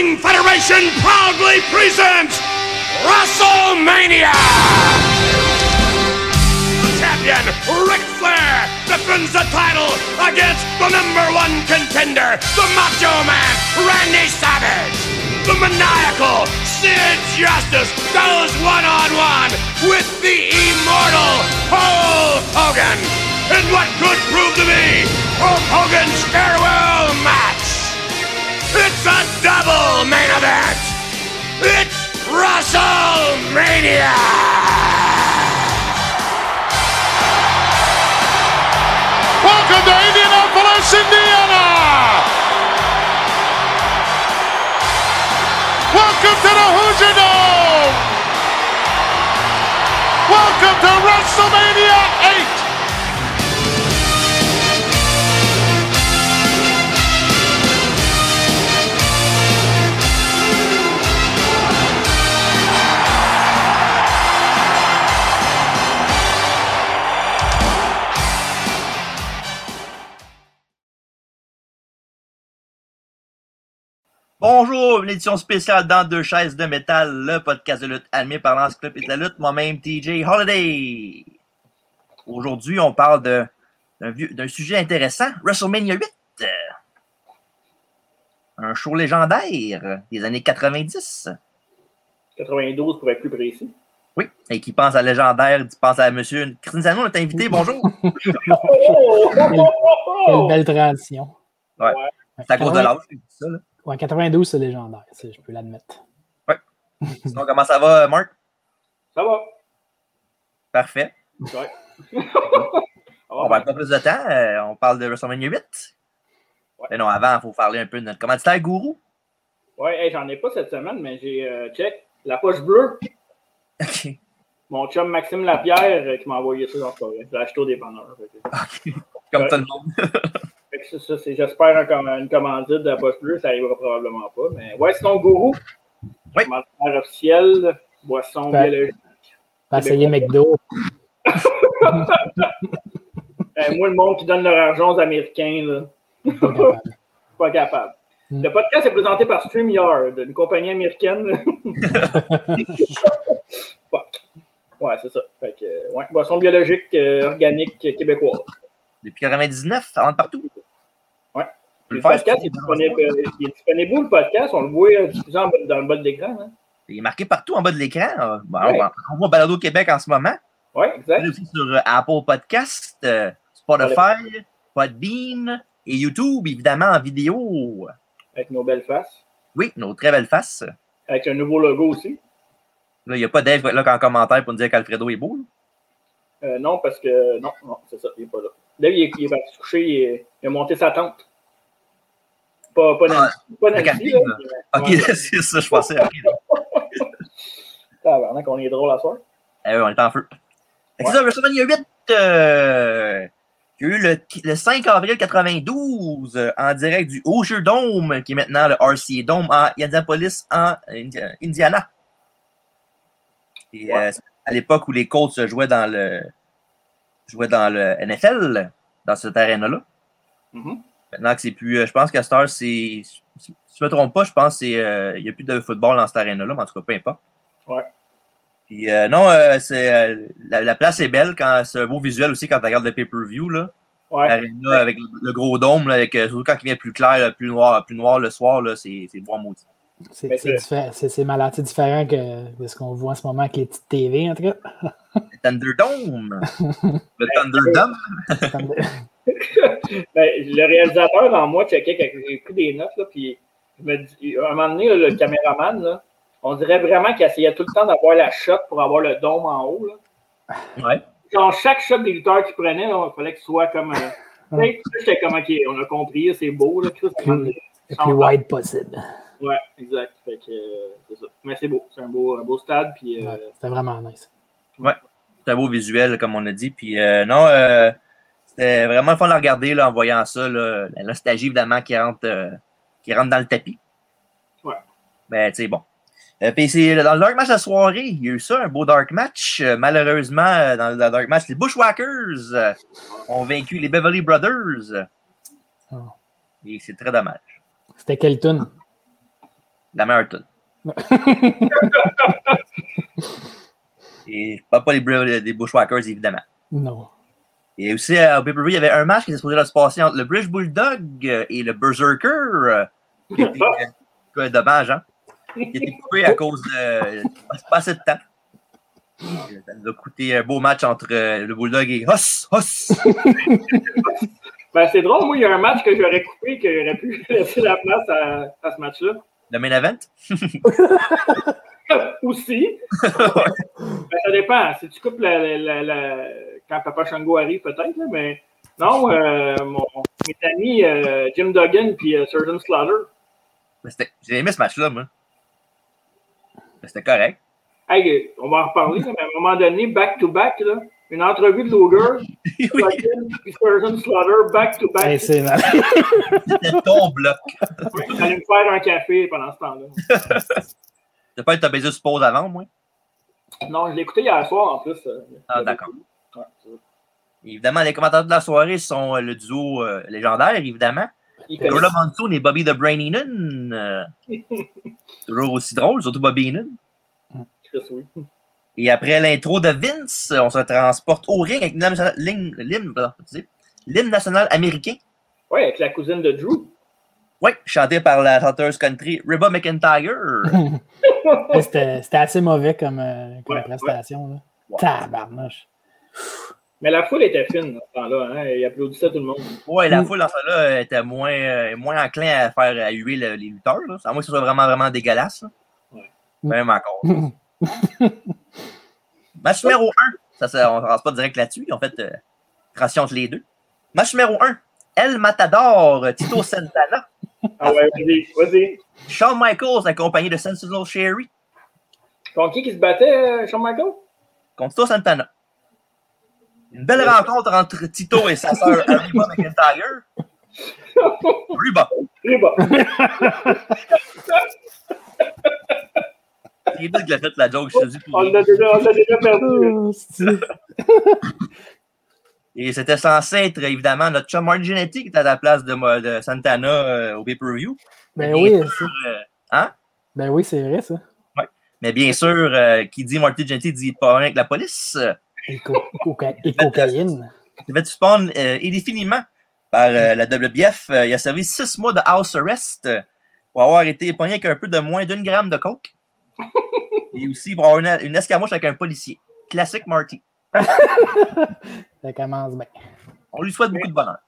Wrestling Federation proudly presents WrestleMania! The champion Ric Flair defends the title against the number one contender, the Macho Man, Randy Savage. The maniacal Sid Justice goes one-on-one with the immortal Hulk Hogan in what could prove to be Hulk Hogan's farewell match. It's a double main event. It's WrestleMania. Welcome to Indianapolis, Indiana. Welcome to the Hoosier Dome. Welcome to WrestleMania 8. Bonjour, une édition spéciale dans deux chaises de métal, le podcast de lutte animé par l'encyclopédie de la lutte, moi-même TJ Holiday. Aujourd'hui, on parle de- d'un sujet intéressant, WrestleMania 8. Euh, Un show légendaire des années 90. 92 pour être plus précis. Oui, et qui pense à légendaire, qui pense à monsieur Cristiano, notre invité, bonjour. Oh! Quelle belle transition. Ouais. C'est à cause de l'âge, ça. là. Ouais, 92, c'est légendaire, je peux l'admettre. Sinon, comment ça va, Marc? Ça va. Parfait. Ouais. On va pas plus de temps. euh, on parle de WrestleMania 8. Ouais. Mais non, avant, il faut parler un peu de notre commanditaire gourou. Ouais, hey, j'en ai pas cette semaine, mais j'ai euh, check la poche bleue. OK. Mon chum Maxime Lapierre euh, qui m'a envoyé ça dans l'ai acheté au dépanneur. Que- Comme Ouais. tout le monde. Fait que ça, ça, c'est- J'espère un com- une commandite de la poche bleue, ça arrivera probablement pas. Mais ouais, c'est ton gourou. Oui. Commanditaire officiel, boisson Ouais. biologique. Pas essayer McDo. Moi, le monde qui donne leur argent aux Américains, là, pas capable. pas capable. Mm. Le podcast est présenté par StreamYard, une compagnie américaine. Fuck. Ouais, c'est ça. Fait que, ouais, boisson biologique, euh, organique, euh, québécoise. Depuis 99, ça rentre partout. On Le faire, podcast est disponible, euh, il est disponible où, le podcast? On le voit euh, dans le bas de l'écran. Hein? Il est marqué partout en bas de l'écran. bon, Ouais. on, on voit Balado Québec en ce moment. Il exact. est aussi sur euh, Apple Podcast, Spotify, Podbean et YouTube, évidemment, en vidéo. Avec nos belles faces. Oui, nos très belles faces. Avec un nouveau logo aussi. Là, il n'y a pas Dave là, en commentaire pour nous dire qu'Alfredo est beau. Euh, non, parce que. Non, non, c'est ça, il n'est pas là. Là, il est, il est parti se coucher, il, est- il a monté sa tente. Pas, pas Nancy, là, mais- Ok, ouais. c'est ça, je pensais. Tabarnak, on est drôle à soir. Eh oui, on est en feu. Que C'est ça, WrestleMania 8, euh, a eu le, le 5 avril 92 euh, en direct du Hoosier Dome, qui est maintenant le RCA Dome à Indianapolis, en Indi- Indiana. Et, euh, à l'époque où les Colts se jouaient dans le jouaient dans le NFL, dans ce terrain-là. Mhm. Maintenant que c'est plus. euh, je pense qu'à Star, c'est. Si je ne me trompe pas, je pense qu'il n'y a plus de football dans cet arène-là, mais en tout cas, peu importe. Ouais. Puis euh, non, euh, c'est, euh, la, la place est belle quand c'est un beau visuel aussi quand tu regardes le pay-per-view. Là. Ouais. L'arena avec le, le gros dôme, là, avec, euh, surtout quand il vient plus clair, plus noir, plus noir le soir, là, c'est, c'est bon maudit. C'est Mais c'est malade. C'est différent que de ce qu'on voit en ce moment avec les petites TV, en tout cas. Le Thunderdome! le Thunderdome! De- Ben, le réalisateur dans moi checkait quand j'ai pris des notes, là, puis je me dis, à un moment donné, là, le caméraman, là, on dirait vraiment qu'il essayait tout le temps d'avoir la shot pour avoir le dôme en haut. Là. Ouais. Genre, chaque shot des lutteurs qu'il prenait, là, il fallait qu'il soit comme. Euh, tu sais, J'étais comme, ok, on a compris, c'est beau. Là, Chris, le plus wide possible. Ouais, exact. Fait que, euh, c'est ça. Mais c'est beau. C'est un beau, un beau stade. Puis, euh, Ouais, C'était vraiment nice. C'est un beau visuel, comme on a dit. Puis euh, non, euh, c'était vraiment le fun de regarder là, en voyant ça. Là, la nostalgie, évidemment, qui rentre, euh, qui rentre dans le tapis. Ouais. Mais tu sais, bon. Euh, puis c'est dans le dark match de la soirée, il y a eu ça, un beau dark match. Euh, malheureusement, dans le dark match, les Bushwhackers euh, ont vaincu les Beverly Brothers. Oh. Et c'est très dommage. C'était quelle tune? La meilleure. Et pas, pas les, Bushwhackers, évidemment. non. Et aussi, euh, au pay-per-view, il y avait un match qui était supposé se passer entre le British Bulldog euh, et le Berserker. euh, qui été, euh, dommage, hein? Qui a été coupé à cause de pas- assez de temps. Ça nous a coûté un beau match entre le Bulldog et Hoss, Hoss. Ben, c'est drôle, moi, il y a un match que j'aurais coupé, que j'aurais pu laisser la place à, à ce match-là. Le main event? Aussi. Ben, ça dépend. Si tu coupes la, la- la- la- quand Papa Shango arrive, peut-être, mais non, euh, mon, mes amis euh, Jim Duggan et euh, Surgeon Slaughter. C'était- J'ai aimé ce match-là, moi. Mais C'était correct. Hey, on va en reparler, mais à un moment donné, back-to-back, là, une entrevue de Luger, oui, Surgeon Slaughter, back-to-back. Hey, c'est malade. c'était ton bloc. J'allais me faire un café pendant ce temps-là. T'as pas été baisé sur pause avant, moi? Non, je l'ai écouté hier soir en plus. euh, Ah, d'accord. Ouais. Évidemment, les commentateurs de la soirée sont euh, le duo euh, légendaire, évidemment. Lola Monsoon et Bobby the Brain Heenan. euh, toujours aussi drôle, surtout Bobby Heenan. Chris, oui. Et après l'intro de Vince, on se transporte au ring avec l'hymne national- américain. Ouais, avec la cousine de Drew. Oui, chanté par la chanteuse country Reba McIntyre. C'était assez mauvais comme, euh, comme Ouais, prestation. Là. Tabarnouche. Mais la foule était fine à ce temps-là. Hein? Il applaudissait tout le monde. Ouais, la Mm. foule, en fait, là, était moins, euh, moins enclin à faire à huer le- les lutteurs. Là. À moins que ce soit vraiment, vraiment dégueulasse. Ouais. Même encore. Match numéro 1. Ça, on ne rase pas direct là-dessus. Ils ont fait euh, transition entre les deux. Match numéro 1. El Matador, Tito Santana. Ah ouais, vas-y, vas-y. Shawn Michaels, accompagné de Sensible Sherry, Contre qui qui se battait, euh, Shawn Michaels? contre Tito Santana. Une belle rencontre entre Tito et sa sœur Reba McIntyre. Reba. Très lui qui a fait la joke, je te dis. On l'a déjà, on l'a déjà perdu. Oh, Et c'était censé être évidemment notre chum Marty Jannetty qui était à la place de, Santana euh, au pay-per-view. ben oui, euh, hein? ben oui, c'est vrai, ça. Mais bien sûr, euh, qui dit Marty Jannetty dit pas rien avec la police. Et, co- coca- et cocaïne. Il suspendre euh, indéfiniment par euh, la WBF. Il a servi six mois de house arrest pour avoir été épargné avec un peu de moins d'une gramme de coke. Et aussi avoir une, une escarmouche avec un policier. Classique Marty. Ça commence bien. On lui souhaite beaucoup de bonheur.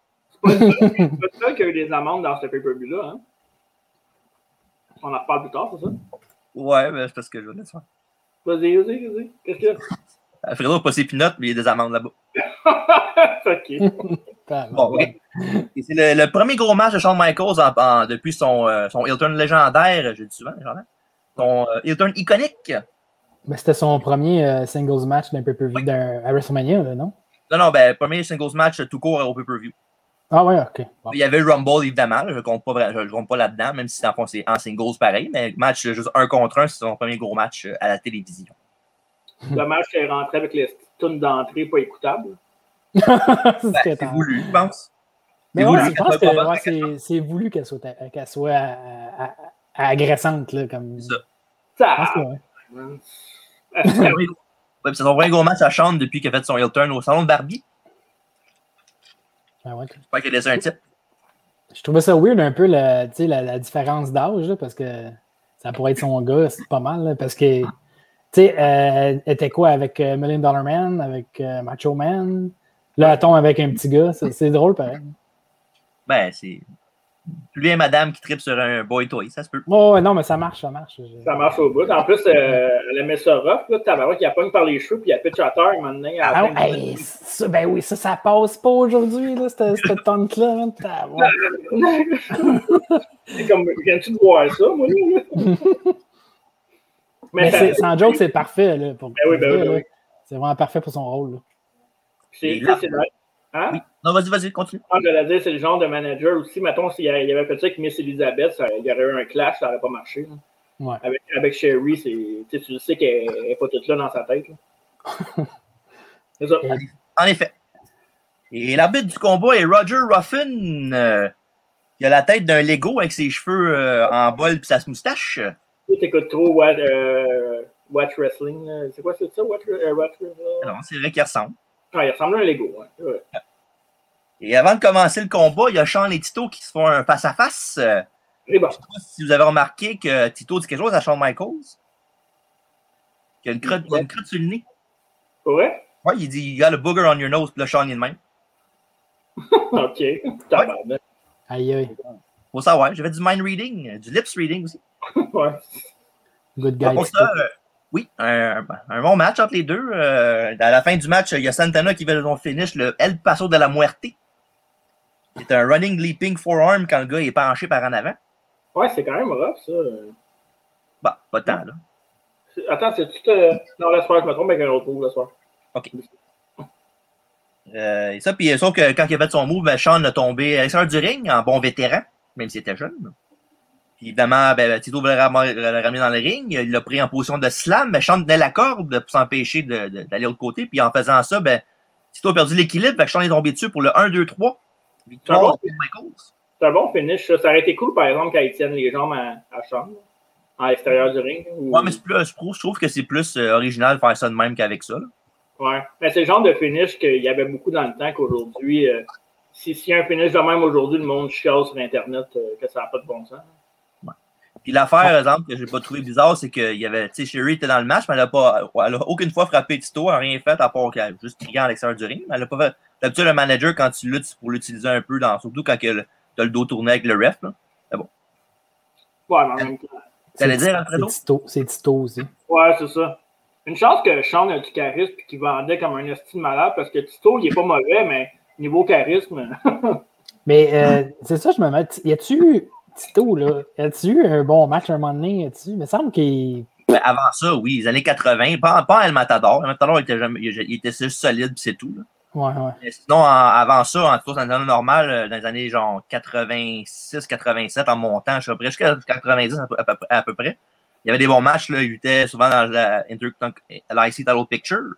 C'est pas ça qu'il y a eu des amendes dans ce pay-per-view-là. Hein? On en reparle plus tard, c'est ça? Ouais, mais c'est parce que je voulais ça. Vas-y, vas-y, vas-y. Qu'est-ce qu'il y Euh, Fredo n'a pas ses pinottes, mais il y a des amendes là-bas. a? ok. Bon, ok. Et c'est le, le premier gros match de Shawn Michaels en- en- depuis son, euh, son heel turn légendaire, je le dis souvent, légendaire. Son euh, heel turn iconique. Ben, C'était son premier euh, singles match d'un pay-per-view d'un- à WrestleMania, là, non? Non, non, ben, premier singles match tout court au pay-per-view. Ah ouais, ok. Bon. Il y avait le Rumble, évidemment. Je ne compte pas, je le compte pas là-dedans, même si en fond, c'est en singles pareil. Mais match euh, juste un contre un, c'est son premier gros match euh, à la télévision. Dommage qu'elle rentrait avec les tunes d'entrée pas écoutables. C'est ce Ben, c'est voulu, je pense. Mais C'est ouais, voulu je pense que ouais, c'est voulu qu'elle soit, qu'elle soit euh, euh, agressante. Là, comme... C'est ça. Je Ça. pense que ouais. Ah, C'est son premier gros- ouais, son premier gros match à Shawn depuis qu'il a fait son heel turn au salon de Barbie. Ben ouais. J'espère qu'il a laissé un type. Je trouvais ça weird un peu la, tu sais, la, la différence d'âge, là, parce que ça pourrait être son gars, c'est pas mal, là, parce que, tu sais, euh, elle était quoi avec euh, Million Dollar Man, avec euh, Macho Man? Là, elle tombe avec un petit gars, c'est c'est drôle pareil. Ben, c'est. Lui et madame qui tripe sur un boy toy, ça se peut. Oh, ouais, non, mais ça marche, ça marche. Ça marche au bout. En plus, euh, elle aimait ça rough. Là, Tabarouette, qui a pogne par les cheveux, puis elle pitch à terre maintenant. à Ah, hey, ça, ben oui, ça, ça passe pas aujourd'hui, là, cette, cette tente-là. hein. C'est comme, viens-tu de voir ça, moi? là? Mais ça- c'est- sans joke, c'est parfait. Là, pour, Ben oui, ben oui, ben oui. C'est vraiment parfait pour son rôle. là. c'est- Et là- c'est- Hein? Oui. Non, vas-y, vas-y, continue. Ah, c'est le genre de manager aussi. Mettons, s'il y avait fait ça avec Miss Elizabeth, ça- il y aurait eu un clash, ça n'aurait pas marché. là. Ouais. Avec, avec Sherry, c'est, tu sais, tu le sais qu'elle n'est pas toute là dans sa tête. c'est ça. En effet. Et l'arbitre du combat est Roger Ruffin. euh, Il a la tête d'un Lego avec ses cheveux euh, en bol et sa moustache. Tu écoutes trop Watch, euh, Watch Wrestling. C'est quoi c'est ça, Watch, euh, Watch Wrestling? Non, c'est vrai qu'il ressemble. Ah, il ressemble à un Lego. Ouais. Et avant de commencer le combat, il y a Sean et Tito qui se font un face-à-face. Euh, Et bon. Je sais pas si vous avez remarqué que Tito dit quelque chose à Shawn Michaels. Qu'il y a une crotte, il y a une crotte sur le nez. Vrai? Ouais, il dit You got a booger on your nose, puis là, Sean il est de même. OK. Tabarnak. Aïe, aïe. Faut savoir, j'avais du mind reading, du lips reading aussi. Ouais. Good guy. Donc, pour ça, euh, oui, un, un bon match entre les deux. Euh, à la fin du match, il y a Santana qui fait son finish, le El Paso de la Muerte. C'est un running leaping forearm quand le gars est penché par en avant. Ouais, c'est quand même rough, ça. Bah, pas tant, là. C'est- Attends, c'est tout. Euh... Non, laisse faire, je me trompe avec un autre move, laisse faire. Euh, et ça, puis sauf que quand il a fait son move, ben, Sean a tombé à l'extérieur du ring en bon vétéran, même s'il était jeune. Évidemment, ben, Tito voulait le ram- le ramener dans le ring. Il l'a pris en position de slam, mais Sean tenait la corde pour s'empêcher de- d'aller de l'autre côté. Puis en faisant ça, ben, Tito a perdu l'équilibre, fait que Sean est tombé dessus pour le 1-2-3. Victoire Ah bon? pour Michaels. C'est un bon finish, ça. Aurait été cool, par exemple, quand ils tiennent les jambes à, à chambre, à l'extérieur du ring. ou- Ouais, mais c'est plus, je trouve, je trouve que c'est plus euh, original de faire ça de même qu'avec ça. là. Ouais. Mais c'est le genre de finish qu'il y avait beaucoup dans le temps qu'aujourd'hui, euh, si- s'il y a un finish de même aujourd'hui, le monde chiale sur Internet euh, que ça n'a pas de bon sens. Puis l'affaire, par exemple, que j'ai pas trouvé bizarre, c'est qu'il y avait, tu sais, Sherry était dans le match, mais elle a pas, elle a aucune fois frappé Tito, elle a rien fait à part qu'elle a juste crié à l'extérieur du ring. Elle a pas fait, d'habitude, le manager, quand tu luttes, c'est pour l'utiliser un peu dans, surtout quand que le- t'as le dos tourné avec le ref, là. Ouais, mais en même temps. T'allais C'est- dire? C'est Tito, c'est Tito aussi. Ouais, c'est ça. Une chance que Sean a du charisme et qu'il vendait comme un estime malade parce que Tito, il est pas mauvais, mais niveau charisme. Mais euh, c'est ça, je me mets. Y a-tu Tito, là? Y a-tu eu un bon match un moment donné? Y a-tu? Il me semble qu'il. Avant ça, oui, les années 80, pas, pas El Matador. El Matador, il était, jamais, il, était juste solide, c'est tout, là. Ouais, ouais. Mais sinon, en- avant ça, en tout cas, dans normal, euh, dans les années genre 86, 87, en montant, je sais pas, jusqu'à 90 à peu, à peu- à peu près. Il y avait des bons matchs, là. Il était souvent dans la l'IC Title Picture.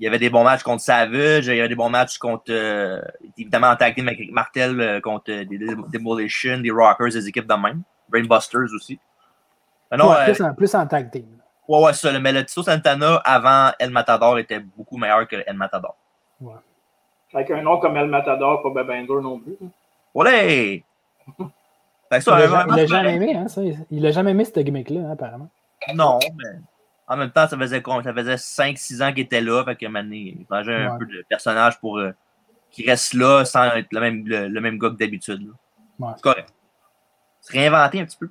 Il y avait des bons matchs contre Savage, il y avait des bons matchs contre, euh, évidemment, en tag team avec Martel, euh, contre euh, des Demolition, des Rockers, des équipes de même. Brainbusters aussi. Mais non, Ouais, euh, plus, en, plus en tag team. ouais, ouais, ça, le- mais le Tito Santana avant El Matador était beaucoup meilleur que El Matador. Avec un nom comme El Matador, pas ben, dur non plus. Olé! Fait que Il ça, il l'a jamais aimé, hein, ça. Il l'a jamais aimé, ce gimmick-là, hein, apparemment. Non, mais en même temps, ça faisait, con- ça faisait 5-6 ans qu'il était là. Fait que maintenant, il changeait un peu de personnage pour euh, qu'il reste là sans être le même, le, le même gars que d'habitude. Ouais. C'est correct. Se réinventer un petit peu.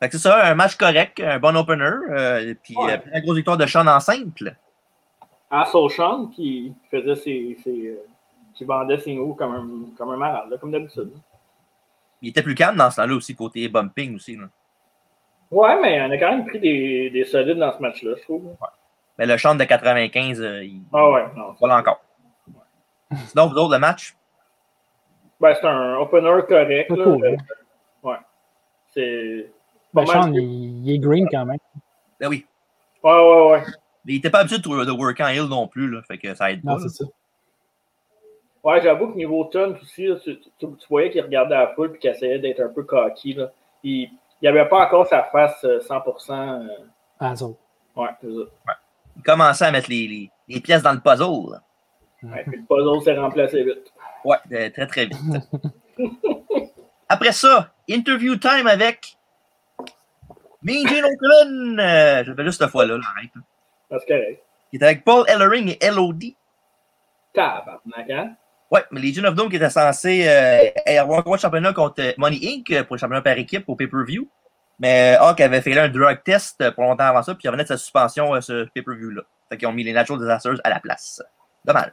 Fait que c'est ça, un match correct, un bon opener. euh, puis Ouais. euh, la grosse victoire de Sean en simple. Asshole Sean qui faisait ses. ses euh, qui vendait ses mots comme un, comme un malade, là, comme d'habitude. Il était plus calme dans ce temps-là aussi, côté bumping aussi. là. Ouais, mais on a quand même pris des, des solides dans ce match-là, je trouve. Mais le Sean de 95, euh, il Ah ouais, non. vole encore. Sinon, vous autres, le match, Ben, c'est un opener correct. C'est Là. cool, Euh, hein. ouais. C'est. Ben, Sean, il, il est green quand même. ben oui. Ouais, ouais, ouais. Mais il était pas habitué de, de work en hill non plus, là. Fait que ça aide Non, pas. c'est ça. Ouais, j'avoue que niveau tune aussi, là, tu, tu- tu voyais qu'il regardait la foule et qu'il essayait d'être un peu cocky. Là. Il n'y avait pas encore sa face euh, 100%. euh, Ah, ça. ouais, c'est ça. Il commençait à mettre les, les, les pièces dans le puzzle. Ouais, puis le puzzle s'est remplacé vite. Ouais, euh, très très vite. Après ça, interview time avec Mean Gene Okerlund. Euh, je fais juste cette fois-là, là, arrête. là. Parce que, Il était avec Paul Ellering et LOD. tabarnak, hein? Ouais, mais Legion of Doom qui était censé euh, avoir un championnat contre euh, Money Inc. euh, pour le championnat par équipe au pay-per-view. Mais Hawk avait fait là un drug test pour longtemps avant ça, puis il revenait de sa suspension à ce pay-per-view-là. Fait qu'ils ont mis les Natural Disasters à la place. Dommage.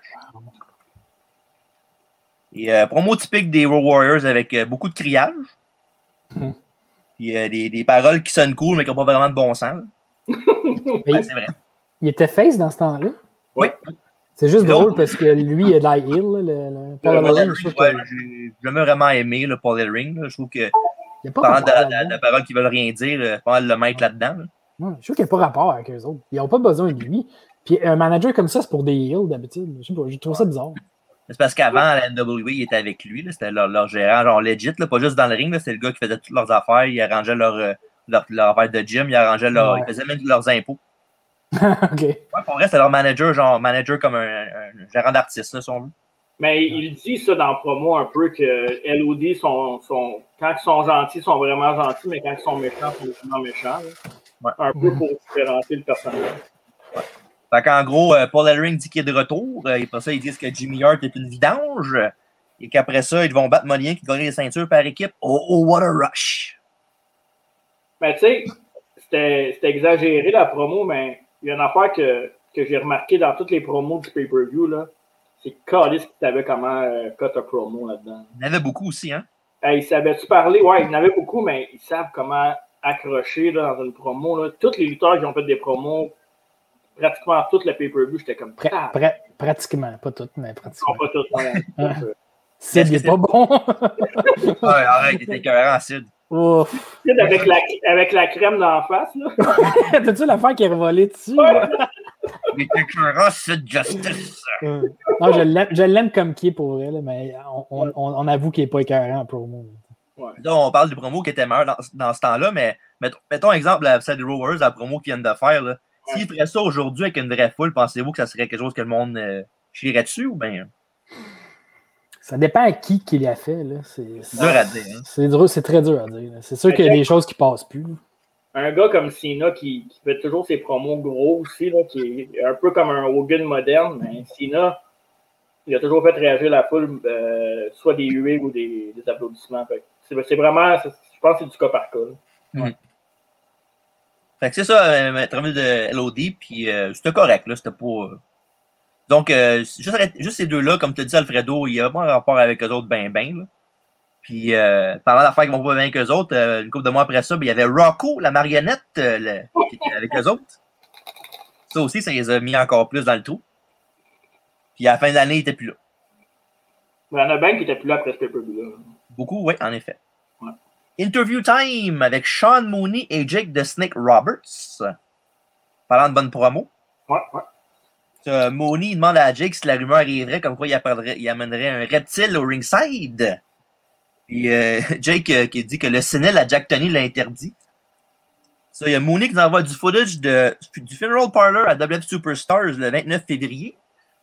Et euh, promo typique des Road Warriors avec euh, beaucoup de criage. Mhm. Puis euh, des, des paroles qui sonnent cool, mais qui n'ont pas vraiment de bon sens. Ouais, c'est vrai. il était face dans ce temps-là? Oui. C'est juste drôle parce que lui, il a de la heal. là, Le, le, Paul Le Ellering, Paul je ouais, j'ai jamais vraiment aimé le Paul Ellering. Je trouve que il n'y a pas parlant de, rapport de- de- là-dedans. de paroles qui veulent rien dire, euh, pas le mettre là-dedans. là. Je trouve qu'il n'y a pas rapport avec eux autres. Ils n'ont pas besoin de lui. Puis un manager comme ça, c'est pour des heals d'habitude. Je sais pas, je trouve ça bizarre. C'est parce qu'avant, la NWA, il était avec lui. C'était leur, leur gérant, genre legit, là, pas juste dans le ring. C'est le gars qui faisait toutes leurs affaires. Il arrangeait leur, euh, leur, leur affaire de gym. Il arrangeait leur, Ouais. il faisait même leurs impôts. OK. Ouais, pour vrai, c'était leur manager, genre manager comme un, un gérant d'artiste, là, si on veut. Mais il dit ça dans le promo un peu que LOD sont, sont quand ils sont gentils, ils sont vraiment gentils, mais quand ils sont méchants, ils sont vraiment méchants. Ouais. Un peu pour différencier le personnage. Fait qu'en gros, euh, Paul Ellering dit qu'il est de retour. Euh, et après ça, ils disent que Jimmy Hart est une vidange. Et qu'après ça, ils vont battre Monien qui gagne les ceintures par équipe. Oh, oh, what a rush! Mais tu sais, c'était c'était exagéré la promo, mais il y a une affaire que, que j'ai remarqué dans toutes les promos du pay-per-view, là. C'est Callis qui savait comment euh, cut un promo là-dedans. Il y en avait beaucoup aussi, hein? Hey, ils savaient-tu parler? Ouais, il y en avait beaucoup, mais ils savent comment accrocher là, dans une promo. Là. Tous les lutteurs qui ont fait des promos, pratiquement tout le pay-per-view, j'étais comme Pra- Ah, pra- pratiquement, pas toutes, mais non, pratiquement. pas tous, non. Euh, Sid, il est pas bon. Ouais, arrête, il était écœurant, Sid. Ouf. avec, la, avec la crème d'en face, là. T'as-tu l'affaire qui est revolée dessus? était écœurant, Sid Justice. Non, je l'aime- comme qui est pour vrai, là, mais on, on- on- on avoue qu'il n'est pas écœurant en promo. Là, on parle du promo qui était meilleur dans, dans ce temps-là, mais mettons, mettons exemple la Sadie Rowers, la promo qu'ils viennent de faire. là. S'ils feraient ça aujourd'hui avec une vraie foule, pensez-vous que ça serait quelque chose que le monde euh, chierait dessus ou bien? Ça dépend à qui qui l'a fait. là. C'est dur à dire, hein. c'est dur- c'est très dur à dire. C'est sûr qu'il y a des choses qui passent plus. Un gars comme Cena qui, qui fait toujours ses promos gros aussi, là, qui est un peu comme un Hogan moderne, mais Cena, il a toujours fait réagir la foule, euh, soit des huées ou des, des applaudissements. C'est vraiment, je pense que c'est du cas par cas. là. Fait que c'est ça, euh, à travers de LOD, puis euh, c'était correct, là, c'était pas... Donc, euh, juste, ces deux-là, comme tu dit, Alfredo, il y a pas un rapport avec eux autres ben ben, là. Puis, euh, parlant d'affaires qui vont pas bien avec eux autres, euh, une couple de mois après ça, ben, il y avait Rocco, la marionnette, euh, le- qui était avec eux autres. Ça aussi, ça les a mis encore plus dans le trou. Puis, à la fin de l'année, il était plus là. Il y en a bien qui n'étaient plus là après ce pay-per-view-là. Beaucoup, oui, en effet. Ouais. Interview time avec Sean Mooney et Jake the Snake Roberts. Parlant de bonne promo. Ouais, ouais. Euh, demande à Jake si la rumeur vraie, comme quoi il, amènerait un reptile au ringside. Puis euh, Jake euh, qui dit que le sénile à Jack Tony l'a interdit. Ça, il y a Mooney qui nous envoie du footage de, du Funeral Parlor à WF Superstars le 29 février,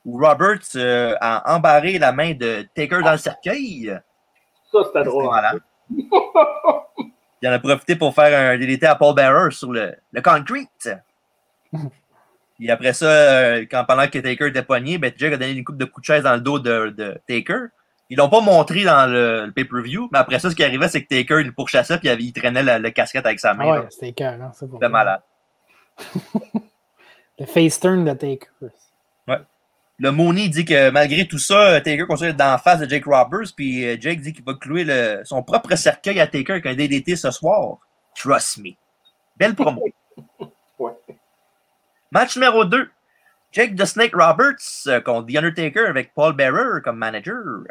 où Roberts euh, a embarré la main de Taker dans le cercueil. Ça, c'était drôle. Voilà. Il en a profité pour faire un DDT à Paul Bearer sur le, le concrete. Et après ça, euh, quand, pendant que Taker était pogné, ben, Jake a donné une coupe de coups de chaise dans le dos de, de Taker. Ils l'ont pas montré dans le, le pay-per-view, mais après ça, ce qui arrivait, c'est que Taker il le pourchassait puis il traînait la, le casquette avec sa main. Ah ouais, c'était pour C'était vrai. malade. Le face turn de Taker. Le Mooney dit que malgré tout ça, Taker continue d'être d'en face de Jake Roberts, puis euh, Jake dit qu'il va clouer le- son propre cercueil à Taker avec un DDT ce soir. Trust me. Belle promo. Match numéro 2. Jake the Snake Roberts euh, contre The Undertaker avec Paul Bearer comme manager.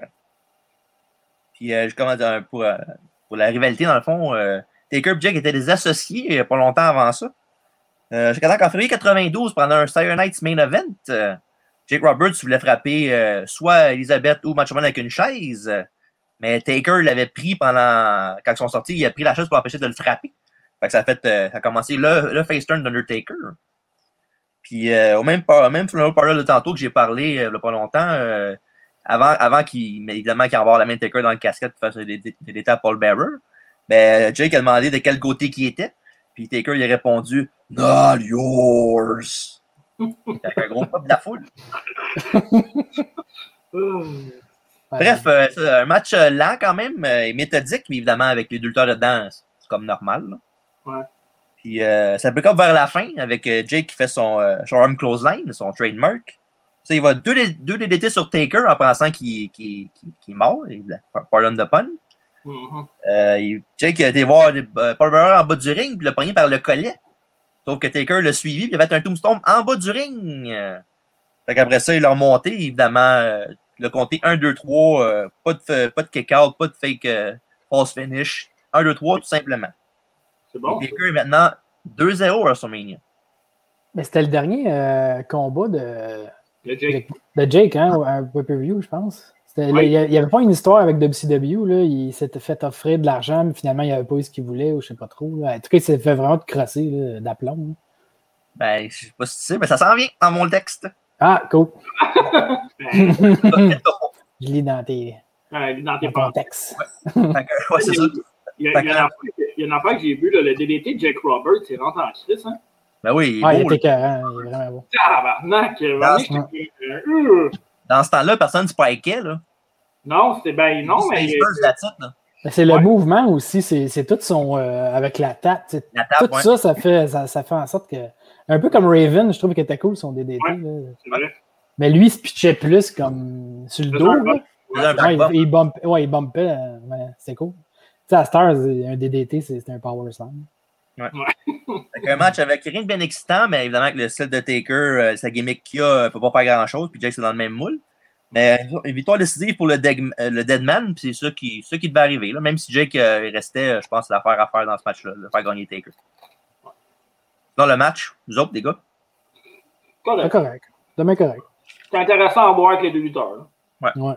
Puis, euh, je commence dire, pour, euh, pour la rivalité, dans le fond, euh, Taker et Jake étaient des associés pas longtemps avant ça. Euh, Jusqu'à temps qu'en février 92, pendant un Saturday Night's Main Event, euh, Jake Roberts voulait frapper euh, soit Elizabeth ou Macho Man avec une chaise, euh, mais Taker l'avait pris pendant. Quand ils sont sortis, il a pris la chaise pour empêcher de le frapper. Fait que ça a, fait, euh, ça a commencé le, le face turn d'Undertaker. Puis euh, au même, par- même funeral parlor de tantôt que j'ai parlé euh, il y a pas longtemps, euh, avant, avant qu'il, évidemment, qu'il envoie la main de Taker dans le casquette pour faire des, états à Paul Bearer, ben, Jake a demandé de quel côté qui était. Puis Taker il a répondu Not yours. Avec un gros pop de la foule. Bref, c'est un match lent quand même et méthodique, mais évidemment avec les deux lutteurs dedans, c'est comme normal. là. Ouais. Puis euh, ça pick up vers la fin avec euh, Jake qui fait son, euh, arm clothesline, son trademark. Ça, il va deux, deux DDT sur Taker en pensant qu'il qu'il- qu'il- qu'il est mort. Pardon the pun. Mhm. Euh, il- Jake a été voir euh, Paul Bearer en bas du ring, puis l'a pogné par le collet. Sauf que Taker l'a suivi, puis il a fait un tombstone en bas du ring. Euh, Fait qu'après ça, il l'a remonté, évidemment, euh, il a compté 1, 2, 3, euh, pas de, pas de kick-out, pas de fake euh, false finish. 1, 2, 3, tout simplement. C'est bon. Et est maintenant 2-0 à WrestleMania. Mais c'était le dernier euh, combat de, Jake. De Jake, hein, un pay-per-view, je pense. Il n'y avait pas une histoire avec WCW, là. Il s'était fait offrir de l'argent, mais finalement, il n'avait pas eu ce qu'il voulait, ou je sais pas trop. là. En tout cas, il s'est fait vraiment de crosser d'aplomb. Ben, je sais pas si tu sais, mais ça s'en vient dans mon texte. Ah, cool. Je lis dans tes euh, dans tes dans ton pensées. texte. Fait que, ouais, c'est ça. Il y a, il y a une affaire que- il y a une affaire que j'ai vue, le DDT de Jake Roberts, c'est rentré en crise. Hein? Ben oui, il est Ah, il était là. écœurant, il est vraiment beau. Tabarnak! vraiment, j'étais- euh, euh, Dans ce temps-là, personne ne spikait, là. Non, c'était ben non, mais. C'est Spurs, la titre, là. Mais C'est le Ouais. mouvement aussi, c'est c'est tout son. euh, avec la tape. La Tout ouais. ça, ça fait, ça, ça fait en sorte que. Un peu comme Raven, je trouve qu'il était cool son DDT. Ouais. là. C'est vrai. Mais lui, il se pitchait plus comme sur le dos. un là. bump. faisait un Ouais, back il, bump. il bump- ouais, il bumpait. euh, mais c'était cool. Tu sais, à Stars, un DDT, c'est un power slam. Fait qu'un match avec rien de bien excitant, mais évidemment que le style de Taker, euh, sa gimmick qu'il a, euh, peut pas faire grand-chose, puis Jake, c'est dans le même moule. Mais euh, une victoire décisive pour le, Dead- euh, le Deadman, puis c'est ça qui, ça qui devait arriver. Là. Même si Jake euh, restait, je pense, l'affaire à faire dans ce match-là, de faire gagner Taker. Dans le match, nous autres, les gars, C'est Correct. correct. Demain correct. C'est intéressant à voir avec les deux lutteurs. là. Ouais.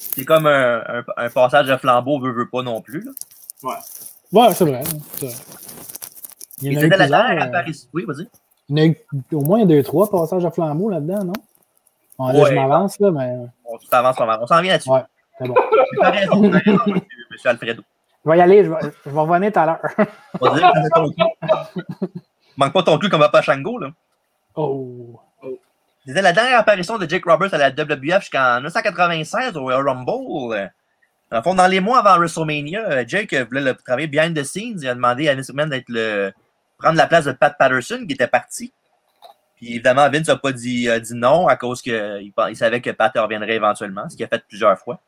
C'est comme un, un- un passage de flambeau, veut, veut pas non plus. Là. Ouais, c'est vrai. c'est vrai. Il Et y en a eu la plusieurs, euh, apparition. Oui, vas-y. Il y en a eu au moins deux, trois passages à flambeau là-dedans, non? Bon, là, Ouais. je m'avance, là, mais On avance, on avance. On s'en vient là-dessus. Ouais. c'est bon. T'as raison, t'as raison, monsieur, monsieur Alfredo. Je vais y aller, je vais, je vais revenir tout à l'heure. Vas-y, fais ton cul. Manque pas ton cul comme Papa Shango, là. Oh. C'était la dernière apparition de Jake Roberts à la WWF jusqu'en 1996 au Royal Rumble. Le fond, dans les mois avant WrestleMania, euh, Jake voulait le travailler behind the scenes. Il a demandé à Vince McMahon d'être le prendre la place de Pat Patterson qui était parti. Puis évidemment, Vince n'a pas dit, non à cause qu'il il savait que Pat reviendrait éventuellement, ce qu'il a fait plusieurs fois.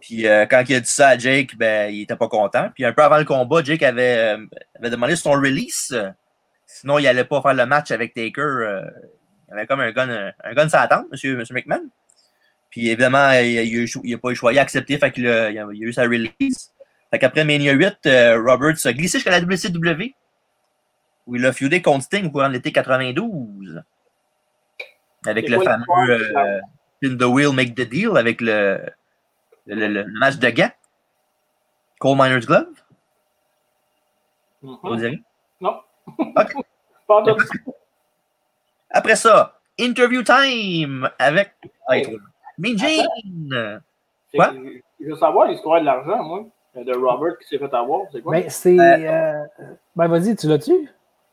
Puis euh, quand il a dit ça à Jake, ben, il était pas content. Puis un peu avant le combat, Jake avait, euh, demandé son release. Sinon, il allait pas faire le match avec Taker. Il avait comme un gun, un gun sur la tente, monsieur, monsieur McMahon. Puis évidemment, il n'a pas eu le choix. Il a accepté, fait qu'il a, il a, eu sa release. Fait qu'après Mania 8, euh, Roberts a glissé jusqu'à la WCW, où il a feudé contre Sting courant l'été 92. Avec le fameux euh, Spin the Wheel, Make the Deal, avec le, le, le- le match de gants. Coal Miner's Glove, Mhm. vous direz. Non. Ok. Pas en tout. Après ça, Interview Time avec Mean Gene. C'est- Quoi? Je veux savoir l'histoire de l'argent, moi, de Robert qui s'est fait avoir. C'est quoi? Ben, c'est. euh, Ben, vas-y, tu l'as-tu?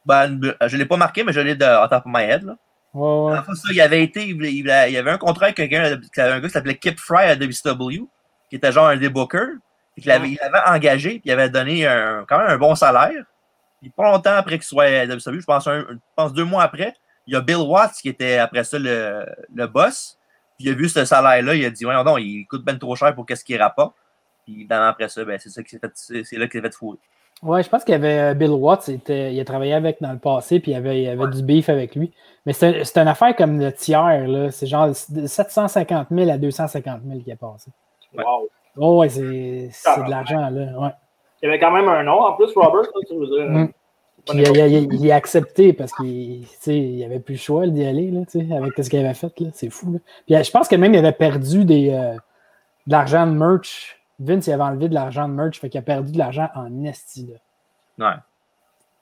Ben, je ne l'ai pas marqué, mais je l'ai de on top of my head. Là. Ouais, ouais. Ça, il avait été, il, il avait un contrat avec quelqu'un, un gars qui s'appelait Kip Fry à WCW, qui était genre un des bookers, avait, il avait engagé, puis il avait donné un, quand même un bon salaire. Puis pas longtemps après qu'il soit à WCW, je pense, un- je pense deux mois après, il y a Bill Watts qui était après ça le, le boss. Puis il a vu ce salaire-là, il a dit, ouais, non, il coûte ben trop cher pour qu'est-ce qu'il rapporte. Puis évidemment, après ça, ben, c'est ça qui s'est fait, c'est là qu'il s'est fait fourrer. Ouais, je pense qu'il y avait euh, Bill Watts, il, était- il a travaillé avec dans le passé, puis il y avait, il y avait du beef avec lui. Mais c'est c'est une affaire comme le tiers, là. C'est genre de 750 000 à 250 000 qui est passé. Wow. Oh, ouais, c'est c'est de l'argent, là. Ouais. Il y avait quand même un nom en plus, Robert, là, tu veux dire. Mm. Puis il, a- il a- il a accepté parce qu'il il avait plus le choix d'y aller, là, tu sais, avec ce qu'il avait fait. là. C'est fou. Là. Puis je pense que même il avait perdu des, euh, de l'argent de merch. Vince, il avait enlevé de l'argent de merch, fait qu'il a perdu de l'argent en esti. Là. Ouais.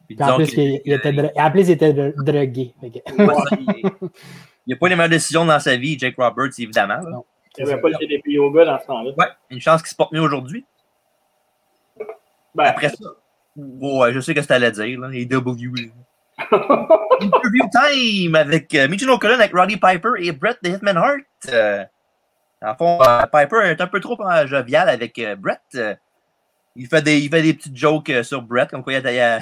Puis Puis en plus, il, il était, dro- en plus, il était dro- drogué. Il n'a pas les meilleures décisions dans sa vie, Jake Roberts, évidemment. là. Non. Il n'y avait pas le TDP Yoga dans ce temps-là. Ouais, une chance qu'il se porte mieux aujourd'hui. Ben, Après ça, ouais, je sais que c'était à dire, là, les W. Interview time avec euh, Michino Cullen avec Roddy Piper et Brett the Hitman Hart. Euh, en fond, euh, Piper est un peu trop jovial avec euh, Brett. Il, fait des, il fait des petites jokes sur Brett, comme quoi il a,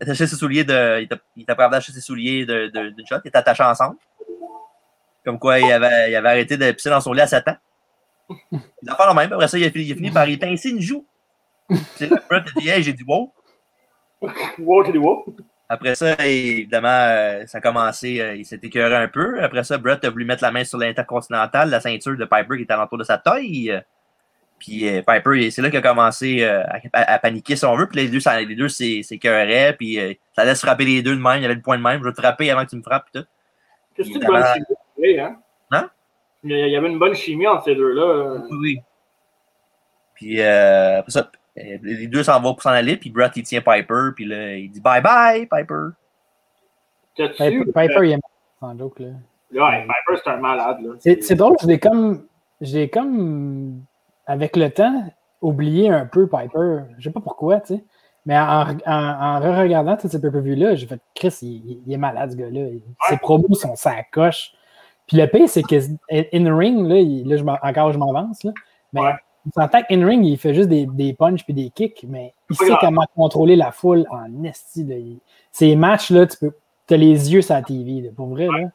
attaché ses souliers de. Il il d'attacher ses souliers de- de- d'une shot, il était attaché ensemble. Comme quoi il avait, il avait arrêté de pisser dans son lit à 7 ans. Il a fait le même. Après ça, il a fini, il a fini par y pincer une joue. C'est là que Brett a dit Hey, j'ai dit wow. wow, j'ai dit wow. Après ça, évidemment, euh, ça a commencé, euh, il s'est écœuré un peu. Après ça, Brett a voulu mettre la main sur l'intercontinental, la ceinture de Piper qui était alentour de sa taille. Puis euh, Piper, c'est là qu'il a commencé à, à- à paniquer si on veut. Puis les deux, ça- les deux s'é- s'écœuraient. Puis ça laisse frapper les deux de même. Il y avait le point de même. Je vais te frapper avant que tu me frappes. Puis tout. C'est une bonne hein? Hein? Il y avait une bonne chimie entre ces deux-là. Oui. Puis, euh, après ça, les deux s'en vont pour s'en aller, puis Brett, il tient Piper, puis là, il dit bye bye, Piper. Piper, Piper, il est sans joke, là. Ouais, Piper, c'est un malade. Là. C'est drôle, je l'ai comme. J'ai comme. Avec le temps, oublié un peu Piper. Je sais pas pourquoi, tu sais. Mais en, en, en re-regardant tous ces pay-per-views-là, j'ai fait Chris, il, il est malade, ce gars-là. Ses promos sont sa coche. Puis le pire, c'est que in-ring, là, il- là je m'en- encore je m'avance, là. Mais Ouais. On s'entend in-ring, il fait juste des, des punches puis des kicks, mais il sait grave. comment contrôler la foule en esti. là. Ces matchs-là, tu peux. T'as les yeux sur la TV, là, pour vrai, là.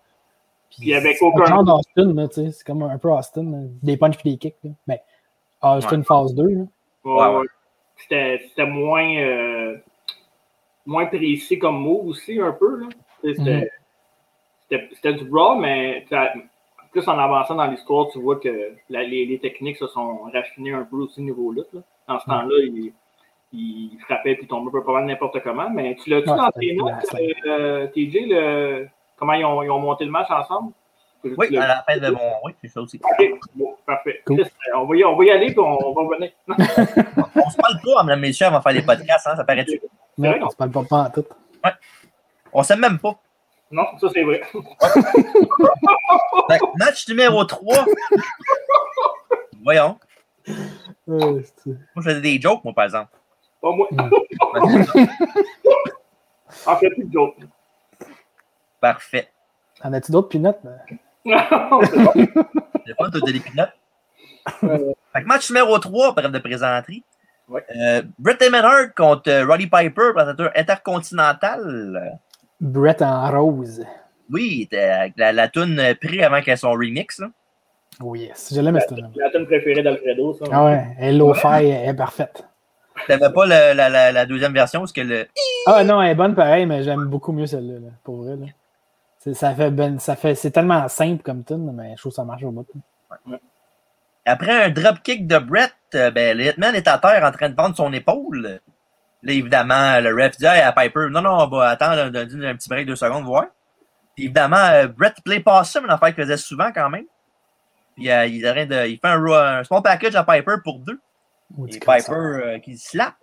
Puis avec c'est aucun- un genre d'Austin, là, tu sais. C'est comme un peu Austin, là. des punches puis des kicks. Là. Mais Austin phase 2, là. Ouais, Ouais, ouais. ouais. C'était moins, euh, moins précis comme mot aussi, un peu. C'était c'était- c'était du raw, mais plus en avançant dans l'histoire, tu vois que la- les, les techniques se sont raffinées un peu aussi niveau lutte. Là. Dans ce temps-là, il, il frappait puis tombait pas mal n'importe comment. Mais tu l'as-tu Ouais, dans tes notes, la euh, TJ, le, comment ils ont, ils ont monté le match ensemble? Oui, à la fin de mon. Oui, c'est ça aussi. Ok, bon, parfait. Cool. Chris, on, va y, on va y aller puis on, on va revenir. On se parle pas, et messieurs, avant de faire les podcasts, hein, ça paraît-tu? On se parle pas, pas en tout. On s'aime même pas. Non, ça c'est vrai. Match numéro 3. Voyons. Euh, Moi, je faisais des jokes, moi, par exemple. Pas moi. En fait, plus de joke. Parfait. En as-tu d'autres pinottes? C'est bon. C'est pas de l'épinote. Euh. Fait que match numéro 3, bref de présenterie. Ouais. Euh, Bret Hart contre euh, Roddy Piper, présentateur intercontinental. Brett en rose. Oui, avec la, la toune euh, pris avant qu'elle son remix. Là. Oh yes, je l'aime, cette La tune préférée d'Alfredo, ça. Ah ouais, elle elle est parfaite. T'avais pas le- la, la- la deuxième version, parce que le. Ah non, elle est bonne pareil, mais j'aime beaucoup mieux celle-là, là, pour vrai. Là. Ça fait ben, ça fait, c'est tellement simple comme tune, mais je trouve que ça marche au bout. Après un dropkick de Brett, euh, ben, le Hitman est à terre en train de vendre son épaule. Là, évidemment, le ref dit Hey, à Piper, non, non, on va attendre un, un- un petit break de deux secondes, voir. Puis évidemment, euh, Brett play pas ça, mais une affaire qu'il faisait souvent quand même. Puis euh, il, de- fait un, un small package à Piper pour deux. Et du Piper euh, qui slappe.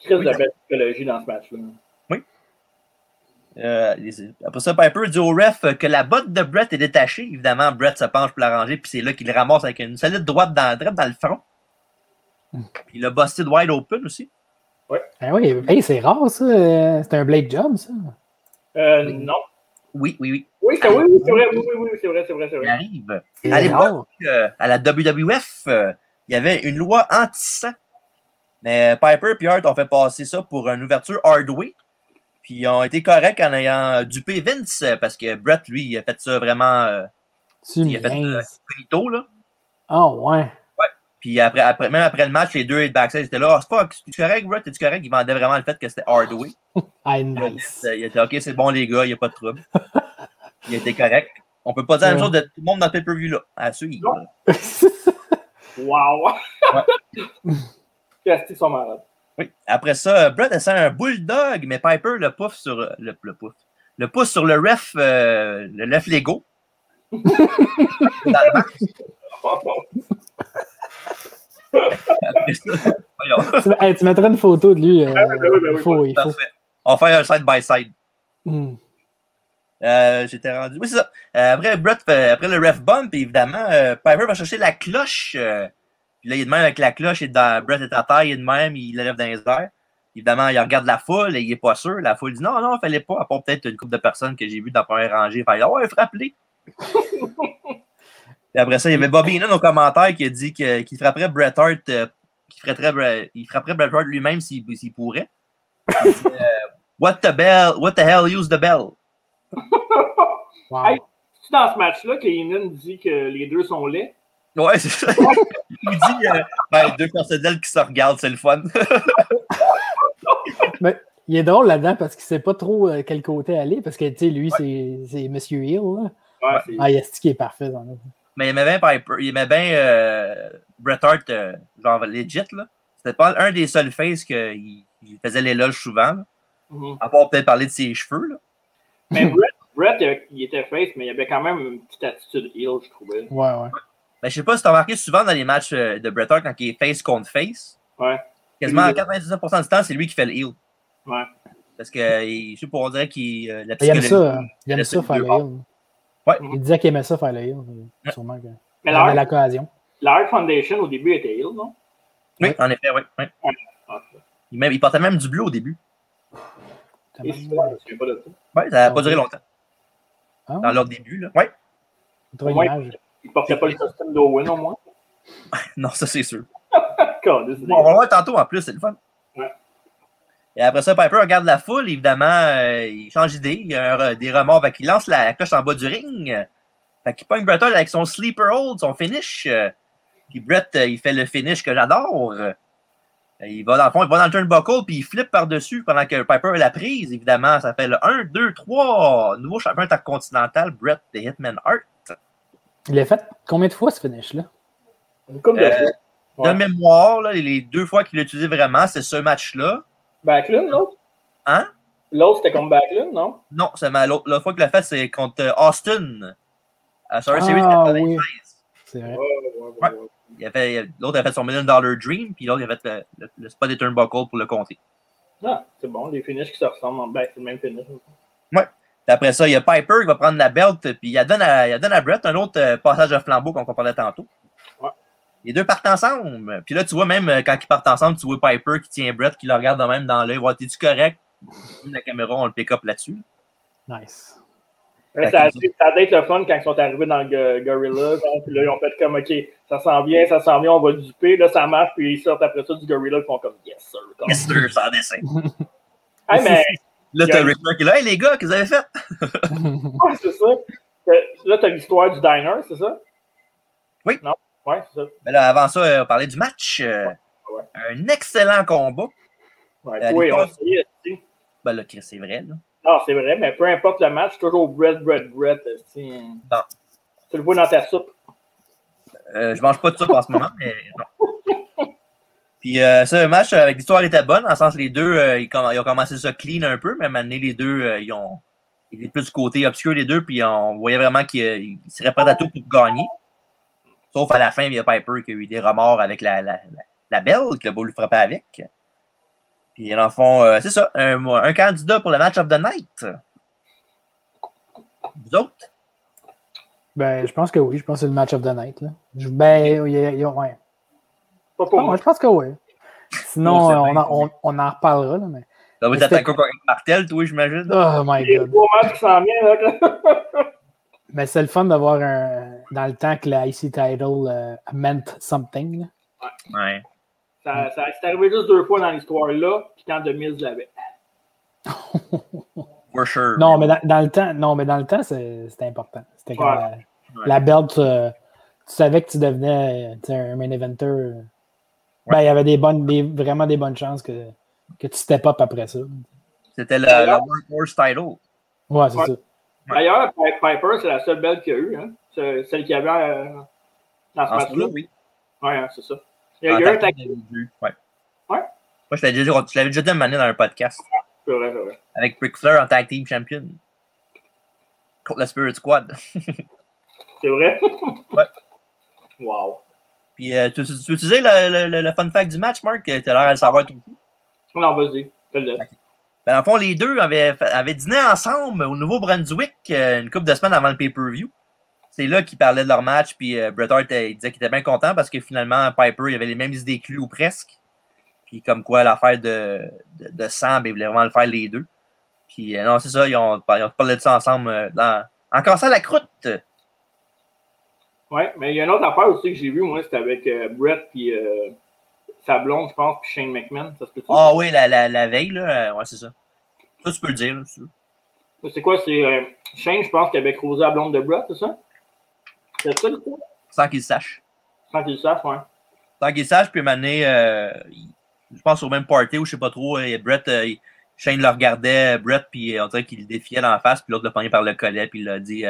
Chris de belle psychologie dans ce match-là. Euh, les- après ça, Piper dit au ref que la botte de Brett est détachée. Évidemment, Brett se penche pour la ranger, puis c'est là qu'il le ramasse avec une solide droite dans, dans le front. Puis il a busted wide open aussi. Ah oui, hey, c'est rare ça. euh, C'est un Blade Job, ça. Euh, non. Oui, oui, oui. Oui, c'est oui, oui, c'est vrai, oui, oui, oui, c'est vrai, c'est vrai, c'est Il vrai. arrive. C'est À l'époque, euh, à la WWF, euh, il y avait une loi anti-sang. Mais Piper et Hart ont fait passer ça pour une ouverture hardway. Puis ils ont été corrects en ayant dupé Vince parce que Brett, lui, il a fait ça vraiment euh, Tu il a fait, euh, là. Ah ouais. Puis après, après, même après le match, les deux backstage étaient là. Ah, c'est pas, tu correct, Brett? Es-tu correct? Ils vendaient vraiment le fait que c'était hardway. Ah, nice. Il dit, OK, c'est bon, les gars, il n'y a pas de trouble. Il était correct. On peut pas dire la même Ouais. chose de tout le monde dans le pay-per-view, là. À suivre. Wow! Qu'ils sont malades. Oui. Après ça, Brett essaie un bulldog, mais Piper le pouf sur le, le pouf. Le pouce sur le ref, euh, le ref Lego. Dans le match. Tu, hey, tu mettrais une photo de lui. euh, Ah oui, ben oui, ben oui, il faut, il faut. Parfait. On va faire un side-by-side. Hmm. Euh, J'étais rendu. Oui, c'est ça. Euh, après, Brett fait- après le ref bump, évidemment, euh, Piper va chercher la cloche. euh, puis là, il est de même avec la cloche. Et dans, Brett est à terre, il est de même, il lève dans les airs. Évidemment, il regarde la foule et il est pas sûr. La foule dit non, non, fallait pas. À part peut-être une couple de personnes que j'ai vues dans la première rangée. Faire Ah ouais, frappe-les. Et après ça, il y avait Bobby Heenan au commentaire qui a dit que- qu'il frapperait Bret Hart, euh, qu'il frapperait, Bret- il frapperait Bret Hart lui-même s'il pourrait. Il dit, euh, what the bell, what the hell use the bell? Wow. Hey. C'est dans ce match-là que Heenan dit que les deux sont laids. Ouais, c'est ça. Il dit euh, ben, deux personnels qui se regardent, c'est le fun. Il est drôle là-dedans parce qu'il sait pas trop euh, quel côté aller. Parce que, tu sais, lui, c'est c'est Monsieur Hill. Là. Ouais, c'est- Ah, il est qui est parfait dans le. Mais il aimait bien Piper, il aimait bien euh, Bret Hart, euh, genre legit, là. C'était pas un des seuls faces qu'il il faisait l'éloge souvent, là. Mhm. à part peut-être parler de ses cheveux, là. Mais Brett, Brett, il, était face, mais il avait quand même une petite attitude heel, je trouvais. Ouais, ouais. Ben, je sais pas si tu as remarqué souvent dans les matchs euh, de Bret Hart quand il est face contre face. Ouais. Quasiment à Oui. 99% du temps, c'est lui qui fait le heel. Ouais. Parce que je sais pas, on dirait qu'il euh, la Il aime ça. hein. Il aime ça faire le heel. Ouais. Il disait qu'il aimait ça faire le heel. Sûrement que. Mais l'occasion. la Foundation, au début, était heel, non? Oui, en effet, oui. oui. Ah, Il, même- il portait même du bleu au début. Oui, ça n'a pas Ok. duré longtemps. Ah, Dans leur début, là. Oui. Ouais. Il portait pas le costume d'Owen, au moins. Non, ça, c'est sûr. On va voir tantôt en plus, c'est le fun. Et après ça, Piper regarde la foule, évidemment, euh, il change d'idée, il y a un des remords, fait qu'il lance la cloche en bas du ring. Fait qu'il pogne Bret avec son sleeper hold, son finish. Puis Bret, euh, il fait le finish que j'adore. Euh, Il va dans le fond, il va dans le turnbuckle, puis il flippe par-dessus pendant que Piper a la prise, évidemment. Ça fait le 1, 2, 3. Nouveau champion intercontinental, Bret the Hitman Hart. Il a fait combien de fois ce finish-là? Coupe de Euh, fois. De mémoire, là, les deux fois qu'il l'a utilisé vraiment, c'est ce match-là. Backlund, l'autre? Hein? L'autre, c'était comme Backlund, non? Non, c'est ma- l'autre l'autre fois qu'il l'a fait, c'est contre euh, Austin. À Survivor Series Ah, 96. oui. C'est vrai. Ouais, ouais, ouais. ouais. Il a fait- L'autre a fait son Million Dollar Dream, puis l'autre a fait le, le, le spot des turnbuckle pour le compter. Ah, c'est bon, les finishes qui se ressemblent. Ben, c'est le même finish. Puis après ça, il y a Piper qui va prendre la belt, puis il la donne à, il la donne à Brett, un autre euh, passage de flambeau qu'on parlait tantôt. Les deux partent ensemble. Puis là, tu vois, même euh, quand ils partent ensemble, tu vois Piper qui tient Brett, qui le regarde de même dans l'œil. Ouais, T'es-tu correct? La caméra, on le pick up là-dessus. Nice. Ouais, ça, a dû- ça a dû être le fun quand ils sont arrivés dans le go- Gorilla. Puis là, ils ont fait comme, OK, ça sent bien, ça sent bien, on va le duper. Là, ça marche. Puis ils sortent après ça du Gorilla. Ils font comme, Yes, sir. Comme, Yes, sir, sans dessin. Hey, mais, Là, t'as Rick Flair qui est là. Hey, les gars, qu'est-ce que vous avez fait? ouais, c'est ça. Euh, Là, t'as l'histoire du diner, c'est ça? Oui. Non? Ouais, c'est ça. Ben là, avant ça, euh, on parlait du match. euh, Ouais. Un excellent combat. Ouais, Euh, oui, on sait. Ben là, Chris, c'est vrai. Là. Non, c'est vrai, mais peu importe le match, toujours Brett, Brett. esti. Non. Tu le vois dans ta soupe. Euh, je mange pas de soupe en ce moment, mais non. Puis euh, ça, le match avec l'histoire était bonne, dans le sens les deux, euh, ils, ont commencé ça clean un peu, mais maintenant les deux, euh, ils ont. Ils étaient plus du côté obscur les deux, puis on voyait vraiment qu'ils euh, ils seraient prêts à tout pour gagner. Sauf à la fin, il y a Piper qui a eu des remords avec la, la, la, la belle, qui a beau le frapper avec. Puis dans le fond, euh, c'est ça, un, un candidat pour le match of the night. Vous autres? Ben, je pense que oui. Je pense que c'est le match of the night. Là. Je- Ben, il y a- il y a- ouais. Pas pour Ah, moi. je pense que oui. Sinon, Oh, euh, on, en, on, on en reparlera. Là, mais... Mais être c'était- attaqué avec Martel, toi, j'imagine? Oh my god. gros matchs qui s'en viennent, là. Mais c'est le fun d'avoir un. Dans le temps que la IC title euh, meant something. là. Ouais. Ça, ça c'est arrivé juste deux fois dans l'histoire là, puis quand Demise l'avait. For sure. Non, mais dans, dans le temps, non, mais dans le temps, c'est- c'était important. C'était comme Ouais. la, Ouais. la belt, euh, tu savais que tu devenais euh, tu sais, un main eventer. euh. Ben, il y avait des bonnes, des, vraiment des bonnes chances que, que tu step up après ça. C'était le, le Workhorse title. Ouais, c'est Ouais. ça. D'ailleurs, Pi- Piper, c'est la seule belle qu'il y a eu, hein. C'est Celle qu'il y avait euh, dans ce En match-là. oui. Ouais, hein, c'est ça. Il y a eu un tag. Ouais. Ouais. Moi, je l'avais déjà, je l'avais déjà dit dans un podcast c'est vrai, c'est vrai. avec Ric Flair en tag team champion. Contre la Spirit Squad. C'est vrai? Ouais. Wow. Puis, euh, tu, tu, tu veux utiliser le, le, le fun fact du match, Mark? T'as l'air à le savoir tout. Non, vas-y. Fais-le. Ben, dans le fond, les deux avaient, avaient dîné ensemble au Nouveau-Brunswick euh, une couple de semaines avant le pay-per-view. C'est là qu'ils parlaient de leur match, puis euh, Bret Hart euh, il disait qu'il était bien content parce que finalement, Piper, il avait les mêmes idées que lui ou presque. Puis comme quoi, l'affaire de, de, de sang, ben, il voulait vraiment le faire les deux. Puis euh, non, c'est ça, ils ont, ils ont parlé de ça ensemble dans, en cassant la croûte. Ouais, mais il y a une autre affaire aussi que j'ai vue, moi, c'était avec Brett puis sa blonde, je pense, puis Shane McMahon. Ça se? Ah oui, la, la, la veille, là, euh, ouais, c'est ça. Ça, tu peux le dire. Veux. C'est quoi? C'est euh, Shane, je pense, qui avait croisé la blonde de Brett, c'est ça? C'est ça, le coup? sans qu'il le sache. Sans qu'il le sache, ouais. Sans qu'il le sache, puis m'amener, euh, je pense au même party ou je sais pas trop, et Brett, euh, il- Shane le regardait, Brett, puis on dirait qu'il le défiait dans la face, puis l'autre le pogné par le collet, puis il a dit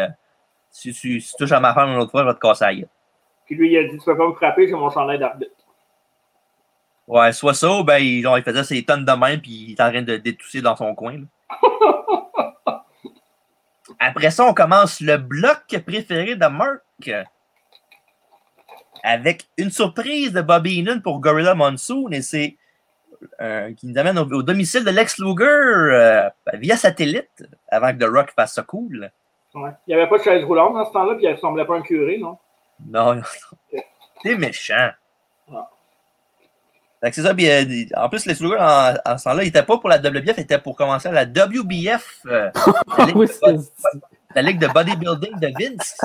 si, tu touches à ma femme une autre fois, je vais te casser la gueule. Puis lui, il a dit Tu peux pas me frapper, j'ai mon chandail d'arbitre. Ouais, soit ça, ou ben, il, genre, il faisait ses tonnes de main, puis il est en train de détousser dans son coin. là. Après ça, on commence le bloc préféré de Mark avec une surprise de Bobby Heenan pour Gorilla Monsoon et c'est euh, qui nous amène au, au domicile de Lex Luger euh, via satellite avant que The Rock fasse ça cool. Ouais. Il n'y avait pas de chaise roulante dans ce temps-là, puis il ressemblait pas à un curé, non? Non, t'es méchant. Ah. C'est ça, puis euh, en plus, Lex Luger, en, en ce temps-là, il était pas pour la WBF, il était pour commencer à la WBF, euh, la, ligue Oui, de, c'est- la ligue de bodybuilding de Vince.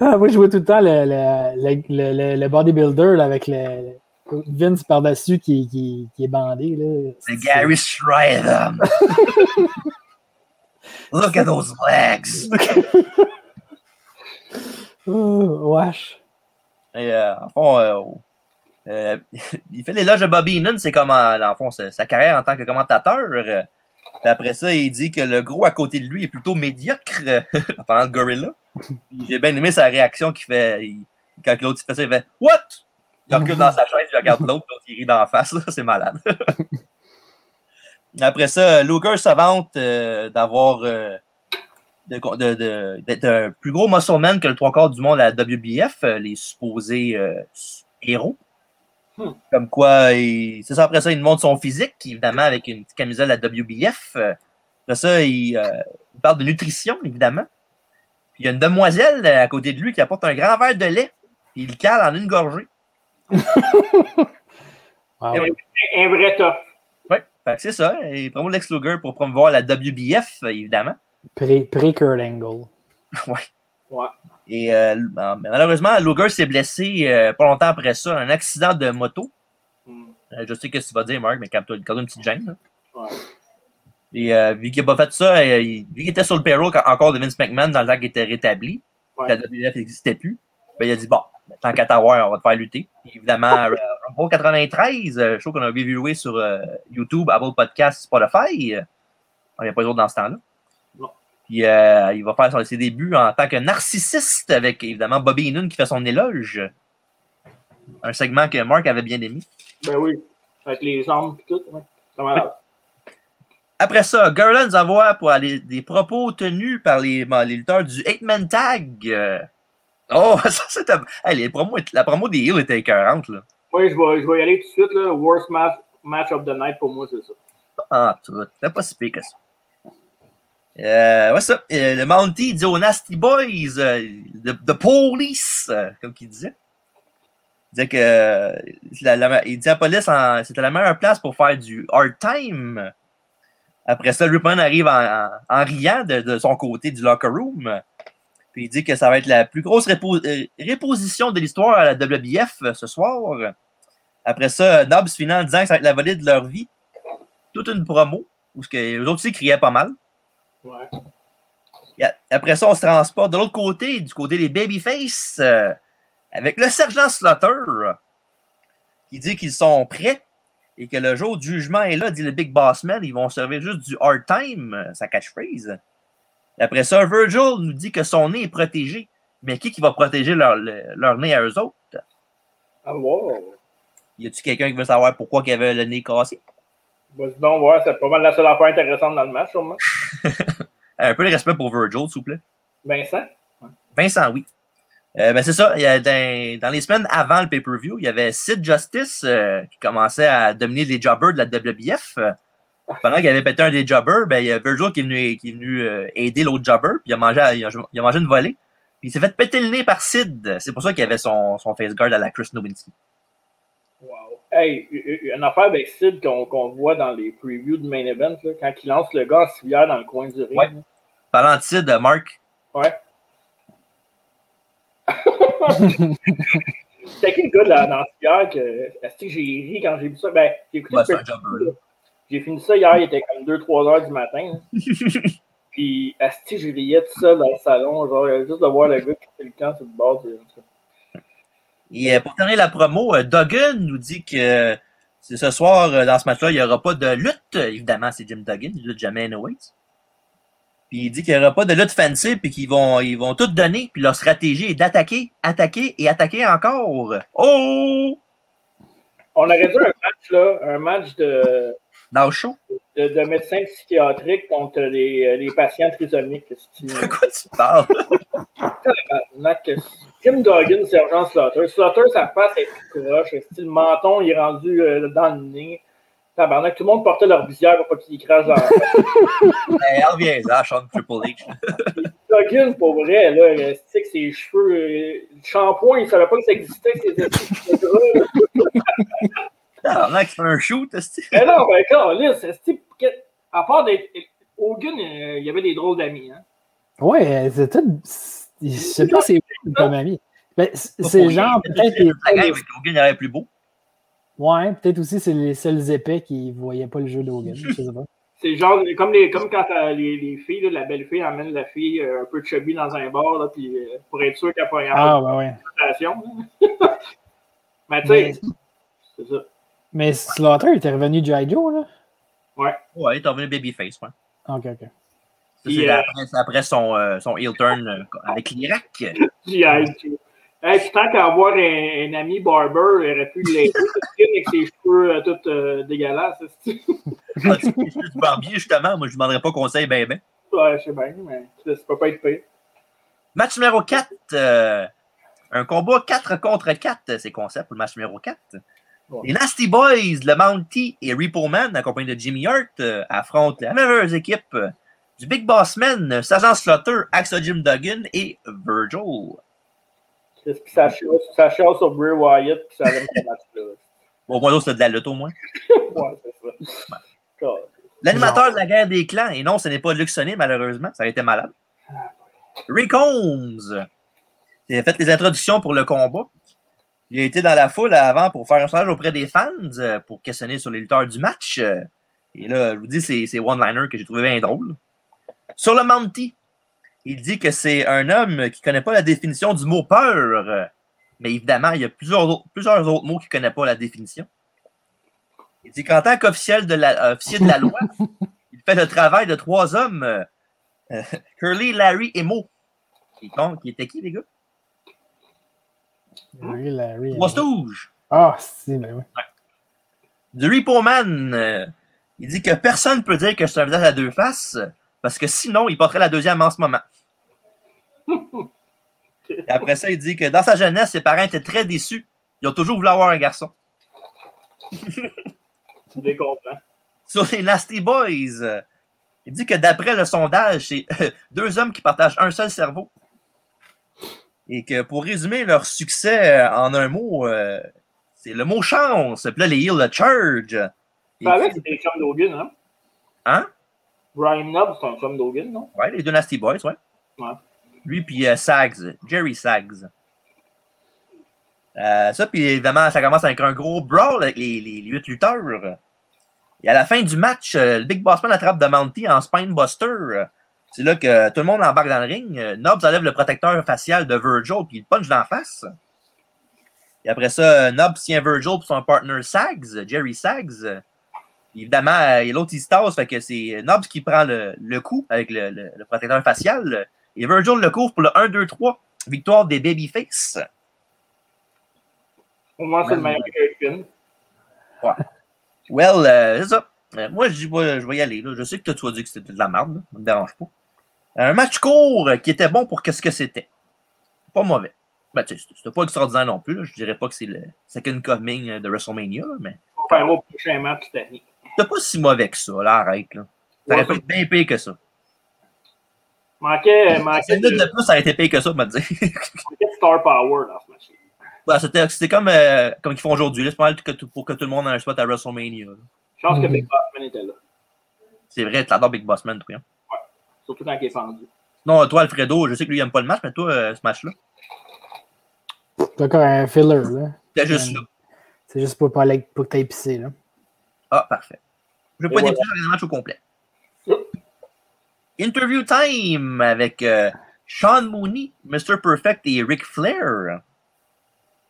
Ah, moi, je vois tout le temps le, le, le, bodybuilder là, avec le Vince par-dessus qui, qui, qui est bandé. Là. C'est Gary Stridham. Look at those legs. Oh, wesh. Et, euh, en fond, euh, euh, il fait l'éloge de Bobby Heenan, c'est comme en, en fond, sa, carrière en tant que commentateur. euh, puis après ça, il dit que le gros à côté de lui est plutôt médiocre euh, en parlant de Gorilla. J'ai bien aimé sa réaction qu'il fait quand l'autre fait ça, il fait What? Il recule dans sa chaise, il regarde l'autre, l'autre il rit dans la face, c'est malade. Après ça, Luger se vante euh, d'avoir euh, de- d'être un plus gros muscleman que le trois quarts du monde à WBF, euh, les supposés euh, héros. Hmm. Comme quoi, il- c'est ça, après ça, il montre son physique, évidemment, avec une petite camisole à WBF. Après ça, il, euh, il parle de nutrition, évidemment. Puis il y a une demoiselle à côté de lui qui apporte un grand verre de lait. Puis il le cale en une gorgée. Wow. Oui. Un vrai top. Que c'est ça. Il promeut Lex Luger pour promouvoir la WBF, évidemment. Pré- Pré-Kurt Angle. Ouais. Ouais. Et euh, malheureusement, Luger s'est blessé euh, pas longtemps après ça, un accident de moto. Hmm. Euh, je sais ce que tu vas dire, Mark, mais calme-toi, calme une petite gêne. Ouais. Et vu qu'il n'a pas fait ça, il, vu qu'il était sur le payroll quand- encore de Vince McMahon dans le temps qu'il était rétabli, Ouais. la WWF n'existait plus, ben, il a dit bon, tant qu'à t'avoir, on va te faire lutter. Et évidemment, Rumble 93, euh, show qu'on a reviewé sur YouTube, Apple Podcast, Spotify. Il n'y a pas d'autre dans ce temps-là. Puis euh, il va faire ses débuts en tant que narcissiste avec évidemment Bobby Heenan qui fait son éloge. Un segment que Mark avait bien aimé. Ben oui. Avec les jambes et tout. Ouais. Malade. Après ça, Garland envoie pour aller des propos tenus par les, bon, les lutteurs du 8-Man Tag. Euh, Oh, ça c'était. Hey, la promo des Hills était écœurante, là. Oui, je vais, je vais y aller tout de suite. Là. Worst match, match of the night pour moi, c'est ça. Ah, tout. C'était pas si pire que ça. Euh, ouais, ça. Le Mountie dit aux Nasty Boys, euh, the, Police, euh, comme qu'il disait. Il disait que. il dit à la police, c'était la meilleure place pour faire du hard time. Après ça, Ripon arrive en, riant de, son côté du locker room. Puis il dit que ça va être la plus grosse répo- réposition de l'histoire à la WBF ce soir. Après ça, Dobbs finit en disant que ça va être la volée de leur vie. Toute une promo, où les autres aussi criaient pas mal. Ouais. Après ça, on se transporte de l'autre côté, du côté des Babyface, euh, avec le sergent Slaughter, qui dit qu'ils sont prêts et que le jour du jugement est là, dit le Big Boss Man, ils vont servir juste du hard time, sa catchphrase. Après ça, Virgil nous dit que son nez est protégé. Mais qui, qui va protéger leur, le- leur nez à eux autres? Ah, wow. Y a-tu quelqu'un qui veut savoir pourquoi il avait le nez cassé? Donc, voir, c'est pas mal la seule affaire intéressante dans le match, sûrement. Un peu de respect pour Virgil, s'il vous plaît. Vincent? Vincent, oui. Euh, ben c'est ça. Il y a dans, dans les semaines avant le pay-per-view, il y avait Sid Justice euh, qui commençait à dominer les jobbers de la WBF. Euh, pendant qu'il avait pété un des jobbers, ben, il y a Virgil qui est venu, qui est venu euh, aider l'autre jobber, puis il a, mangé, il, a, il a mangé une volée. Puis il s'est fait péter le nez par Sid. C'est pour ça qu'il avait son, son face guard à la Chris Nowinski. Wow. Hey, une affaire avec Sid qu'on voit dans les previews de main event, là, quand il lance le gars en civière dans le coin du ring. Ouais. Parlant de Sid, euh, Mark, Ouais. C'était qui le gars la, dans civière que, est-ce que j'ai ri quand j'ai vu ça? Ben, j'ai écouté ouais, là. J'ai fini ça hier, il était comme 2-3 heures du matin. là. Puis, asti, je riais tout seul dans le salon, genre, juste de voir le gars qui fait le camp sur le bord. Et pour terminer la promo, euh, Duggan nous dit que euh, ce soir, euh, dans ce match-là, il n'y aura pas de lutte. Évidemment, c'est Jim Duggan, il lutte jamais anyways. Puis il dit qu'il n'y aura pas de lutte fancy, puis qu'ils vont, ils vont tout donner, puis leur stratégie est d'attaquer, attaquer et attaquer encore. Oh! On aurait dû un match, là, un match de, Dans le show. de, de médecins psychiatriques contre les, les patients trisomiques. De quoi tu parles? Tim Duggan, Sergent Slaughter. Slaughter, sa face est plus proche. Le menton, il est rendu euh, dans le nez. Tabarnak, tout le monde portait leur visière pour pas qu'il crache dans la hey, revient là, Sean Triple H. Duggan, pour vrai, là, c'est que ses cheveux, euh, le shampoing, il savait pas que ça existait, ses Tabarnak, c'est un shoot, c'est Mais non, ben, quand, là, c'est à part d'être. Hogan, euh, il y avait des drôles d'amis, hein. Ouais, c'était. Je sais pas c'est comme ami. Ben, c'est genre peut-être. Les... Hogan, il avait plus beau. Ouais, peut-être aussi c'est les seuls épais qui ne voyaient pas le jeu d'Hogan. Je sais pas. C'est genre comme, les, comme quand les, les, filles, là, la belle fille emmène la fille euh, un peu chubby dans un bar là, puis, euh, pour être sûr qu'elle ne ah, ouais, ouais. Mais tu sais, c'est ça. Mais Slaughter était revenu G.I. Joe, là? Ouais. Ouais, il est revenu Babyface, ouais. Ok, ok. C'est euh, après, après, son, euh, son heel turn euh, avec l'Irak. Hey, tant qu'à avoir un, un, ami barber, il aurait pu l'aider avec ses cheveux euh, tout euh, dégueulasses. ah, tu du barbier, justement. Moi, je ne demanderais pas conseil, ben, ben. Ouais, je sais bien, mais ça peut pas être pire. Match numéro 4. Euh, un combat 4 contre 4, c'est concept pour le match numéro 4. Ouais. Les Nasty Boys, le Mountie et Repo Man, accompagnés de Jimmy Hart, affrontent la merveilleuse équipe du Big Boss Man, Sergeant Slaughter, Axel Jim Duggan et Virgil. Ça chasse, ça chasse sur Bray Wyatt, puis ça aime ce match-là. Moins, c'est de la lutte, au moins. ouais, c'est ça. Ouais. L'animateur de la guerre des clans, et non, ce n'est pas Luc Sonnet, malheureusement, ça a été malade. Rick Holmes. Il a fait les introductions pour le combat. Il a été dans la foule avant pour faire un sondage auprès des fans, pour questionner sur les lutteurs du match. Et là, je vous dis, c'est one-liner que j'ai trouvé bien drôle. Sur le Mountie, il dit que c'est un homme qui ne connaît pas la définition du mot peur. Mais évidemment, il y a plusieurs autres, plusieurs autres mots qu'il ne connaît pas la définition. Il dit qu'en tant qu'officiel de, la, officier de la loi, il fait le travail de trois hommes euh, Curly, Larry et Mo. Qui, qui était qui, les gars? Curly, Larry. Trois stouges. Ah, si, ben oui. Ouais. Du Repo Man, euh, il dit que personne ne peut dire que c'est un visage à deux faces, parce que sinon, il porterait la deuxième en ce moment. Et après ça, il dit que dans sa jeunesse, ses parents étaient très déçus. Ils ont toujours voulu avoir un garçon. tu les comprends. Sur les Nasty Boys, il dit que d'après le sondage, c'est deux hommes qui partagent un seul cerveau. Et que pour résumer leur succès en un mot, euh, c'est le mot chance. Puis là, les. Tu savais que c'était les chums d'Hogan, hein? Hein? Brian Knobb, c'est un chum d'Hogan, non? Ouais, les deux Nasty Boys, ouais. Ouais. Lui, puis euh, Sags, Jerry Sags. Euh, ça, puis évidemment, ça commence avec un gros brawl avec les, les, les 8 lutteurs. Et à la fin du match, euh, le Big Boss Man attrape de Mountie en Spinebuster. C'est là que tout le monde embarque dans le ring. Nobbs enlève le protecteur facial de Virgil, puis il punch d'en face. Et après ça, Nobbs tient Virgil pour son partner Sags, Jerry Sags. Évidemment, l'autre il se tasse, fait que c'est Nobbs qui prend le, le coup avec le, le, le, protecteur facial. Et Virgil le couvre pour le 1, 2, 3. Victoire des Babyface. Au moins, c'est le meilleur que Ouais. Well, euh, c'est ça. Euh, moi, je, je vais y aller. Là. Je sais que tu as dit que c'était de la merde. Là. Ça me dérange pas. Un match court qui était bon pour qu'est-ce que c'était. Pas mauvais. Ben, c'était pas extraordinaire non plus. Là. Je dirais pas que c'est le second coming de WrestleMania, mais. On va faire au prochain match cette C'était pas si mauvais que ça, là, arrête. Là. Ça aurait ouais, pu être bien pire que ça. Manquait. manquait de... de plus, ça aurait été pire que ça, me dire. manquait de star power dans ce match. Ouais, c'était comme, euh, comme ils font aujourd'hui. C'est pas mal que, pour que tout le monde ait un spot à WrestleMania. Là. Je pense mm -hmm. que Big Bossman était là. C'est vrai, tu adores Big Bossman, toi. Hein? Ouais. Surtout quand il est fendu. Non, toi, Alfredo, je sais que lui, il aime pas le match, mais toi, euh, ce match-là. C'est encore un filler, là. C'était juste là. C'est juste pour, pour, pour que là. Ah, parfait. Je vais pas voilà. définir le match au complet. Interview time avec euh, Sean Mooney, Mr. Perfect et Ric Flair.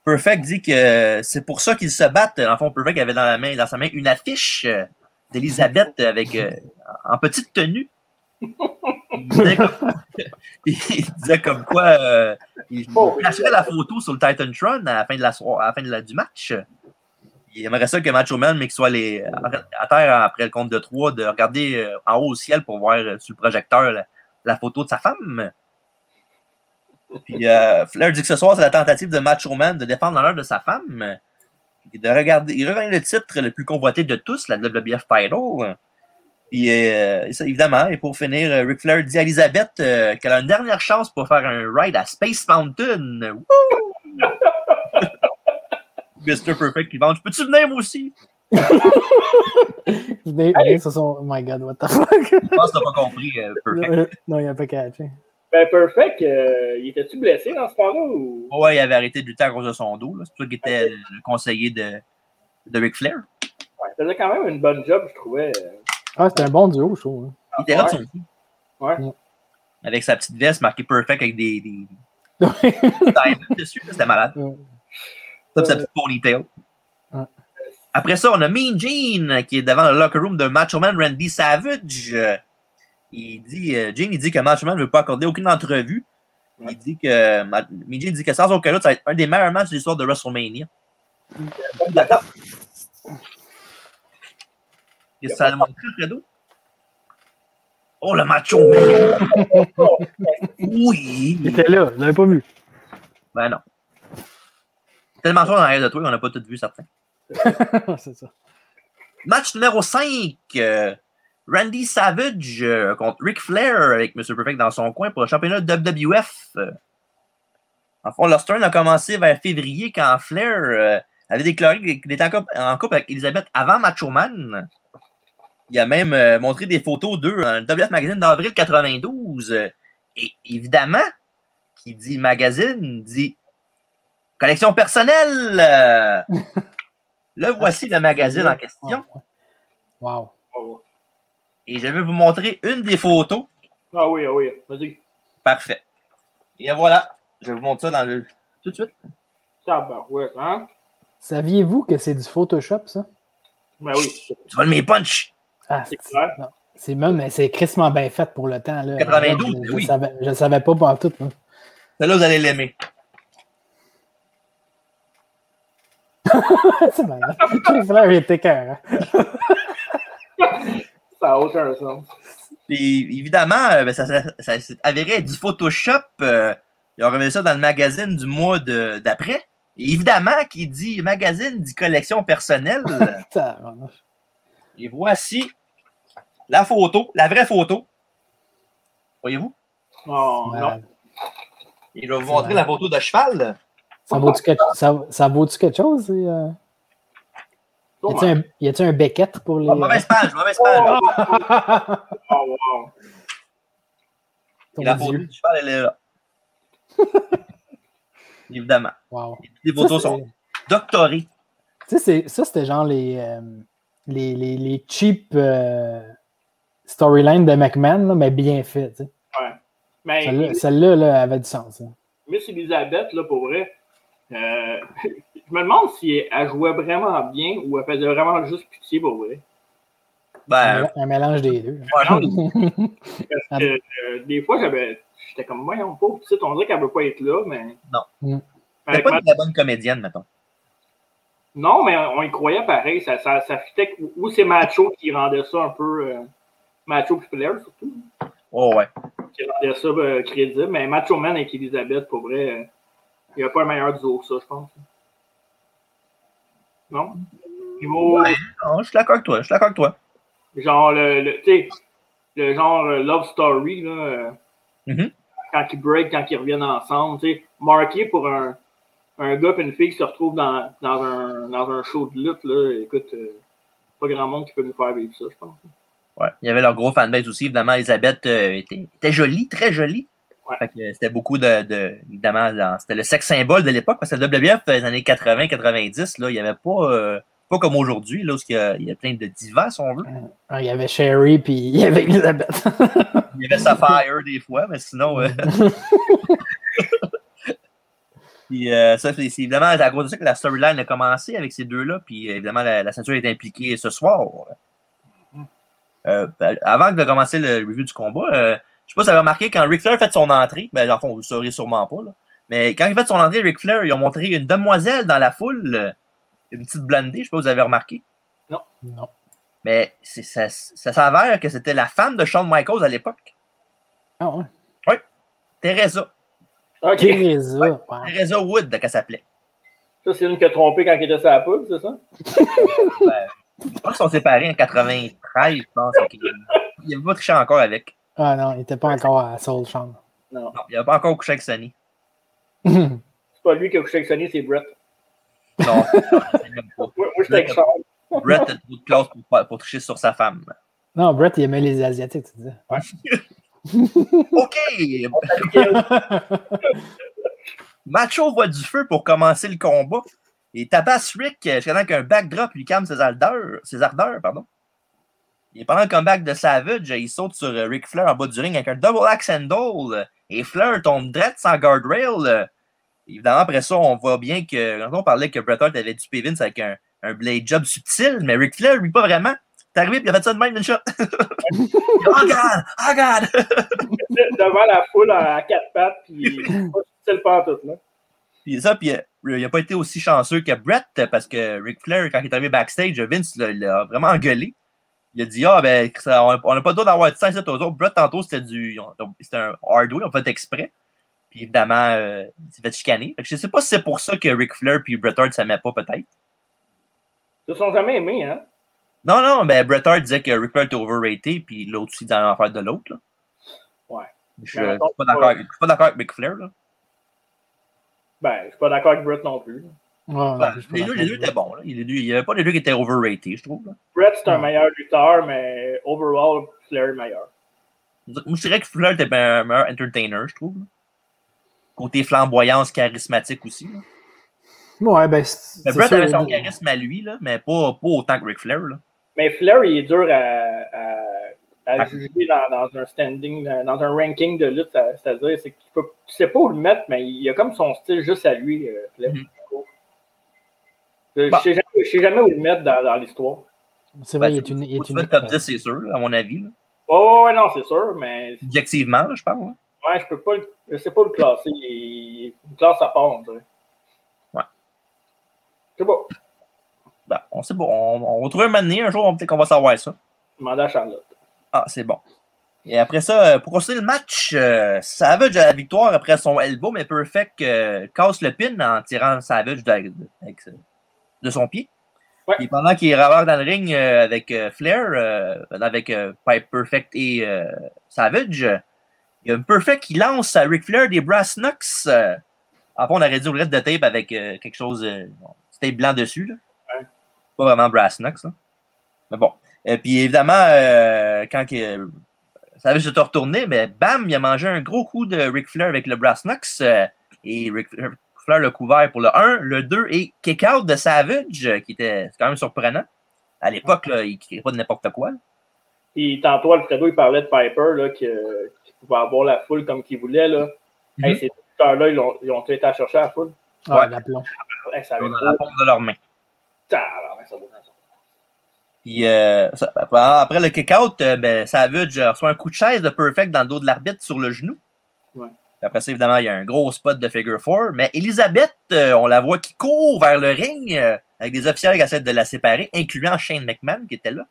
Perfect dit que c'est pour ça qu'ils se battent. En fond, Perfect avait dans, la main, dans sa main une affiche d'Elisabeth avec euh, en petite tenue. Il disait comme, il disait comme quoi euh, il flasherait la photo sur le Titantron à la fin, de la, à la fin de la, du match. Il aimerait ça que Macho Man, mais qu'il soit les, à terre après le compte de trois, de regarder euh, en haut au ciel pour voir euh, sur le projecteur la, photo de sa femme. Puis euh, Flair dit que ce soir, c'est la tentative de Macho Man de défendre l'honneur de sa femme. De regarder, il revient le titre le plus convoité de tous, la WWF Title. Puis évidemment, et pour finir, Ric Flair dit à Elisabeth qu'elle a une dernière chance pour faire un ride à Space Mountain. Woo! Mr. Perfect qui vend. Peux-tu venir moi aussi? Des- des- ce sont- Oh my god, what the fuck? Je pense que t'as pas compris, euh, Perfect. non, il a pas catché. Ben, Perfect, euh, il était-tu blessé dans ce temps-là ou? Ouais, il avait arrêté de lutter à cause de son dos. là. C'est pour ça qu'il était le conseiller de, de Ric Flair. Ouais, il faisait quand même une bonne job, je trouvais. euh. Ah, c'était un bon duo, je trouve. hein. Il était là de son coup. Ouais. Avec sa petite veste marquée Perfect avec des, des Ouais. dessus. C'était malade. Ouais. Sa petite ponytail. Après ça, on a Mean Gene qui est devant le locker room de Macho Man Randy Savage. Euh, Il dit, euh, Gene, il dit que Macho Man ne veut pas accorder aucune entrevue. Il dit que, Mean Gene dit que sans aucun doute, ça va être un des meilleurs matchs de l'histoire de WrestleMania. Qu'est-ce que ça a montré, Fredo? Oh, le Macho Man! oui! Il était là, je l'avais pas vu. Ben non. Tellement fort en arrière de toi qu'on n'a pas tout vu, certains. c'est ça. Match numéro 5. euh, Randy Savage euh, contre Ric Flair avec Mr. Perfect dans son coin pour le championnat de WWF. Euh, En fond, leur turn a commencé vers février quand Flair euh, avait déclaré qu'il était en couple, en couple avec Elizabeth avant Macho Man. Il a même montré des photos d'eux dans le WWF Magazine d'avril 92. Euh, Et évidemment, qui dit magazine, dit collection personnelle. Le voici le magazine en question. Wow. Et je vais vous montrer une des photos. Ah oui, ah oui, vas-y. Parfait. Et voilà. Je vous montre ça dans le. Tout de suite. Tabarouette, hein? Saviez-vous que c'est du Photoshop, ça? Ben oui, Tu vas le mes punch. Ah, c'est clair. non. C'est même, mais c'est crissement bien fait pour le temps. Là. 92, je, je oui. savais, je savais pas pour tout. là. Celle-là, vous allez l'aimer. c'est malade. Le Flair était cœur. Ça a aucun sens. Puis évidemment, euh, ben, ça, ça, ça s'est avéré du Photoshop. euh, ils ont remis ça dans le magazine du mois de- d'après. Et évidemment, qui dit magazine dit collection personnelle. Et voici la photo, la vraie photo. Voyez-vous? Non, non. Je vais vous montrer la photo de cheval. Ça vaut-tu quelque, ça, ça vaut-tu quelque chose? euh? Y a-tu un, y a-tu un Beckett pour les. Oh, mauvaise page, mauvaise page. Oh, wow. ton Et la photo du cheval, elle est là. Évidemment. Wow. Les photos Ça, sont doctorées. Tu sais, c'est- ça, c'était genre les, euh, les, les, les cheap euh, storylines de McMahon, là, mais bien fait. tu sais. Mais Celle-là, celle-là, là, avait du sens. hein. Miss Elizabeth, là, pour vrai, euh, je me demande si elle jouait vraiment bien ou elle faisait vraiment juste pitié pour vrai. Ben, Un, un mélange des deux. Parce que euh, des fois, j'avais. J'étais comme, voyons, pauvre petite, on dirait qu'elle veut pas être là, mais. Non. Mm. c'est Avec pas une très bonne comédienne, mettons. Non, mais on y croyait pareil. Ça, ça, ça fitait Ou c'est Macho qui rendait ça un peu. euh, Macho puis Flair, surtout. Oh, ouais. Qui rendait ça euh, crédible. Mais Macho Man avec Elizabeth, pour vrai, euh, il n'y a pas un meilleur duo que ça, je pense. Non? Niveau. Ouais. Non, je suis d'accord avec toi. Je suis d'accord avec toi. Genre, le, le, tu sais, le genre euh, Love Story, là, euh, Mhm. quand ils break, quand ils reviennent ensemble, tu sais, marqué pour un, un gars et une fille qui se retrouvent dans, dans, un, dans un show de lutte, là, écoute, euh, pas grand monde qui peut nous faire vivre ça, je pense. Ouais. Il y avait leur gros fanbase aussi. Évidemment, Elisabeth euh, était, était jolie, très jolie. Ouais. Euh, c'était beaucoup de. de- évidemment, c'était le sexe symbole de l'époque, parce que le WWF, dans les années 80-90, là, il n'y avait pas. euh, pas comme aujourd'hui, là, où il y, a, il y a plein de divas, si on veut. Ah, Il y avait Sherry puis il y avait Elizabeth. Il y avait Sapphire des fois, mais sinon. euh, Puis euh, ça, c'est c'est évidemment à cause de ça que la storyline a commencé avec ces deux-là. Puis euh, évidemment, la, la ceinture est impliquée ce soir. Euh, ben, avant de commencer le review du combat, euh, je sais pas si vous avez remarqué quand Ric Flair a fait son entrée, ben, dans le fond, vous ne le saurez sûrement pas, là. mais quand il a fait son entrée, Ric Flair, ils ont montré une demoiselle dans la foule. euh, Une petite blondée, je sais pas si vous avez remarqué. Non. Mais c'est- ça, ça s'avère que c'était la femme de Shawn Michaels à l'époque. Ah ouais. Teresa. OK. Teresa. ouais. Teresa Wood, qu'elle s'appelait. Ça, c'est une qui a trompé quand il était sur la poule, c'est ça? Je pense qu'ils sont séparés en 93, je pense. Il il avait pas triché encore avec. Ah non, il était pas encore à Soul Chambre. Non. Non, il avait pas encore couché avec Sonny. C'est pas lui qui a couché avec Sonny, c'est Brett. Non, c'est même pas. Moi, moi j'étais avec Charles. Brett a trop de classe pour, pour tricher sur sa femme. non, Brett, il aimait les Asiatiques, tu disais. OK! Macho voit du feu pour commencer le combat. Il tabasse Rick jusqu'à temps qu'un backdrop lui calme ses ardeurs. Ses ardeurs pardon. Et pendant le comeback de Savage, il saute sur euh, Ric Flair en bas du ring avec un double axe handle. Et Flair tombe direct sans guardrail. Évidemment, après ça, on voit bien que quand on parlait que Bret Hart avait du Vince avec un, un blade job subtil, mais Ric Flair, lui, pas vraiment. C'est arrivé, puis il a fait ça de même, une shot. oh God! Oh God! Devant la foule à quatre pattes, puis en tout, là. Puis ça, puis euh, il n'a pas été aussi chanceux que Brett parce que Ric Flair, quand il est arrivé backstage, Vince l'a vraiment engueulé. Il a dit Ah, ben, ça- on n'a pas le droit d'avoir de sang ici aux autres. Brett, tantôt, c'était du. C'était un hardware, on fait exprès. Puis évidemment, euh, il s'est fait chicaner. Fait que je sais pas si c'est pour ça que Ric Flair puis Bret Hart ne s'aimaient pas, peut-être. Ils se sont jamais aimés, hein? Non, non, mais Bret Hart disait que Ric Flair était overrated, puis l'autre aussi dans l'affaire de l'autre. là. Ouais. Je ne suis pas d'accord avec Ric Flair. Là. Ben, je suis pas d'accord avec Brett non plus. Ouais, Ben, les, deux, les deux étaient bons. Là. Il n'y avait pas les deux qui étaient overrated, je trouve. là. Brett, c'est un Ouais. meilleur lutteur, mais overall, Flair est meilleur. Moi, je dirais que Flair était un meilleur entertainer, je trouve. là. Côté flamboyance charismatique aussi. Là. Ouais, ben, c'est Mais Brett sûr, avait son charisme à lui, là, mais pas, pas autant que Ric Flair. Là. Mais Flair, il est dur à, à, à Ah. juger dans, dans un standing, dans un ranking de lutte. ça- C'est-à-dire, c'est qu'il peut, tu sais pas où le mettre, mais il a comme son style juste à lui, euh, Flair. Mhm. Je sais jamais, je sais jamais où le mettre dans, dans l'histoire. C'est vrai, Ben, il est une. Il est une fasses top 10, c'est sûr, à mon avis. là. Oh, ouais, non, c'est sûr, mais Objectivement, là, je parle. là. ouais, je peux pas, le- je sais pas le classer. Il, une classe à part, on dirait. Ouais. C'est bon. Ben, on sait bon. On, on va trouver un donné, un jour, on- peut-être qu'on va savoir ça. Demandez à Charlotte. Ah, c'est bon. Et après ça, euh, pour continuer le match, euh, Savage a la victoire après son elbow, mais Perfect euh, casse le pin en tirant Savage de, de- avec, euh, de son pied. Ouais. Et pendant qu'il est dans le ring euh, avec euh, Flair, euh, avec Pipe Perfect et Savage, il y a un Perfect qui lance à Ric Flair des Brass Knucks. Après, on aurait dit ouvrir de tape avec quelque chose, tape blanc dessus. Là. Ouais. Pas vraiment Brass Knucks. Là. Mais bon. Et puis évidemment, quand que, Savage s'est retourné, mais bam, il a mangé un gros coup de Ric Flair avec le Brass Knucks. et Ric Flair l'a couvert pour le 1, le 2 et kick-out de Savage, euh, qui était quand même surprenant. À l'époque, là, il ne kickait pas de n'importe quoi. Puis tantôt, Alfredo, il parlait de Piper, là, qu'il pouvait avoir la foule comme qu'il voulait. Là. Hey, ces lutteurs-là, ils ont, ils ont été à chercher la foule. Ah, Ouais. l'aplomb. Hey, ça avait Dans la paume de leurs mains. Ça vaut la. Puis euh, ça- après le kick-out, euh, ben, Savage euh, reçoit un coup de chaise de Perfect dans le dos de l'arbitre sur le genou. Ouais. Après ça, évidemment, il y a un gros spot de figure four. Mais Elisabeth, euh, on la voit qui court vers le ring euh, avec des officiels qui essaient de la séparer, incluant Shane McMahon qui était là.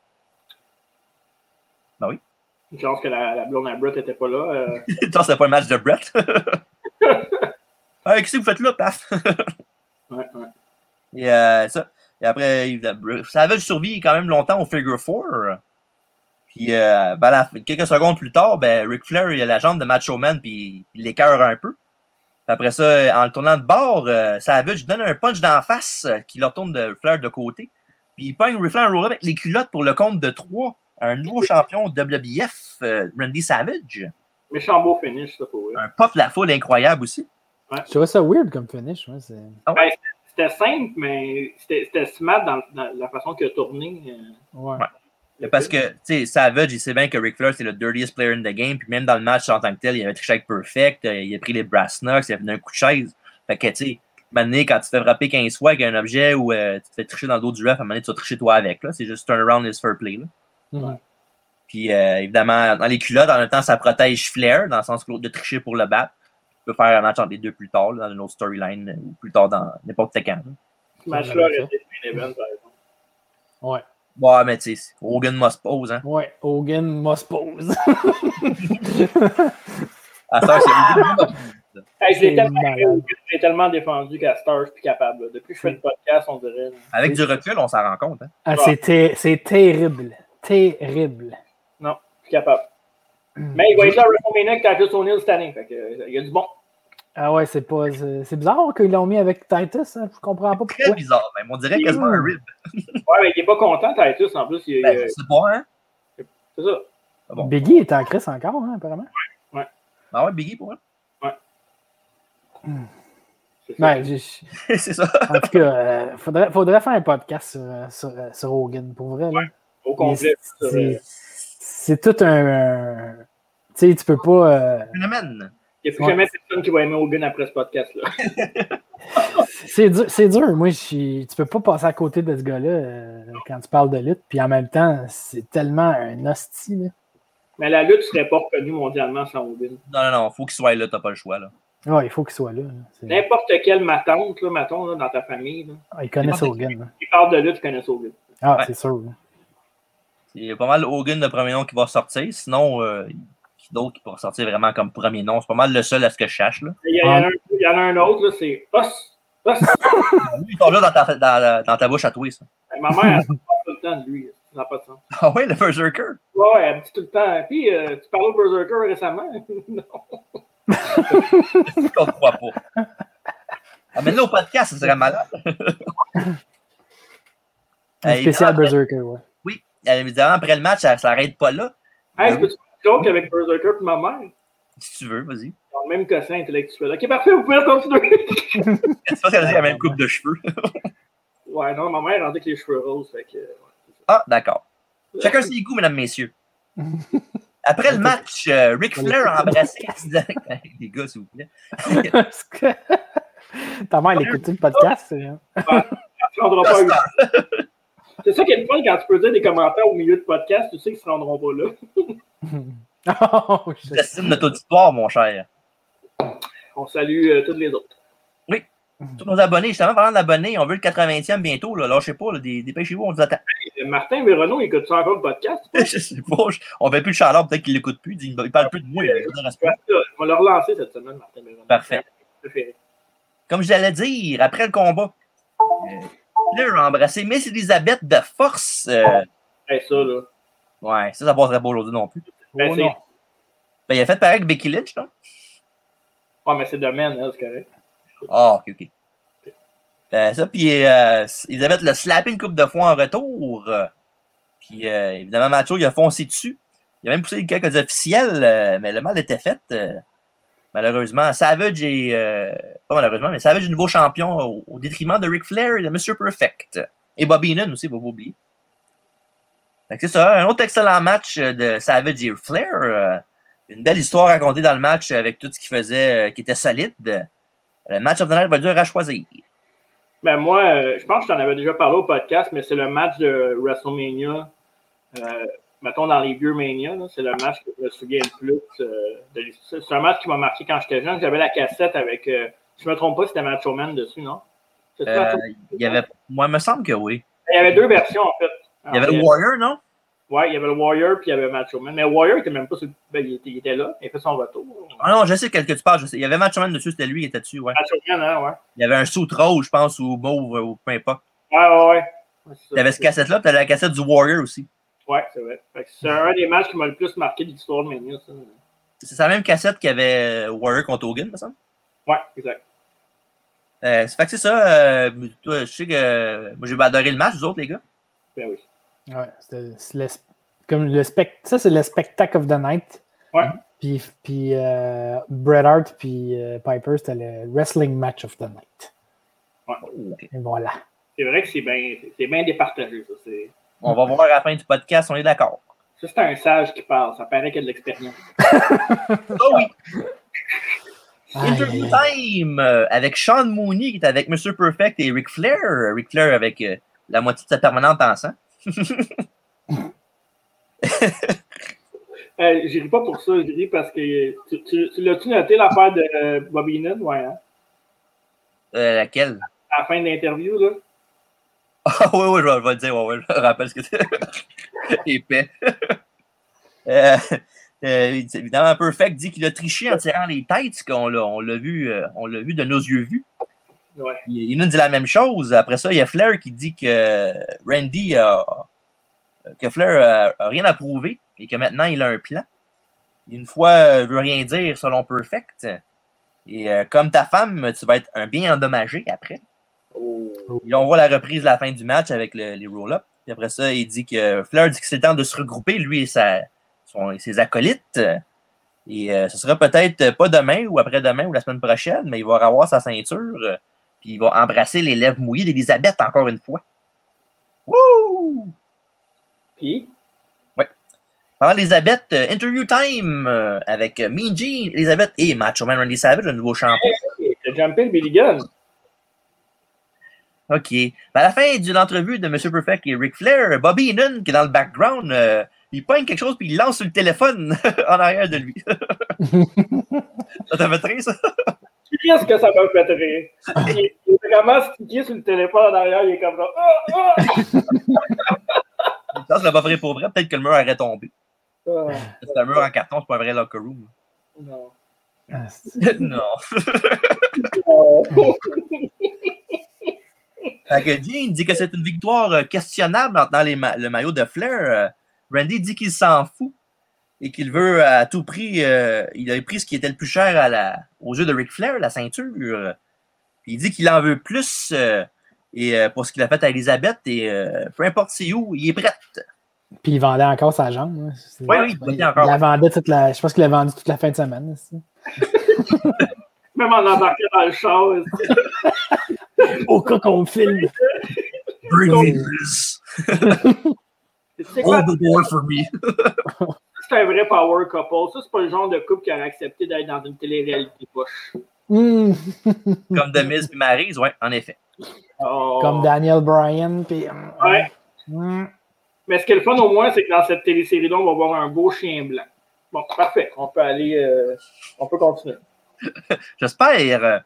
Une chance que la, la blonde à Brett n'était pas là. euh. Ça, c'était pas un match de Brett. qu'est-ce que vous faites là, paf? ouais, ouais. Et, euh, ça. Et après, évidemment, Savage survit quand même longtemps au figure four. Puis, euh, ben, la- quelques secondes plus tard, ben, Ric Flair, il a la jambe de Macho Man, puis il l'écœure un peu. Puis après ça, en le tournant de bord, euh, Savage donne un punch d'en face euh, qui le retourne de Flair de côté. Puis il pogne Ric Flair un roll avec les culottes pour le compte de 3. Un nouveau champion WBF, euh, Randy Savage. Méchant beau finish, ça, pour eux. Un pop la foule incroyable aussi. Je trouvais ça weird comme finish. Ouais, c'est- C'était simple, mais c'était c'était smart dans, dans la façon qu'il a tourné. euh, ouais. Ouais. Parce que, tu sais, Savage, il sait bien que Ric Flair, c'est le dirtiest player in the game. Puis même dans le match en tant que tel, il avait triché avec Perfect. euh, Il a pris les brass knucks, il a fait un coup de chaise. Fait que, tu sais, donné, quand tu te fais frapper 15 fois avec un objet ou euh, tu te fais tricher dans le dos du ref, à un moment donné, tu vas tricher toi avec. là. C'est juste turn around is fair play. Là. Puis euh, évidemment, dans les culottes, en même temps, ça protège Flair, dans le sens que l'autre de tricher pour le battre. Tu peux faire un match entre les deux plus tard, là, dans une autre storyline, ou plus tard dans n'importe quand. là. Ce match-là aurait ça. été main event, par exemple. Ouais. Ouais, mais tu sais, Hogan must pose, hein. Ouais, Hogan must pose. À ça, c'est. Hey, je l'ai C'est tellement, malade. je l'ai tellement défendu qu'à Star, je suis plus capable. là. Depuis que je fais le podcast, on dirait. là. Avec du recul, on s'en rend compte, hein. Ah, c'est ter- c'est terrible. Terrible. Non, je suis capable. Mais il va être là à WrestleMania avec Titus O'Neill cette année. Fait que, euh, il y a du bon. Ah ouais, c'est pas. C'est c'est bizarre qu'ils l'ont mis avec Titus. hein. Je comprends pas Très pourquoi. bizarre, même. On dirait quasiment un rib. Ouais, mais il est pas content, Titus, en plus. Il, Ben, euh, je sais pas, hein. c'est ça. Ah bon. Biggie est en crise encore, hein, apparemment. Ah ouais, Biggie pour eux. C'est ça. Ouais, j'ai- c'est ça. en tout cas, euh, faudrait, faudrait faire un podcast sur, euh, sur, euh, sur Hogan, pour vrai. là. Au complet. Euh, C'est c'est tout un. un- Tu sais, tu peux pas. euh, Phénomène. Il n'y a plus Ouais. jamais personne qui va aimer Hogan après ce podcast-là. C'est dur, c'est dur. Moi, je tu peux pas passer à côté de ce gars-là euh, quand tu parles de lutte. Puis en même temps, c'est tellement un hostie. Là. Mais la lutte ne serait pas reconnue mondialement sans Hogan. Non, non, non, faut qu'il soit là, t'as pas le choix, là. Ouais, il faut qu'il soit là. N'importe quelle ma tante, là, là, dans ta famille, là, Ah, il connaît Hogan. qui parle de lutte, connaît Hogan. Ah, Ouais. c'est sûr. là. C'est pas mal Hogan le premier nom qui va sortir. Sinon, euh, qui d'autre qui pourra sortir vraiment comme premier nom? C'est pas mal le seul à ce que je cherche, là. Il y, en a un- il y en a un autre, là, c'est Os. Os. Ils sont là dans ta, dans, dans ta bouche à toi, ça. Ma mère, elle parle tout le temps de lui. Ça n'a pas de sens. Ah ouais, le Berserker? Ouais, elle me dit tout le temps. Puis, euh, tu parlais au Berserker récemment? non. On te croit pas. Ah, mais là, au podcast, ça serait malade. Un spécial Berserker, ouais. Oui, évidemment, après le match, ça s'arrête pas là. Hey, je peux-tu joke avec Berserker et ma mère? Si tu veux, vas-y. Ont le même quotient intellectuel. Ok, parfait, vous pouvez continuer. C'est pas qu'elle a la même coupe de cheveux? ouais, non, ma mère rendait avec les cheveux roses. Fait que, ouais, Ah, d'accord. Chacun ses goûts, mesdames, messieurs. Après le match, euh, Ric Flair a embrassé. Les gars, s'il vous plaît. Que- Ta mère, elle écoute le podcast? c'est- hein? Rendront pas. C'est ça qui est le fun quand tu peux dire des commentaires au milieu de podcast, tu sais qu'ils se rendront pas là. Oh. J'estime notre auditoire, mon cher. On salue euh, tous les autres. Tous nos abonnés, justement, parlant d'abonnés, on veut le 80e bientôt. Là, lâchez pas, là, des- dépêchez-vous, on vous attend. Euh, Martin Véronneau, il écoute ça encore le podcast? je sais pas, je- on fait plus de chaleur, peut-être qu'il l'écoute plus. Il, il parle plus de moi. je On va le relancer cette semaine, Martin Véronneau. Parfait. Comme j'allais dire, après le combat, euh, Flair a embrassé Miss Elizabeth de force. euh, ça, là. ouais, ça, ça passerait pas aujourd'hui non plus. Ben, Oh non. Ben, il a fait pareil avec Becky Lynch, non? Ouais, mais c'est domaine, hein, c'est correct. Ah, ok, ok. Euh, ça, puis euh, Elisabeth l'a slappé une coupe de fois en retour. puis euh, évidemment, Macho, il a foncé dessus. Il a même poussé quelques officiels, euh, mais le mal était fait. Malheureusement, Savage est. euh, pas malheureusement, mais Savage est nouveau champion au, détriment de Ric Flair et de Mr. Perfect. Et Bobby Heenan aussi, pas oublier. C'est ça, un autre excellent match euh, de Savage et Flair. euh, une belle histoire racontée dans le match avec tout ce qu'il faisait, qui était solide. Le match of the night va dur à choisir. Ben, moi, je pense que je t'en avais déjà parlé au podcast, mais c'est le match de WrestleMania. Mettons dans les vieux Mania, c'est le match que je me souviens le plus. euh, c'est un match qui m'a marqué quand j'étais jeune. J'avais la cassette avec. euh, je me trompe pas, c'était Macho Man dessus, non? Euh, Macho- il y avait, moi, il me semble que oui. Il y avait deux versions, en fait. Il y avait le Warrior, non? Ouais, il y avait le Warrior puis il y avait Macho Man. Mais Warrior était même pas sur. Ben, il, était, il était là, il a fait son retour. Ah non, je sais quel que tu parles. je sais. Il y avait Match Man dessus, c'était lui qui était dessus, ouais. Macho Man, hein, ouais. Il y avait un suit rose, je pense, ou mauve, ou peu importe. Ouais, ouais, ouais. Tu avais cette cassette-là, puis tu la cassette du Warrior aussi. Ouais, c'est vrai. Fait que C'est un des matchs qui m'a le plus marqué de l'histoire de Mania, ça. C'est la même cassette qu'il y avait Warrior contre Hogan, me semble? Ouais, exact. Euh, ça fait que c'est ça. euh, toi, je sais que moi, j'ai adoré le match, vous autres, les gars. Ben oui. Ouais, c'était- c'est le, comme le spec, ça, c'est le spectacle of the night. Ouais. Puis, puis euh, Bret Hart puis euh, Piper, c'était le wrestling match of the night. Ok. Et voilà. C'est vrai que c'est bien c'est bien départagé, ça. On va voir à la fin du podcast, on est d'accord. ça, c'est un sage qui parle. Ça paraît qu'il y a de l'expérience. Oh oui! Aïe, Interview time euh, avec Sean Mooney qui est avec Mr. Perfect et Ric Flair. Ric Flair avec euh, la moitié de sa permanente en sang. Euh, je ris pas pour ça, je ris parce que. Tu, tu, tu l'as-tu noté l'affaire de euh, Bobby Heenan, ouais, hein? Euh, laquelle? À la fin de l'interview, là? Ah oui, oui, je vais, je vais le dire, ouais, ouais, je rappelle ce que c'est. Épais. euh, euh, évidemment, Perfect dit qu'il a triché en tirant les têtes, qu'on l'a, on l'a vu, euh, on l'a vu de nos yeux vus. Ouais. Il, il nous dit la même chose. Après ça, il y a Flair qui dit que Randy a, que Flair a, a rien à prouver et que maintenant il a un plan. Une fois, euh, veut rien dire selon Perfect. Et comme ta femme, tu vas être un bien endommagé après. Oh. Et on voit la reprise de la fin du match avec le- les roll-ups. Puis après ça, il dit que Flair dit que c'est temps de se regrouper, lui et sa, son- ses acolytes. Et euh, ce sera peut-être pas demain ou après-demain ou la semaine prochaine, mais il va avoir sa ceinture. euh, puis il va embrasser les lèvres mouillées d'Elisabeth encore une fois. Wouh! Puis, Pendant Elisabeth, euh, interview time euh, avec Mean Gene, Elisabeth et Macho Man Randy Savage, le nouveau champion. il a jumpé le Billy Gunn. OK. Ben, à la fin de l'entrevue de M. Perfect et Ric Flair, Bobby Heenan, qui est dans le background, euh, il pogne quelque chose puis il lance sur le téléphone en arrière de lui. ça t'a fait rire, ça? Qu'est-ce que ça m'a fait rire? Il, il est vraiment stické sur le téléphone en arrière, il est comme ça. Ah, ah! Ça, ça l'a pas fait pour vrai. Peut-être que le mur aurait tombé. Ah, C'est un mur en carton, c'est pas un vrai locker room. non. Ah, non. Fait que Dean dit que c'est une victoire euh, questionnable en tenant ma- le maillot de Flair. Euh, Randy dit qu'il s'en fout et qu'il veut à tout prix. euh, il a pris ce qui était le plus cher à la, aux yeux de Ric Flair, la ceinture. Puis il dit qu'il en veut plus euh, et, euh, pour ce qu'il a fait à Elisabeth. Et peu importe c'est où, il est prêt. Puis il vendait encore sa jambe. hein. Oui, oui, il vendait il encore. la vendait toute la. Je pense qu'il l'a vendu toute la fin de semaine. Même en embarquant dans le char. Au cas qu'on me filme. Bring me this. C'est quoi? Hold the door for me. C'est un vrai power couple. Ça, c'est pas le genre de couple qui aurait accepté d'être dans une télé-réalité poche. Hmm. Comme The Miz et Maryse, oui, en effet. Oh. Comme Daniel Bryan. Puis, Ouais. Hmm. Mais ce qui est le fun au moins, c'est que dans cette télésérie-là, on va voir un beau chien blanc. Bon, parfait. On peut aller. euh, on peut continuer. J'espère.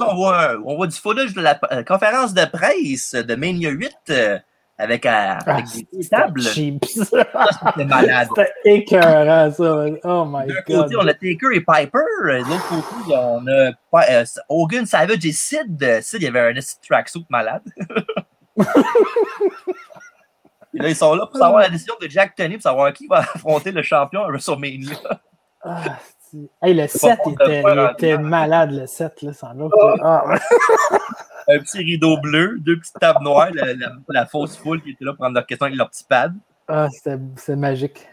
on voit, on voit du footage de la euh, conférence de presse de Mania 8 euh, avec, euh, Ah, avec des tables. C'était malade. C'était écœurant, ça. Oh my D'un god. côté, on a Taker et Piper. De l'autre côté, on a euh, Hogan, Savage et Sid. Sid, il y avait un tracksuit malade. Et là, ils sont là pour savoir la décision de Jack Tony pour savoir qui va affronter le champion à WrestleMania. Ah, hey, le set pas était, il malade, le set. Là, sans l'autre. Ah. Un petit rideau bleu, deux petites tables noires, la, la- la fausse foule qui était là pour prendre leur question avec leur petit pad. Ah, c'était c'était magique.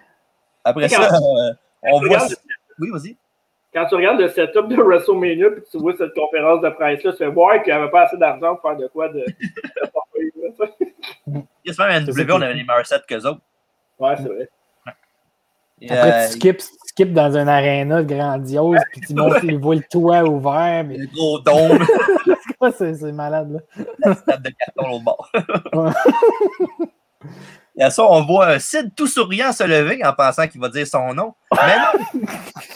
Après ça, euh, on voit. Oui, vas-y. Quand tu regardes le setup de WrestleMania puis tu vois cette conférence de presse-là, tu fais voir qu'il n'y avait pas assez d'argent pour faire de quoi de. Il y a même C'est NW, on avait les meilleurs sets qu'eux autres. ouais, c'est vrai. Et, Après, euh, tu skips, dans un aréna grandiose, puis tu montes, tu vois le toit ouvert. Mais... le gros dôme, c'est c'est malade, là? la de carton au bord. Et à ça, on voit Sid tout souriant se lever en pensant qu'il va dire son nom. Mais non!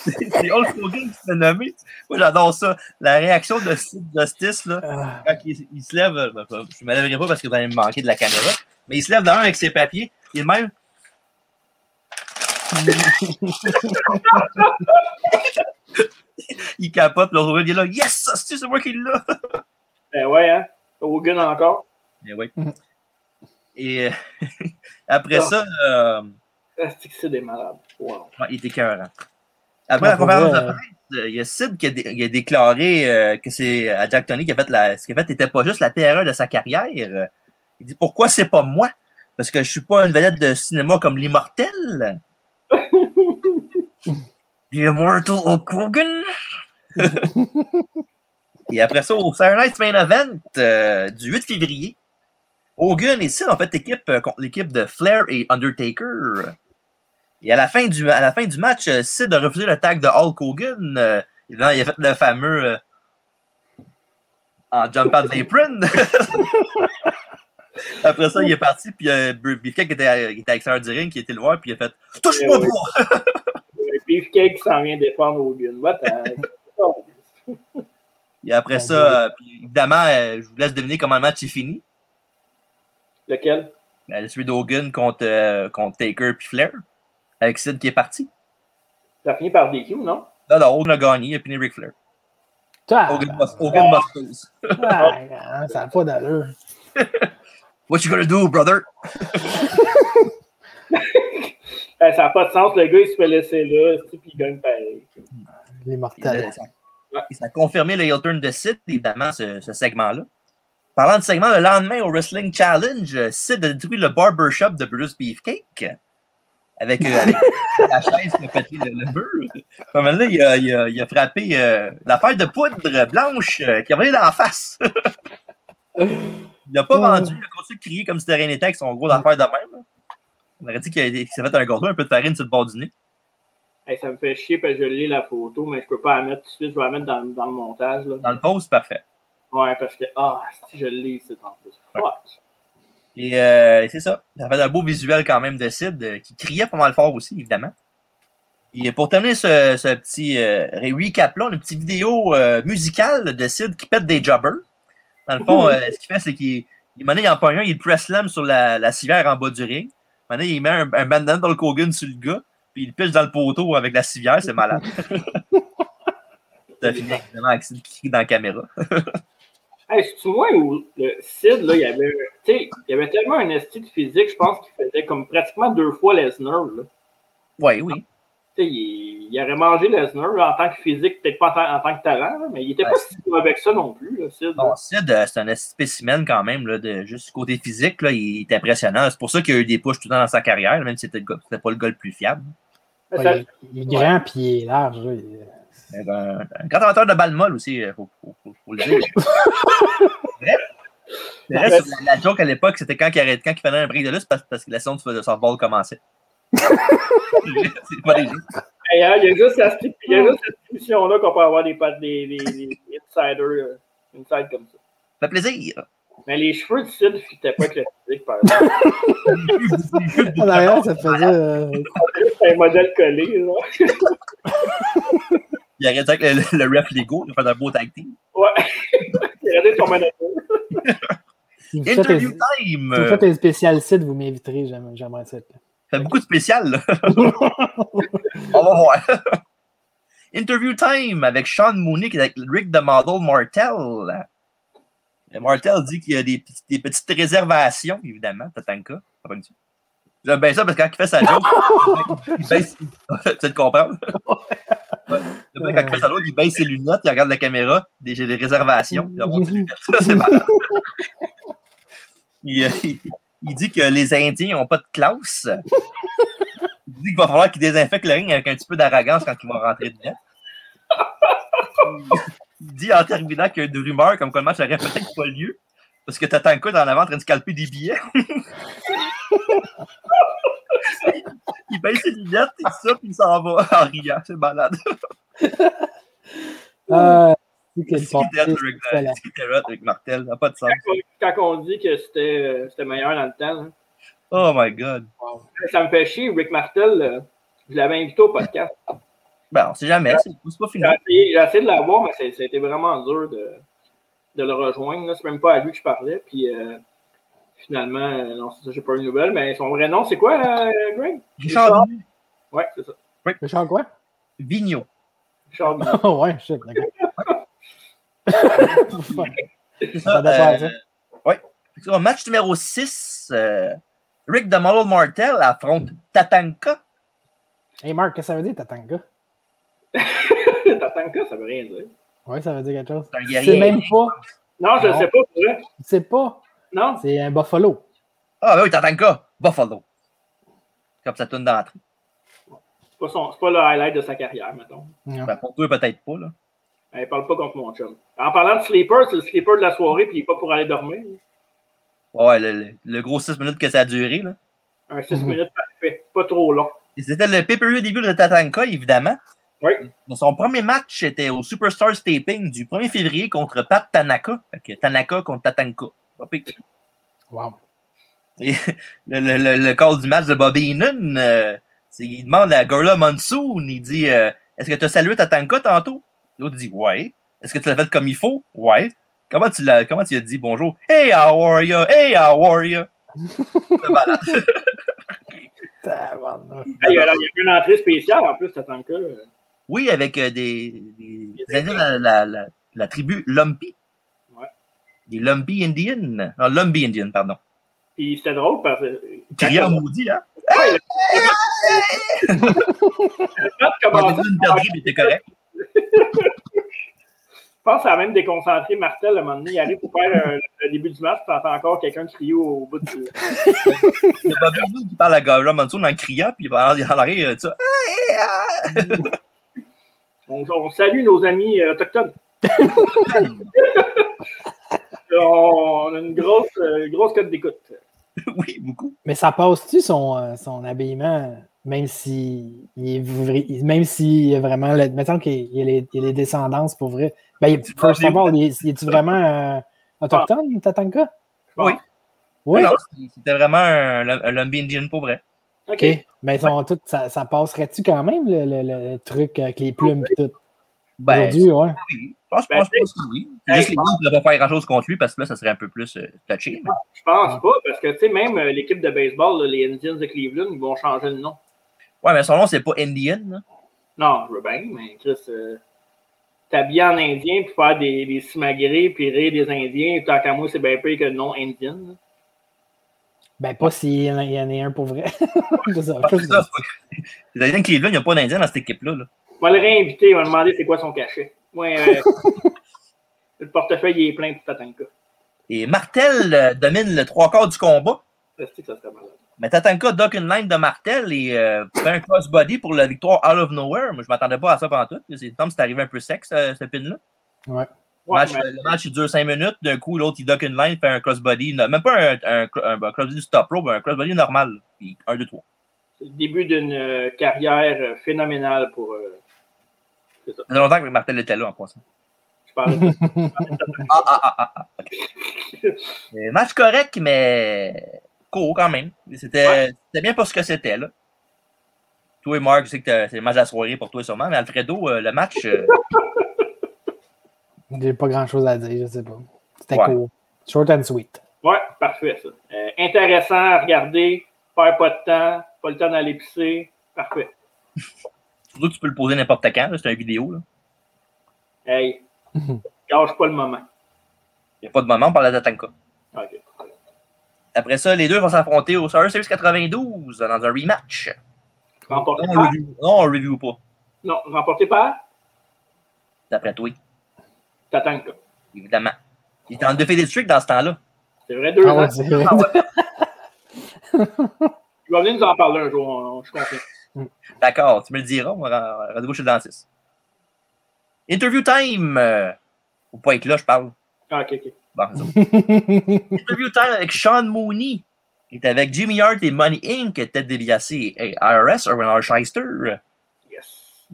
c'est Hulk Hogan qui s'est nommé. Moi, j'adore ça. La réaction de Sid Justice, là, Ah, quand il, il se lève, euh, je ne me lèverai pas parce que vous allez me manquer de la caméra, mais il se lève d'un avec ses papiers. Il est même. Il capote, l'autre il est là. Yes! C'est c'est moi qui l'ai! Ben ouais, hein? Hogan encore. Mais oui. Mhm. Et euh, après Ah. ça, euh, Ah, C'est que c'est des malades. Wow. ouais, il était cœurant. Après Ouais, la conférence de euh, presse, euh, il y a Sid qui a, dé- il a déclaré euh, que c'est à Jack Tony qui a fait la, ce qu'il a fait n'était pas juste la terreur de sa carrière. Il dit pourquoi c'est pas moi? Parce que je suis pas une vedette de cinéma comme l'immortel. L'immortal Hulk Hogan. et après ça, au Saturday Night's Main Event euh, du 8 février, Hogan et Sid ont fait équipe euh, contre l'équipe de Flair et Undertaker. Et à la fin du, à la fin du match, euh, Sid a refusé le tag de Hulk Hogan. Euh, il a fait le fameux en jump out de l'apron. Après ça, il est parti, puis euh, Beefcake était, qui était à l'extérieur du ring, qui était le voir, puis il a fait Touche-moi! Le Beefcake qui s'en vient défendre Hogan. What Et après ça, euh, évidemment, euh, je vous laisse deviner comment le match est fini. Lequel? Ben, celui d'Hogan contre, euh, contre Taker puis Flair. Avec Sid qui est parti. Ça a fini par DQ, non? Non, non, Hogan a gagné, il a fini Ric Flair. Hogan must, Hogan must lose. ah, ça n'a pas d'allure. What you gonna do, brother? Eh, ça n'a pas de sens. Le gars, il se fait laisser là, puis il gagne pareil. Les mortels. Ça, ça a confirmé le heel turn de Sid, évidemment, ce, ce segment-là. Parlant de segment, le lendemain au Wrestling Challenge, Sid a détruit le barbershop de Bruce Beefcake avec, euh, avec la chaise qui a pété le, le mur. Comme là, il a, il a, il a frappé euh, l'affaire de poudre blanche euh, qui a volé dans la face. il n'a pas vendu, il a continué de crier comme si de rien n'était avec son gros affaire de même. On aurait dit qu'il s'est fait un gâteau, un peu de farine sur le bord du nez. Ça me fait chier parce que je lis la photo, mais je peux pas la mettre tout de suite. Je vais la mettre dans, dans le montage. Là. Dans le post, parfait. Ouais, parce que, ah, si je lis, c'est en plus. Fuck. Et euh, c'est ça. Ça fait un beau visuel quand même de Sid, euh, qui criait pas mal fort aussi, évidemment. Et pour terminer ce, ce petit euh, recap-là, une petite vidéo euh, musicale de Sid qui pète des jobbers. Dans le fond, ce qu'il fait, c'est qu'il il, en pogne un, il press slam sur la, la civière en bas du ring. Maintenant, il met un, un bandana dans le Hogan sur le gars, puis il pile dans le poteau avec la civière, c'est malade. Ça finit évidemment avec Sid qui dans la caméra. Hey, c'est moi où le Sid, là, il y avait, tu sais, il avait tellement un esti de physique, je pense qu'il faisait comme pratiquement deux fois Lesnar. Oui, oui. Il, il aurait mangé Lesnar en tant que physique, peut-être pas en tant, en tant que talent, là, mais il était pas si bon avec ça non plus, là, Sid. là. Bon, Sid, euh, c'est un spécimen quand même, là, de, juste du côté physique, là, il est impressionnant. C'est pour ça qu'il a eu des pushs tout le temps dans sa carrière, même si c'était pas le gars le plus fiable. Ça- il, il est grand puis il est large. là. Il- C'est Un, un grand amateur de balles molles aussi, il faut, faut, faut- faut le dire. Reste, la, la joke à l'époque, c'était quand il arrêtait, quand il faisait un break de lust parce, parce que la saison de softball commençait. C'est pas des. Hey, hein, il y a juste cette, il y a juste cette discussion-là qu'on peut avoir des, des, des, des insiders, euh, inside comme ça. Ça fait plaisir. Mais les cheveux de Sid ne fitaient pas avec le physique, par exemple. En arrière, ça faisait. euh, C'est un modèle collé, là. Il arrêtait avec le, le ref Lego, il a fait un beau tag team. Ouais. Il a regardé son manager. si vous faites un- Interview si time! vous faites un spécial site, vous m'inviterez. j'aime- J'aimerais ça. Ça fait beaucoup de spécial, là. On va voir. Interview time avec Sean Mooney qui est avec Rick the Model Martel. Et Martel dit qu'il y a des, petites réservations, évidemment, Tatanka. J'aime bien ça parce que quand il fait sa joke, il baisse. tu sais de comprendre? Ouais. Quand il fait sa joke, il baisse ses lunettes, il regarde la caméra, j'ai des réservations. il des lunettes. Ça, c'est. Il, euh, il- il dit que les Indiens n'ont pas de classe. Il dit qu'il va falloir qu'il désinfecte le ring avec un petit peu d'arrogance quand il va rentrer dedans. Il dit en terminant qu'il y a une rumeur comme quoi le match aurait peut-être pas lieu. Parce que Tatanka est en avant en train de scalper des billets. il baisse ses lunettes et ça, puis il s'en va en riant. C'est malade. Ah, c'est avec Martel? Ça n'a pas de sens. Quand on dit que c'était euh, c'était meilleur dans le temps, là. Oh my god. ça me fait chier. Rick Martel, euh, je l'avais invité au podcast. Ben, on sait jamais. C'est pas fini. J'ai essayé, de l'avoir, mais ça a été vraiment dur de, de le rejoindre. C'est même pas à lui que je parlais. Puis euh, finalement, euh, non, c'est ça, j'ai pas eu de nouvelles. Mais son vrai nom, c'est quoi, euh, Greg? Richard Ouais, c'est ça. Chant quoi? Vigneault. Richard. Oh, ouais, shit, d'accord. C'est Ça ça. dépend, euh, ça, Match numéro 6. Rick the Model Martel affronte Tatanka. Hey Marc, qu'est-ce que ça veut dire, Tatanka? Tatanka, ça veut rien dire. Ouais, ça veut dire quelque chose. C'est même pas. Non, je ne sais pas. Tu sais pas. Non, C'est un buffalo. Ah, ben oui, Tatanka. Buffalo. Comme ça tourne d'entrée. c'est pas, son- c'est pas le highlight de sa carrière, mettons. Non. Ben, pour toi, peut-être pas. Là. Elle parle pas contre mon chum. En parlant de sleeper, c'est le sleeper de la soirée, puis il est pas pour aller dormir. Ouais, le, le- le gros 6 minutes que ça a duré. Là. Un 6 Mhm. minutes parfait, pas trop long. C'était le pay-per-view début de Tatanka, évidemment. Oui. Son premier match était au Superstars Taping du 1er février contre Pat Tanaka. Fait que Tanaka contre Tatanka. Wow. Et le, le, le, le call du match de Bobby Heenan, euh, c'est- il demande à Gorla Monsoon, il dit euh, Est-ce que tu as salué Tatanka tantôt? L'autre dit Ouais. Est-ce que tu l'as fait comme il faut? Ouais. Comment tu l'as comment tu as dit bonjour? Hey, how are you? Hey, how are you? C'est malade. Hey, il y a une entrée spéciale en plus, Tatanka. Oui, avec euh, des, des, des Indiens de la, la, la, la tribu Lumpy. Ouais. Des Lumpy Indians. Non, Lumpy Indians, pardon. Puis c'était drôle parce que. Criant maudit, hein? Ouais, le- le dit une perdue, mais c'était correct. Je pense à même déconcentré Martel à un moment donné. Il arrive pour faire euh, le début du match, tu entends encore quelqu'un crier au bout du. Il a Roode qui parle à Gavin Mansour en criant, puis il va en arrière, euh, ça. On, on salue nos amis euh, autochtones. on a une grosse, grosse cote d'écoute. oui, beaucoup. Mais ça passe-tu son, son habillement, même si il est vra- même s'il y a vraiment le, mettons qu'il y a les, les descendances pour vrai. Ben, il- first of all, il est- il est-tu vraiment euh, autochtone, Tatanka? Oui. Oui. Non, C'était vraiment un, un Indian pour vrai. OK. OK. Mais ils sont tous- ça, ça passerait-tu quand même, le, le- le truc avec les plumes et tout? Ben, Aujourd'hui, ouais. oui. Je pense, Ben, pense, je pense que oui. Juste les gens ne pourraient pas faire grand-chose contre lui parce que là, ça serait un peu plus euh, touché. mais- Je pense pas, parce que, tu sais, même euh, l'équipe de baseball, là, les Indians de Cleveland, ils vont changer de nom. Ouais, mais son nom, c'est pas Indian. là. Non, je veux bien, mais Chris, euh, t'habiller en indien, puis faire des, des simagrées, puis rire des Indiens, tant qu'à moi, c'est bien pire que le nom indien. là. Ben, pas s'il y en a- il y en a un pour vrai. C'est ça. C'est ça, c'est pas- Les Indiens Cleveland, il n'y a pas d'Indien dans cette équipe-là. là. On va le réinviter, on va demander c'est quoi son cachet. Ouais, euh, le portefeuille il est plein pour Tatanka. Et Martel euh, domine le trois quarts du combat. Je sais que ça serait malade? Mais Tatanka dock une line de Martel et euh, fait un crossbody pour la victoire out of nowhere? Moi, je m'attendais pas à ça pendant tout. C'est comme c'est arrivé un peu sec, ce, ce pin-là. Ouais. Le Ouais, match, mais- le match, il dure 5 minutes. D'un coup, l'autre, il dock une line, fait un crossbody. Même pas un, un, un- un crossbody stop rope, un crossbody normal. Puis 1, 2, 3. c'est le début d'une euh, carrière euh, phénoménale pour. euh, c'est ça. Ça fait longtemps que Martel était là en passant. Je parle de Ah, ah, ah, ah, ah. match correct, mais court quand même. C'était Ouais. bien pour ce que c'était. là. Toi et Marc, je sais que t'as- c'est le match de la soirée pour toi sûrement, mais Alfredo, euh, le match, euh, J'ai pas grand chose à dire, je sais pas. C'était Ouais. cool. Short and sweet. Ouais, parfait, ça. Euh, intéressant à regarder, perd pas de temps, pas le temps d'aller pisser. Parfait. surtout que tu peux le poser n'importe quand. C'est une vidéo. là. Hey, gâche pas le moment. Il n'y a pas de moment, on parle. OK. Après ça, les deux vont s'affronter au Survivor Series 92 dans un rematch. Remporté Non, on par. review, non, on review pas. Non, remporté par? D'après toi, Tatanka. évidemment. Il était en defeated streak dans ce temps-là. C'est vrai, deux Ah ans. c'est vrai. Il va venir nous en parler un jour, je suis confiant. D'accord, tu me le diras. On va rendez-vous chez le dentiste. Interview time. euh, Faut pas être là, je parle. Ah, ok, ok. Ça. Interview time avec Sean Mooney, qui est avec Jimmy Hart et Money Inc., tête DiBiase et IRS, Erwin R. Shyster. Yes.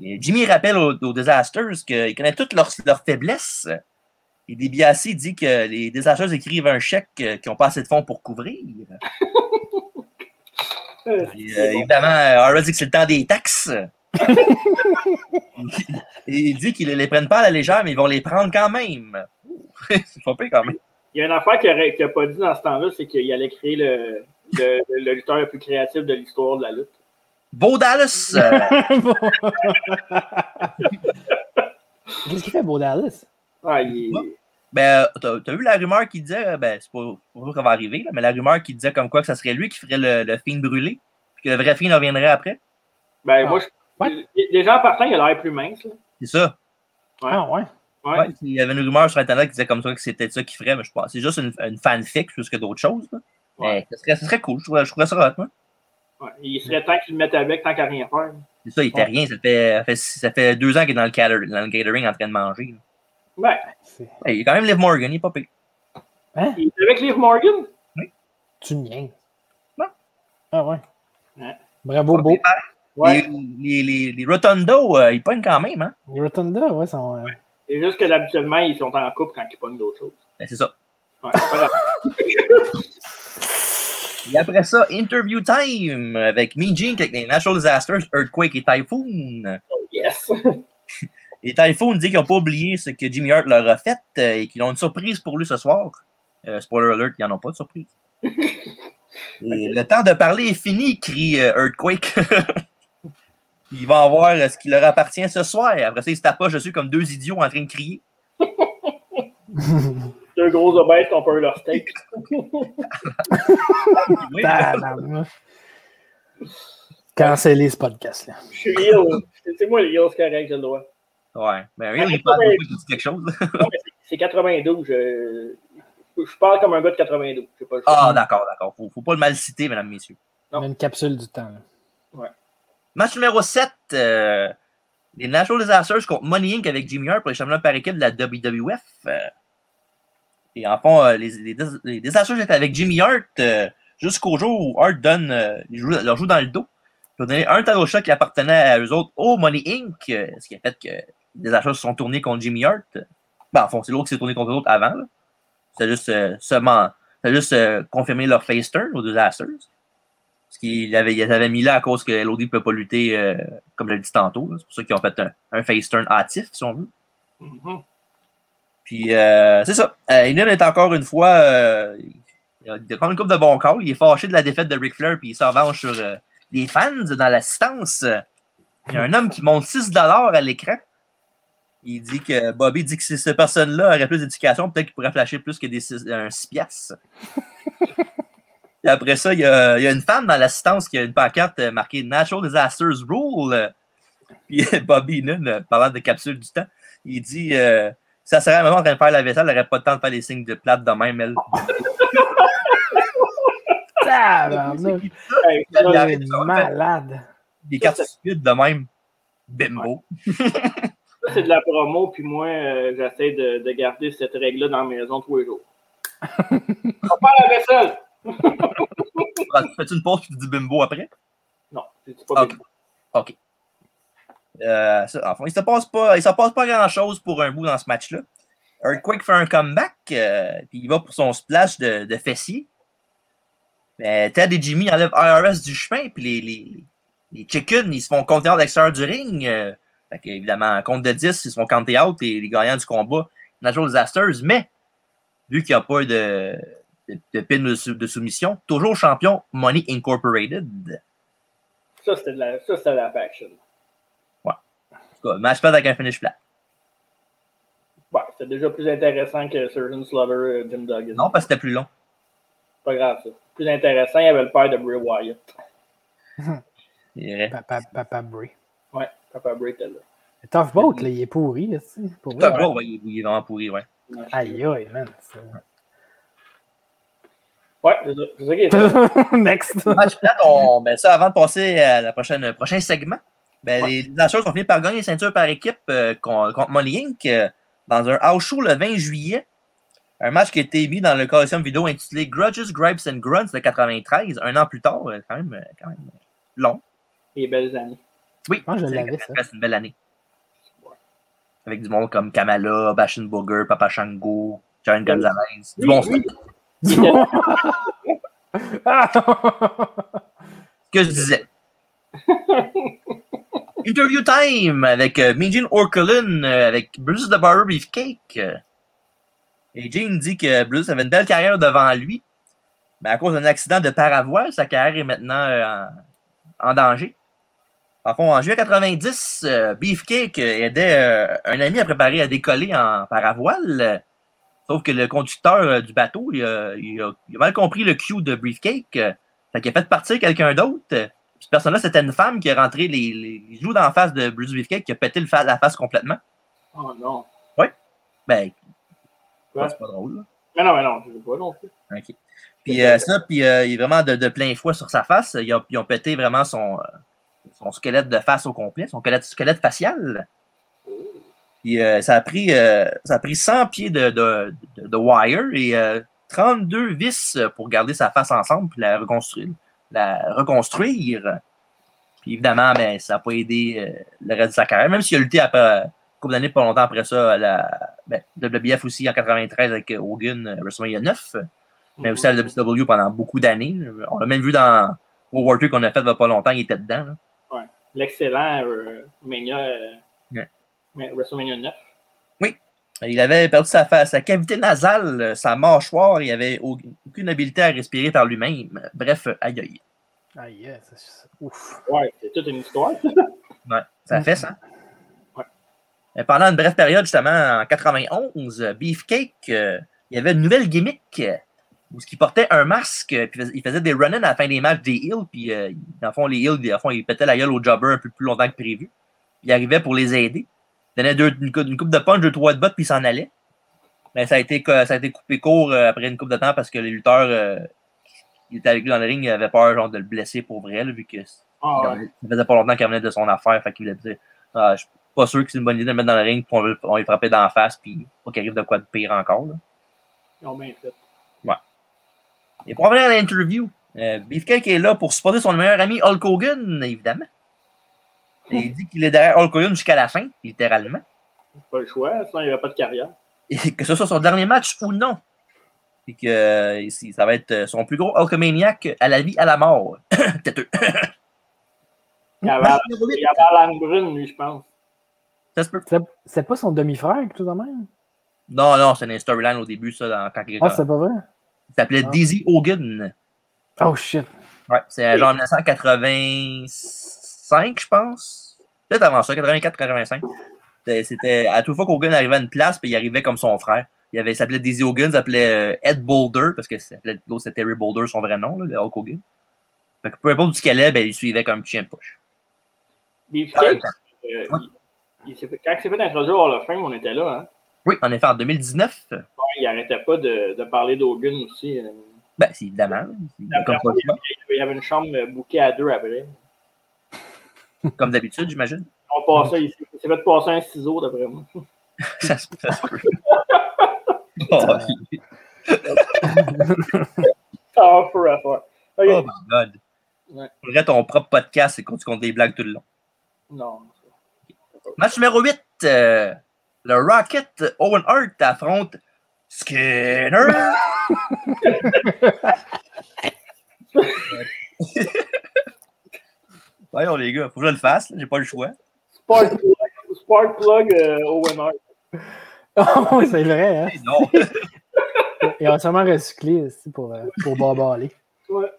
Et Jimmy rappelle aux, aux Disasters qu'il connaît toutes leurs, leurs faiblesses. Et DiBiase dit que les Disasters écrivent un chèque euh, qui n'ont pas assez de fonds pour couvrir. Euh, Et, c'est euh, bon. évidemment, euh, RS dit que c'est le temps des taxes. Et il dit qu'ils ne les prennent pas à la légère, mais ils vont les prendre quand même. c'est pas pire quand même. Il y a une affaire qu'il n'a pas dit dans ce temps-là, c'est qu'il allait créer le, le, le lutteur le plus créatif de l'histoire de la lutte. Beau Dallas, Qu'est-ce qu'il fait, Beau Dallas? Ah, il ben, t'as, vu la rumeur qui disait, ben, c'est pas pour ça qu'on va arriver, là, mais la rumeur qui disait comme quoi que ça serait lui qui ferait le, le film brûlé, puis que le vrai film reviendrait après. Ben, Ah. moi, je... Déjà en partant, il a l'air plus mince. Là. C'est ça. Ouais. Ah ouais. Ouais. Ouais, il y avait une rumeur sur Internet qui disait comme ça que c'était ça qu'il ferait, mais je pense c'est juste une, une fanfic plus que d'autres choses. là. Ouais. Mais ce serait, ce serait cool, je trouverais, je trouverais ça. Ouais. Il serait temps qu'il le mette avec, tant qu'à rien faire. C'est ça, il était Ouais. rien. Ça fait, ça fait, ça fait deux ans qu'il est dans le, cater- dans le catering en train de manger. là. Ouais, il y a quand même Liv Morgan, il est pas pire. Hein? il est avec Liv Morgan? Tu niaises. Non. Ah ouais. Ouais. Bravo, Beau. Ouais. Les, les, les, les Rotundo, euh, ils pognent quand même, hein? Les Rotunda, ouais, sont. euh, C'est juste que d'habituellement, ils sont en couple quand ils pognent d'autres choses. Ben, c'est ça. Ouais, pas. Et après ça, Interview Time avec Gene avec les Natural Disasters, Earthquake et Typhoon. yes. Et Typhoon dit qu'ils n'ont pas oublié ce que Jimmy Hart leur a fait euh, et qu'ils ont une surprise pour lui ce soir. Euh, spoiler alert, ils n'en ont pas de surprise. Et Le temps de parler est fini, crie euh, Earthquake. Il va avoir euh, ce qui leur appartient ce soir. Après ça, ils se tapochent dessus comme deux idiots en train de crier. Deux gros obèses qui ont eu leur steak. Oui. Cancellez ce podcast-là. Je suis heel. C'est moi le heel, c'est correct, j'ai le droit. Ouais, mais rien, il parle beaucoup de quelque chose. C'est- C'est 92. Je... je parle comme un gars de 92. J'ai pas le choix. Ah, d'accord, d'accord. Faut, faut pas le mal citer, mesdames, messieurs. Non. On a une capsule du temps. là. Match numéro 7, euh, les National Disasters contre Money Inc. avec Jimmy Hart pour les championnats par équipe de la WWF. euh. et en fond, euh, les, les, Dis- les Disasters étaient avec Jimmy Hart jusqu'au jour où Hart donne, leur joue dans le dos. Ils ont donné un title shot qui appartenait à eux autres au Money Inc. ce qui a fait que les Disasters se sont tournés contre Jimmy Hart. Ben, en fond, c'est l'autre qui s'est tourné contre l'autre avant. C'est juste, seulement, juste confirmer leur face turn aux Disasters. Parce qu'ils avaient, ils les avaient mis là à cause que LOD ne peut pas lutter, euh, comme je l'ai dit tantôt. là. C'est pour ça qu'ils ont fait un, un face turn hâtif, si on veut. Mhm. Puis, euh, c'est ça. Euh, Inan est encore une fois. Euh, il prend une coupe de bon call. Il est fâché de la défaite de Ric Flair, puis il s'en venge sur euh, les fans dans l'assistance. Il y a un homme qui monte 6 à l'écran. Il dit que Bobby dit que si cette personne-là aurait plus d'éducation, peut-être qu'il pourrait flasher plus que des six- un 6 piastres. Et après ça, il y, a, il y a une femme dans l'assistance qui a une pancarte euh, marquée Natural Disasters Rule. Puis Bobby Nun, euh, parlant de capsule du temps, il dit euh, ça serait un moment en train de faire la vaisselle, elle n'aurait pas le temps de faire les signes de plate de même, elle. Ça, Malade. Des cartes stupides de même. Bimbo. ça, c'est de la promo, puis moi, euh, j'essaie de, de garder cette règle-là dans la maison tous les jours. On faire la vaisselle! Fais-tu une pause et tu dis bimbo après? Non, c'est pas Ok. OK. Euh, ça, enfin, il ne se passe pas, il se passe pas grand-chose pour un bout dans ce match-là. Earthquake fait un comeback, euh, puis il va pour son splash de, de fessier. Mais Ted et Jimmy enlèvent IRS du chemin, puis les, les, les chickens, ils se font compter à l'extérieur du ring. Euh, fait évidemment, en compte de 10, ils se font compter out, et les gagnants du combat, Natural Disasters. Mais, vu qu'il n'y a pas de, de, pin de, sou- de soumission, toujours champion Money Incorporated. Ça, c'était de la, ça, c'était de la faction. En tout cas, match plat avec un finish plat. Ouais, c'était déjà plus intéressant que Surgeon Slaughter, euh, Jim Duggan. Non, parce que c'était plus long. Pas grave, ça. Plus intéressant, il y avait le père de Bray Wyatt. Vrai. Papa, papa Bray. Ouais, Papa Bray était là. Le Tough Boat, là, il est pourri. là, Pour Row, ouais, il est vraiment pourri, ouais. Ouais, Aïe, aïe, man. Ouais, c'est ça. Qui est. Next. On, ben ça, avant de passer à la prochaine, le prochain segment, ben, les Dashers ont fini par gagner les ceintures par équipe euh, con- contre Money Inc. euh, dans un house show le 20 juillet. Un match qui a été mis dans le Coliseum vidéo intitulé Grudges, Gripes and Grunts de 93, un an plus tard, euh, quand même, euh, quand même euh, long. Les belles années. Oui, Moi, je c'est- l'avais, ça. C'est une belle année. Avec du monde comme Kamala, Bashin Booger, Papa Shango, John Gonzalez. Du bon oui. Ce que je disais. Interview time avec euh, Mean Gene Orkelin, euh, avec Bruce the Barber Beefcake. Et Gene dit que Bruce avait une belle carrière devant lui. Mais à cause d'un accident de paravoile, sa carrière est maintenant euh, en, danger. En fond, en juillet 90, euh, Beefcake aidait un ami à préparer à décoller en paravoile. Sauf que le conducteur euh, du bateau, il a, il a- il a mal compris le cue de Beefcake. euh, fait qu'il a fait partir quelqu'un d'autre. euh, Cette personne-là, c'était une femme qui a rentré les, les, les joues dans la face de Bruce Beefcake, qui a pété le fa- la face complètement. Oh non. Ben, Ouais. c'est pas drôle. là. Mais non, mais non, je ne veux pas non plus. OK. Puis euh, ça, puis euh, il est vraiment de, de plein fouet sur sa face. Ils ont, ils ont pété vraiment son, son squelette de face au complet, son squelette, squelette facial. Euh, ça, a pris, euh, ça a pris 100 pieds de, de, de, wire et euh, 32 vis pour garder sa face ensemble puis la reconstruire. La reconstruire. Puis évidemment, ben, ça n'a pas aidé euh, le reste de sa carrière, même s'il a lutté après, euh, couple d'années pas longtemps après ça la ben, WBF aussi en 93 avec euh, Hogan, euh, WrestleMania 9 mais aussi à la WCW pendant beaucoup d'années. On l'a même vu dans World War II qu'on a fait il n'y a pas longtemps, il était dedans. là. L'excellent euh, Mania. Euh, WrestleMania 9. Il avait perdu sa, sa cavité nasale, euh, sa mâchoire, il avait au- aucune habileté à respirer par lui-même. Bref, aïe aïe. Ah, yes. c'est- Ouf. Ouais, c'est toute une histoire. Ouais, ça fait ça. Ouais. Et pendant une brève période, justement, en 91, euh, Beefcake, euh, il y avait une nouvelle gimmick euh, où il portait un masque, euh, puis il faisait des run-ins à la fin des matchs des Hills, puis euh, dans le fond, les Hills, dans le fond, il pétait la gueule aux jobbers un peu plus longtemps que prévu. Il arrivait pour les aider. Il donnait deux- une, cou- une coupe de punch, deux, trois de bottes, puis il s'en allait. Mais ça a été, ça a été coupé court euh, après une coupe de temps parce que les lutteurs, euh, il était avec lui dans le ring, il avait peur genre, de le blesser pour vrai, là, vu que Ah, ouais. ça faisait pas longtemps qu'il venait de son affaire. Fait qu'il voulait dire ah, Je suis pas sûr que c'est une bonne idée de le mettre dans le ring, puis on, veut- on va lui frapper dans la face, puis pas qu'il arrive de quoi de pire encore. Là. Ils ont bien fait. Et pour revenir à l'interview, euh, Beefcake est là pour supporter son meilleur ami Hulk Hogan, évidemment. Et il dit qu'il est derrière Hulk Hogan jusqu'à la fin, littéralement. Pas le choix, sinon il n'y aurait pas de carrière. Et que ce soit son dernier match ou non. Et que euh, ici, ça va être euh, son plus gros Hulkamaniac à la vie, à la mort. Têteux. Il y avait, avait Alan Brune, lui, je pense. Ça se peut. C'est- pas son demi-frère, chose de même? Non, non, c'est une storyline au début, ça, dans, quand il Ah, c'est pas vrai? il s'appelait Ah. Dizzy Hogan. Oh shit. Ouais, c'est genre 1985, je pense. Peut-être avant ça, 84-85. C'était- C'était à toute fois qu'Hogan arrivait à une place, puis il arrivait comme son frère. Il, avait, il s'appelait Dizzy Hogan, il s'appelait euh, Ed Boulder, parce que l'autre c'était Terry Boulder, son vrai nom, là, le Hulk Hogan. Fait que peu importe où il allait, ben, il suivait comme chien de push. Beefcake, Ah, euh, il- il quand il s'est fait introduire Hall of Fame, on était là. Hein? Oui, en effet, en 2019, euh, Ouais, il arrêtait pas de, de parler d'Hogan aussi. euh. ben, c'est évidemment, La choix, il y avait une chambre bookée à deux après. Comme d'habitude, j'imagine. On passait, il s'est fait passer un ciseau, d'après moi. Ça se peut. Oh, pour affaire. oh my god. Ouais. Faudrait ton propre podcast et quand tu comptes des blagues tout le long. Non. Match numéro 8. euh, le Rocket Owen Hart affronte Skinner. Voyons les gars, faut que je le fasse, j'ai pas le choix. Spark plug, spark plug euh, Owen Hart. Oh, c'est vrai, hein? Non. Il a sûrement recyclé aussi, pour, euh, pour barbaler. Ouais.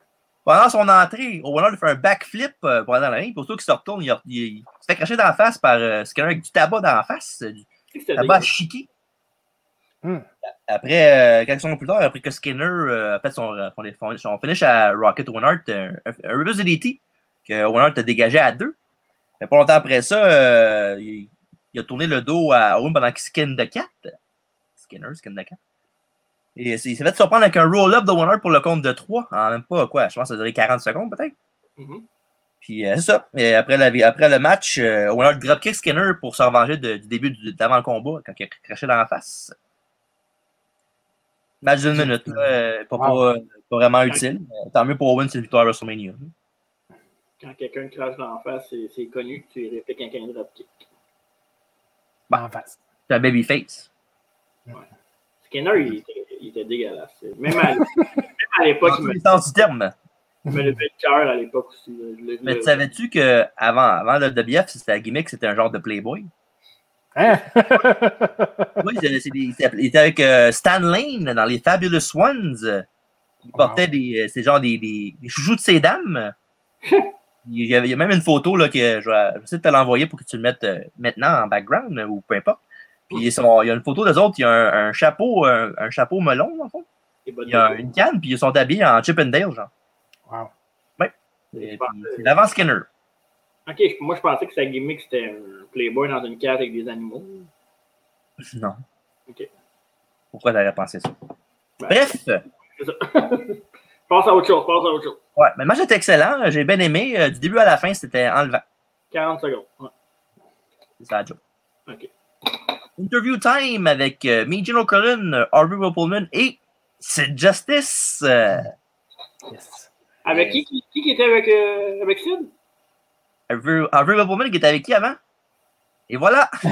Pendant son entrée, Owen Hart fait un backflip euh, pour aller dans la ring. Pour ceux qui se retourne, il, il- il se fait cracher dans la face par euh, Skinner avec du tabac dans la face, du tabac chiqué. Hmm. Après, euh, quelques secondes plus tard, après que Skinner euh, a fait son, son, son finish à Rocket Owen Hart, euh, un, un reverse DDT que Owen Hart a dégagé à deux. Mais pas longtemps après ça, euh, il, il a tourné le dos à Owen pendant qu'il skin de 4. Skinner, skin de 4. Et il s'est fait surprendre avec un roll-up de Owen Hart pour le compte de 3. En même pas, quoi, je pense que ça a duré 40 secondes peut-être. Mhm. Puis euh, c'est ça. Et après, la, après le match, euh, Owen Hart dropkick Skinner pour se revenger de- du début d'avant le combat, quand il a craché dans la face. Match d'une minute. là, euh, pas, Wow. pas, pas vraiment utile. Tant mieux pour Owen, c'est une victoire à WrestleMania. Quand quelqu'un crache dans la face, c'est connu que tu répliques un canne dropkick. En face. C'est un babyface. Skinner, il, était- il était dégueulasse. Même à, l'époque, Dans il me, les sens du terme. il me levait le cœur à l'époque aussi. le- Mais le- tu savais-tu qu'avant avant le WF, c'était la gimmick, c'était un genre de Playboy? Hein? Oui, il était avec euh, Stan Lane dans les Fabulous Ones. Il portait des, euh, c'est genre des, des, des chouchous de ces dames. Il y, avait, il y a même une photo là, que je vais, je vais essayer de te l'envoyer pour que tu le mettes euh, maintenant en background euh, ou peu importe. Puis ils sont- il y a une photo des autres, il y a un, un chapeau, un, un chapeau melon, en bottes Il y a une canne, puis ils sont habillés en Chip and Dale, genre. Wow. Puis, C'est l'avant Skinner. Ok, moi je pensais que sa gimmick c'était un Playboy dans une cave avec des animaux. Non. Ok. Pourquoi t'aurais pensé ça? Ben, Bref, C'est ça. passe à autre chose, passe à autre chose. Ouais, mais le match était excellent. J'ai bien aimé. Euh, Du début à la fin, c'était enlevant. 40 secondes. Ouais. C'est ça la joke. Ok. Interview time avec euh, Cullen, euh, Harvey Whippleman et Sid Justice. euh, Yes. Avec qui, qui, qui était avec, euh, avec Sid? Harvey, Harvey Whippleman qui était avec qui avant? Et voilà!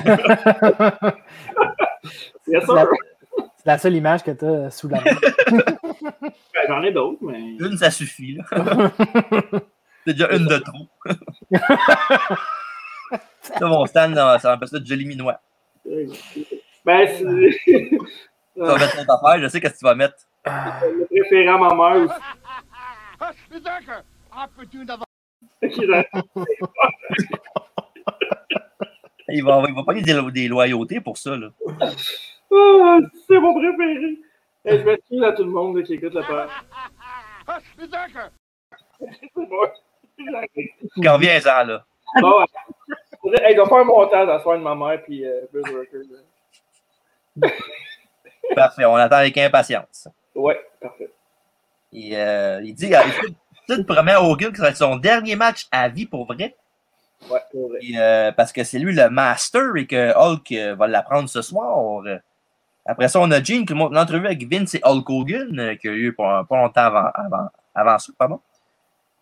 Bien sûr. La- C'est la seule image que tu as sous la main. Ben, J'en ai d'autres, mais. Une, ça suffit. là. C'est déjà une de trop. C'est mon stand, ça m'appelle ça Jolly Minois. Ben, c'est. Tu vas mettre ton affaire, je sais qu'est-ce que tu vas mettre. le préféré à ma mère aussi. Il va, il va pas des, des loyautés pour ça. Là. Ah, c'est mon préféré. Et je m'excuse à tout le monde qui écoute la page. C'est bon. Quand revient ça, là. Bon, ouais. Hey, il doit faire un montage à soir de ma mère puis euh, là. Parfait, on attend avec impatience. Ouais, parfait. Et, euh, il dit, euh, tu promet à Hogan que ça va être son dernier match à vie pour vrai. Ouais, c'est vrai. Et, euh, parce que c'est lui le master et que Hulk va l'apprendre ce soir. Après ça, on a Gene qui montre l'entrevue avec Vince et Hulk Hogan, euh, qui a eu pas, pas longtemps avant, avant, avant ça. Pardon.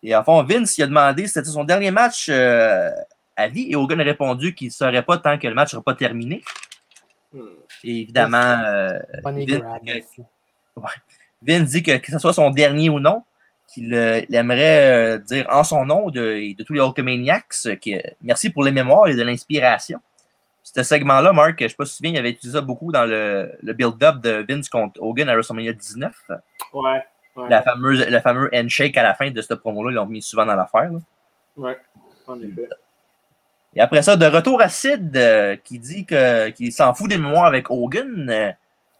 Et en fond, Vince il a demandé si c'était son dernier match euh, à vie et Hogan a répondu qu'il ne saurait pas tant que le match ne sera pas terminé. Hmm. Et évidemment, euh, Vince, grab. que- Vince dit que, que ce soit son dernier ou non, qu'il euh, il aimerait euh, dire en son nom de, et de tous les Hulkamaniacs que merci pour les mémoires et de l'inspiration. Ce segment-là, Marc, je ne sais pas si tu souviens, il avait utilisé ça beaucoup dans le, le build-up de Vince contre Hogan à WrestleMania 19. Ouais, ouais, La fameuse, le fameux handshake à la fin de ce promo-là, ils l'ont mis souvent dans l'affaire. ouais. En effet. Et après ça, de retour à Sid, euh, qui dit que qu'il s'en fout des mémoires avec Hogan. euh,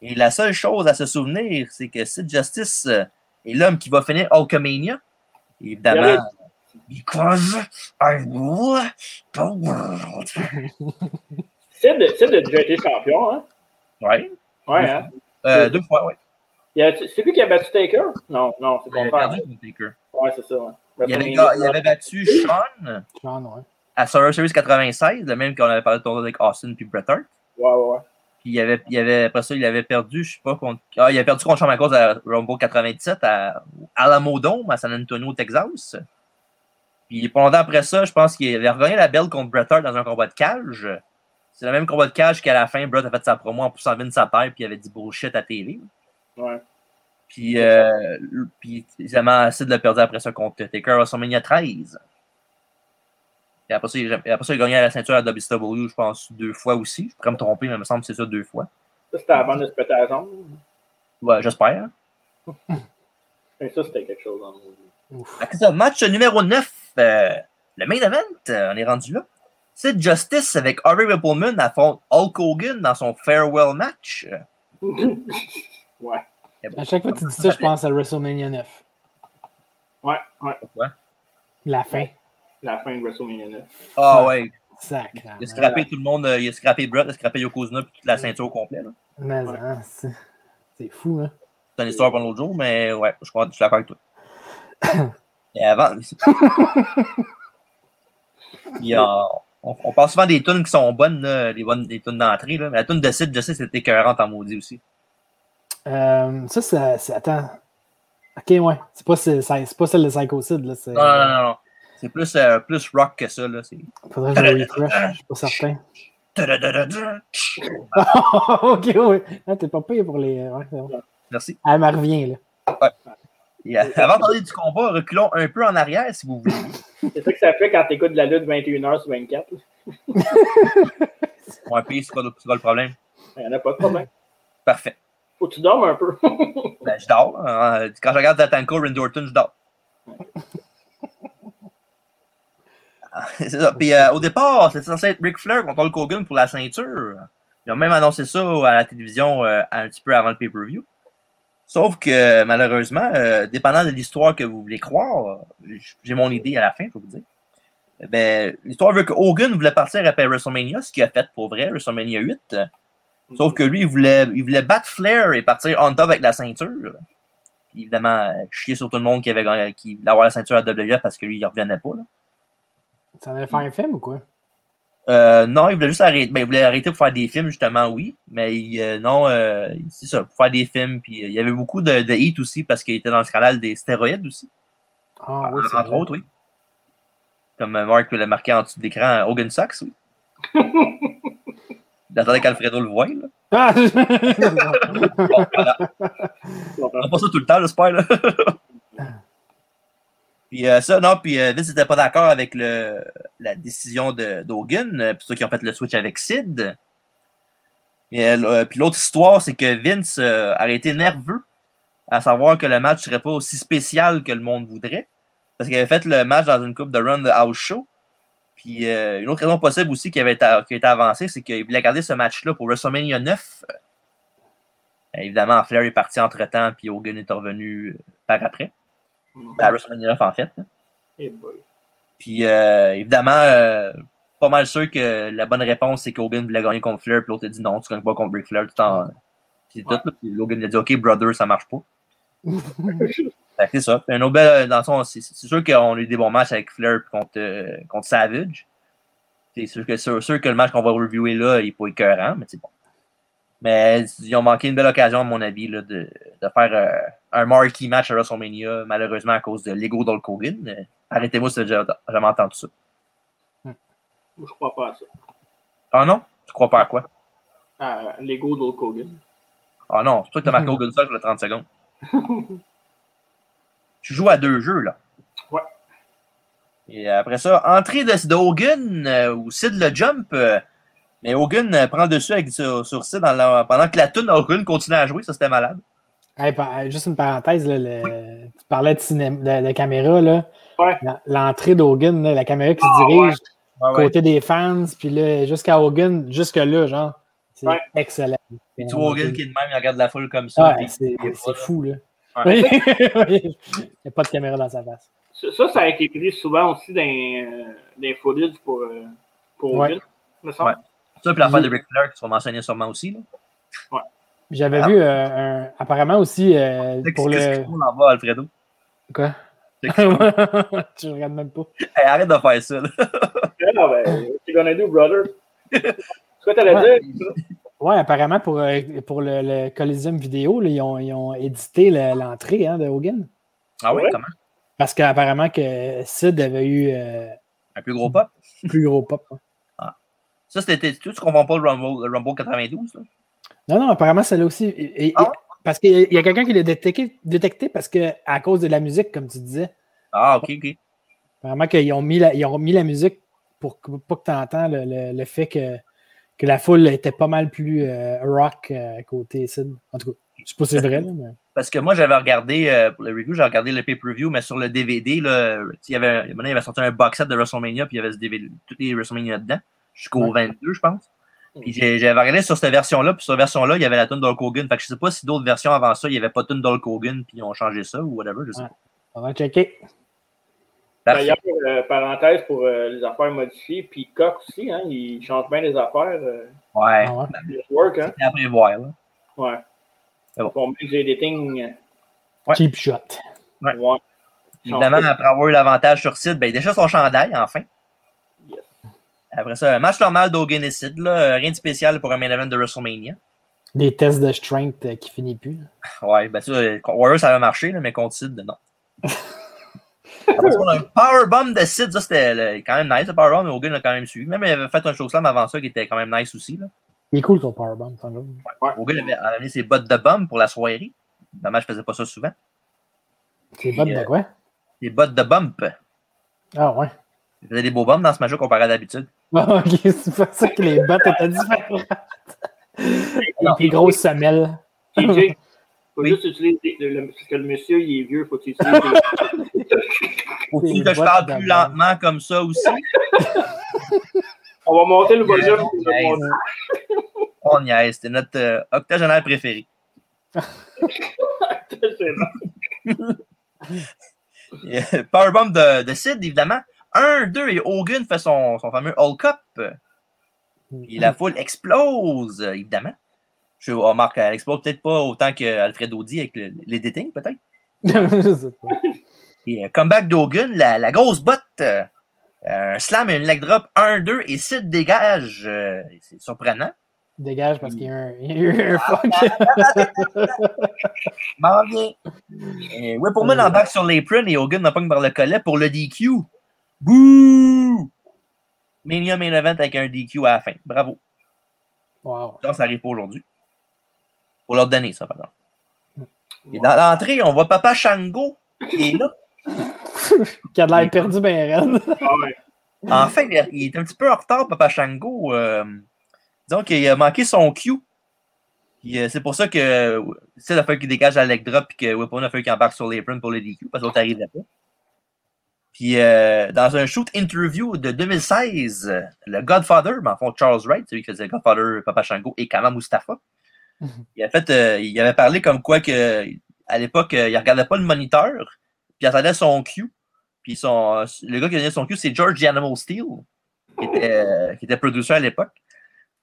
et la seule chose à se souvenir, c'est que Sid Justice euh, est l'homme qui va finir Hulkamania. Évidemment. Because I rule the world. Sid, Sid a déjà été champion, hein? Ouais. Ouais, hein? Euh, deux fois, ouais. Il a- C'est lui qui a battu Taker? Non, non, c'est ton père. perdu contre Taker. Ouais, c'est ça. Ouais. Il avait, il avait battu Sean Sean, ouais. à Survivor Series 96, le même qu'on avait parlé tantôt avec Austin puis Bret Hart. Ouais, ouais, ouais. Puis il avait, il avait, après ça, il avait perdu, je sais pas contre. Ah, il avait perdu contre Shawn Michaels à Rumble 97 à Alamo Dome, à San Antonio, Texas. Puis pas longtemps après ça, je pense qu'il avait regagné la belle contre Bret Hart dans un combat de cage. C'est le même combat de cage qu'à la fin, Bret a fait sa promo en poussant Vince sa terre, puis il avait dit bullshit à TV. Ouais. Puis, euh, puis évidemment, Sid l'a perdu après ça contre Taker à WrestleMania 13. Et après ça, il, après ça, il a gagné la ceinture à WCW, je pense, deux fois aussi. Je pourrais me tromper, mais il me semble que c'est ça deux fois. Ça, c'était avant de se péter la jambe. Ouais, j'espère. Et ça, c'était quelque chose en. Ouf. Ça, match numéro 9, euh, le main event, euh, on est rendu là. C'est Justice avec Harry Rippleman affronte Hulk Hogan dans son farewell match. ouais. À chaque fois que tu dis ça, je pense à WrestleMania 9. Ouais, ouais. La fin. La fin de WrestleMania 9. Ah ouais, Sacrement. il a scrappé tout le monde, euh, il a scrappé Brett, il a scrappé Yokozuna puis toute la ceinture au complet. là. Mais hein, c'est fou, hein. C'est une histoire pour un autre jour, mais ouais, je crois je suis d'accord avec toi. Et avant. Puis, euh, on, on parle souvent des tunes qui sont bonnes, là, les bonnes des tunes d'entrée. là, Mais la tune de site, je sais, c'était écœurante en maudit aussi. Euh, ça, c'est-. Attends. Ok, ouais. C'est pas, c'est, pas celle de Psychocide, là. Non, non, non, non. C'est plus, euh, plus rock que ça. Là. C'est... Faudrait que je le refresh, je suis pas certain. Ok, oui. Ah, t'es pas payé pour les. Ouais, bon. Merci. Elle me revient, là. Et, avant de parler du combat, reculons un peu en arrière, si vous voulez. C'est ça que ça fait quand t'écoutes de la lutte 21h sur 24. là. Ouais, puis c'est quoi, le- c'est quoi le problème? Il n'y en a pas de problème. Parfait. Faut que tu dormes un peu. Ben, je dors. hein. Quand je regarde Tatanko, Randy Orton, je dors. C'est ça. Puis euh, au départ, c'était censé être Ric Flair contre Hulk Hogan pour la ceinture. Ils ont même annoncé ça à la télévision euh, un petit peu avant le pay-per-view. Sauf que malheureusement, euh, dépendant de l'histoire que vous voulez croire, j'ai mon idée à la fin, je vais vous dire. Ben, l'histoire veut que Hogan voulait partir après WrestleMania, ce qu'il a fait pour vrai, WrestleMania 8. Sauf que lui, il voulait, il voulait battre Flair et partir on top avec la ceinture. Puis évidemment, euh, chier sur tout le monde qui avait qui voulait avoir la ceinture à WWE parce que lui, il revenait pas. Là. Ça allait faire un film ou quoi? Euh, non, il voulait juste arrêter. Ben, il voulait arrêter pour faire des films, justement, oui. Mais euh, non, euh, c'est ça, pour faire des films. Puis euh, il y avait beaucoup de, de hits aussi parce qu'il était dans le scandale des stéroïdes aussi. Ah, oui, c'est entre vrai. autres, oui. Comme euh, Mark l'a marqué en dessous de l'écran, Hogan Sox, oui. il attendait qu'Alfredo le voie. Là. Ah! Bon, voilà. On pas ça tout le temps, j'espère. Là. puis euh, ça, non, puis euh, Vince n'était pas d'accord avec le, la décision d'Hogan, euh, puis ceux qui ont fait le switch avec Sid. Et, puis l'autre histoire, c'est que Vince euh, a été nerveux à savoir que le match serait pas aussi spécial que le monde voudrait. Parce qu'il avait fait le match dans une coupe de run de house show. Puis une autre raison possible aussi qui avait été, qui a été avancée, c'est qu'il voulait garder ce match-là pour WrestleMania 9. Euh, évidemment, Flair est parti entre-temps, puis Hogan est revenu par après. À WrestleMania 9, en fait. hein. Eh boy. Puis euh, évidemment, euh, pas mal sûr que la bonne réponse, c'est qu'Hogan voulait gagner contre Flair, puis l'autre a dit non, tu gagnes pas contre Ric Flair. Tout en... C'est tout, là. Puis Logan a dit OK, brother, ça marche pas. C'est ça. Puis un autre bel- dans fond, c'est sûr qu'on a eu des bons matchs avec Flair puis contre, euh, contre Savage. C'est sûr que, sûr, sûr que le match qu'on va reviewer là, il n'est pas écœurant, mais c'est bon. Mais ils ont manqué une belle occasion, à mon avis, là, de, de faire euh, un marquee match à WrestleMania, malheureusement à cause de l'ego d'Hulk Hogan. Euh, Arrêtez-moi si j'ai jamais entendu ça. Moi, je crois pas à ça. Ah non? Tu crois pas à quoi? À l'ego d'Hulk Hogan. Ah non, c'est toi qui as marqué Hogan ça le 30 secondes. tu joues à deux jeux, là. Ouais. Et après ça, entrée de, de Hogan euh, ou Sid le jump. Mais Hogan euh, prend le dessus avec, sur, sur Sid dans la- pendant que la tune Hogan continue à jouer. Ça, c'était malade. Hey, juste une parenthèse, là, le- tu parlais de, cinéma, de, de caméra, là. Ouais. L'entrée d'Hogan, la caméra qui se Ah, dirige Ah ouais. côté des fans, puis là, jusqu'à Hogan, jusque-là, genre. C'est Ouais. excellent. Puis tu vois Hogan qui est de même, il regarde la foule comme ça. C'est fou, là. Ouais. il n'y a pas de caméra dans sa face. Ça, ça, ça a été pris souvent aussi dans, euh, dans les footage pour, euh, pour Ouais. Hogan, me semble. Ouais. Ça, puis l'affaire de Ric Flair, qui sont mentionnés sûrement aussi. Là. J'avais Ah. vu euh, un, apparemment aussi euh, pour Qu'est-ce le. faut en Alfredo? Quoi? C'est que- tu regardes même pas. Hey, arrête de faire ça. Là. Non, ben, you gonna do, brother? C'est quoi t'allais Ouais. dire? Ouais, apparemment pour, euh, pour le, le Coliseum vidéo, là, ils, ont, ils ont édité le- l'entrée hein, de Hogan. Ah oui, Ouais. comment? Parce qu'apparemment que Sid avait eu euh, Un plus gros pop. plus gros pop. hein. Ça, c'était. Tu tu comprends pas le Rumble, le Rumble 92, là? Non, non, apparemment, celle-là aussi. et- et- Ah. Parce qu'il y a- y quelqu'un qui l'a détecté, détecté parce que à cause de la musique, comme tu disais. Ah, ok, ok. Apparemment qu'ils ont mis la, ils ont mis la musique pour pas que tu entends le, le- le fait que, que la foule était pas mal plus euh, rock euh, côté Sid. En tout cas, je sais pas si c'est vrai, là, mais. Parce que moi, j'avais regardé, euh, pour le review, j'ai regardé le pay-per-view, mais sur le DVD, là, il y avait, il avait sorti un box set de WrestleMania, puis il y avait ce DVD, tous les WrestleMania dedans, jusqu'au Ouais. 22, je pense. Puis j'ai- j'avais regardé sur cette version-là, puis sur cette version-là, il y avait la tune d'Hulk Hogan. Fait que je sais pas si d'autres versions avant ça, il n'y avait pas de tune d'Hulk Hogan, puis ils ont changé ça ou whatever, je sais Ouais. pas. On va checker. D'ailleurs, euh, parenthèse pour euh, les affaires modifiées, puis Coq aussi, hein, il change bien les affaires. Euh, Ouais, Ah ouais. Network, hein. c'est à prévoir, là. Ouais. C'est bon. Pour des editing. Ouais. Cheap shot. Ouais. Ouais. Évidemment, après avoir eu l'avantage sur Sid, ben déjà son chandail, enfin. Après ça, un match normal d'Hogan et Sid, là, rien de spécial pour un main event de WrestleMania. Des tests de strength euh, qui finissent plus. Ouais, ben ça, contre Warrior, ça avait marché, là, mais contre Sid, non. Après ça, on a un powerbomb de Sid, ça c'était quand même nice, le powerbomb, mais Hogan l'a quand même suivi. Même il avait fait un show slam avant ça qui était quand même nice aussi. Là. Il est cool ton powerbomb, ça, là. Hogan avait amené ses bottes de bombe pour la soirée. Dommage, je faisais pas ça souvent. Bon Et, de euh, quoi? Des bottes de bump. Ah ouais. Il faisait des beaux bombes dans ce match comparé à d'habitude. Ah, ok, c'est pour ça que les bottes étaient différentes. Les plus grosses semelles. TJ, faut Oui. juste utiliser. Le, le- parce que le monsieur, il est vieux, faut qu'il utilise des. Faut-il Des que je parle plus lentement comme ça aussi? On va monter le volume. on on On niaise, c'était notre euh, octogénaire préféré. Euh, Powerbomb de, de Sid, évidemment. 1, 2 et Hogan fait son, son fameux Hulk Up. Et la foule explose, évidemment. Je remarque, elle explose peut-être pas autant qu'Alfred Audi avec le- l'editing, peut-être. Et euh, comeback d'Hogan, la, la grosse botte. euh, un slam et une leg drop, 1, 2 et Sid dégage. euh, c'est surprenant. Dégage parce qu'il y a un, il y a eu un fuck. M'en viens. Whippleman embarque sur l'apron et Hogan n'en pogne par le collet pour le DQ. Bouh! Mania Main Event avec un DQ à la fin. Bravo. Wow. Ça, ça arrive pas aujourd'hui. Pour leur donner, ça, par exemple. Et dans l'entrée, on voit Papa Shango qui est là. Qui a de l'air perdu ben. Ah ouais. Enfin, il est- il est un petit peu en retard, Papa Shango. Euh, disons qu'il a manqué son cue Puis euh, c'est pour ça que c'est la fois qu'il dégage à leg drop puis que Whipon a fallu qu'il embarque sur l'apron pour le DQ parce l'autre n'arrivait pas. Puis euh, dans un shoot interview de 2016, euh, le Godfather, mais en fond Charles Wright, celui qui faisait Godfather, Papa Shango et Kama Mustafa, il, a fait, euh, il avait parlé comme quoi que à l'époque, euh, il regardait pas le moniteur, puis il attendait son cue. Puis son, le gars qui donnait son cue, c'est George Animal Steel, qui était, euh, qui était producer à l'époque.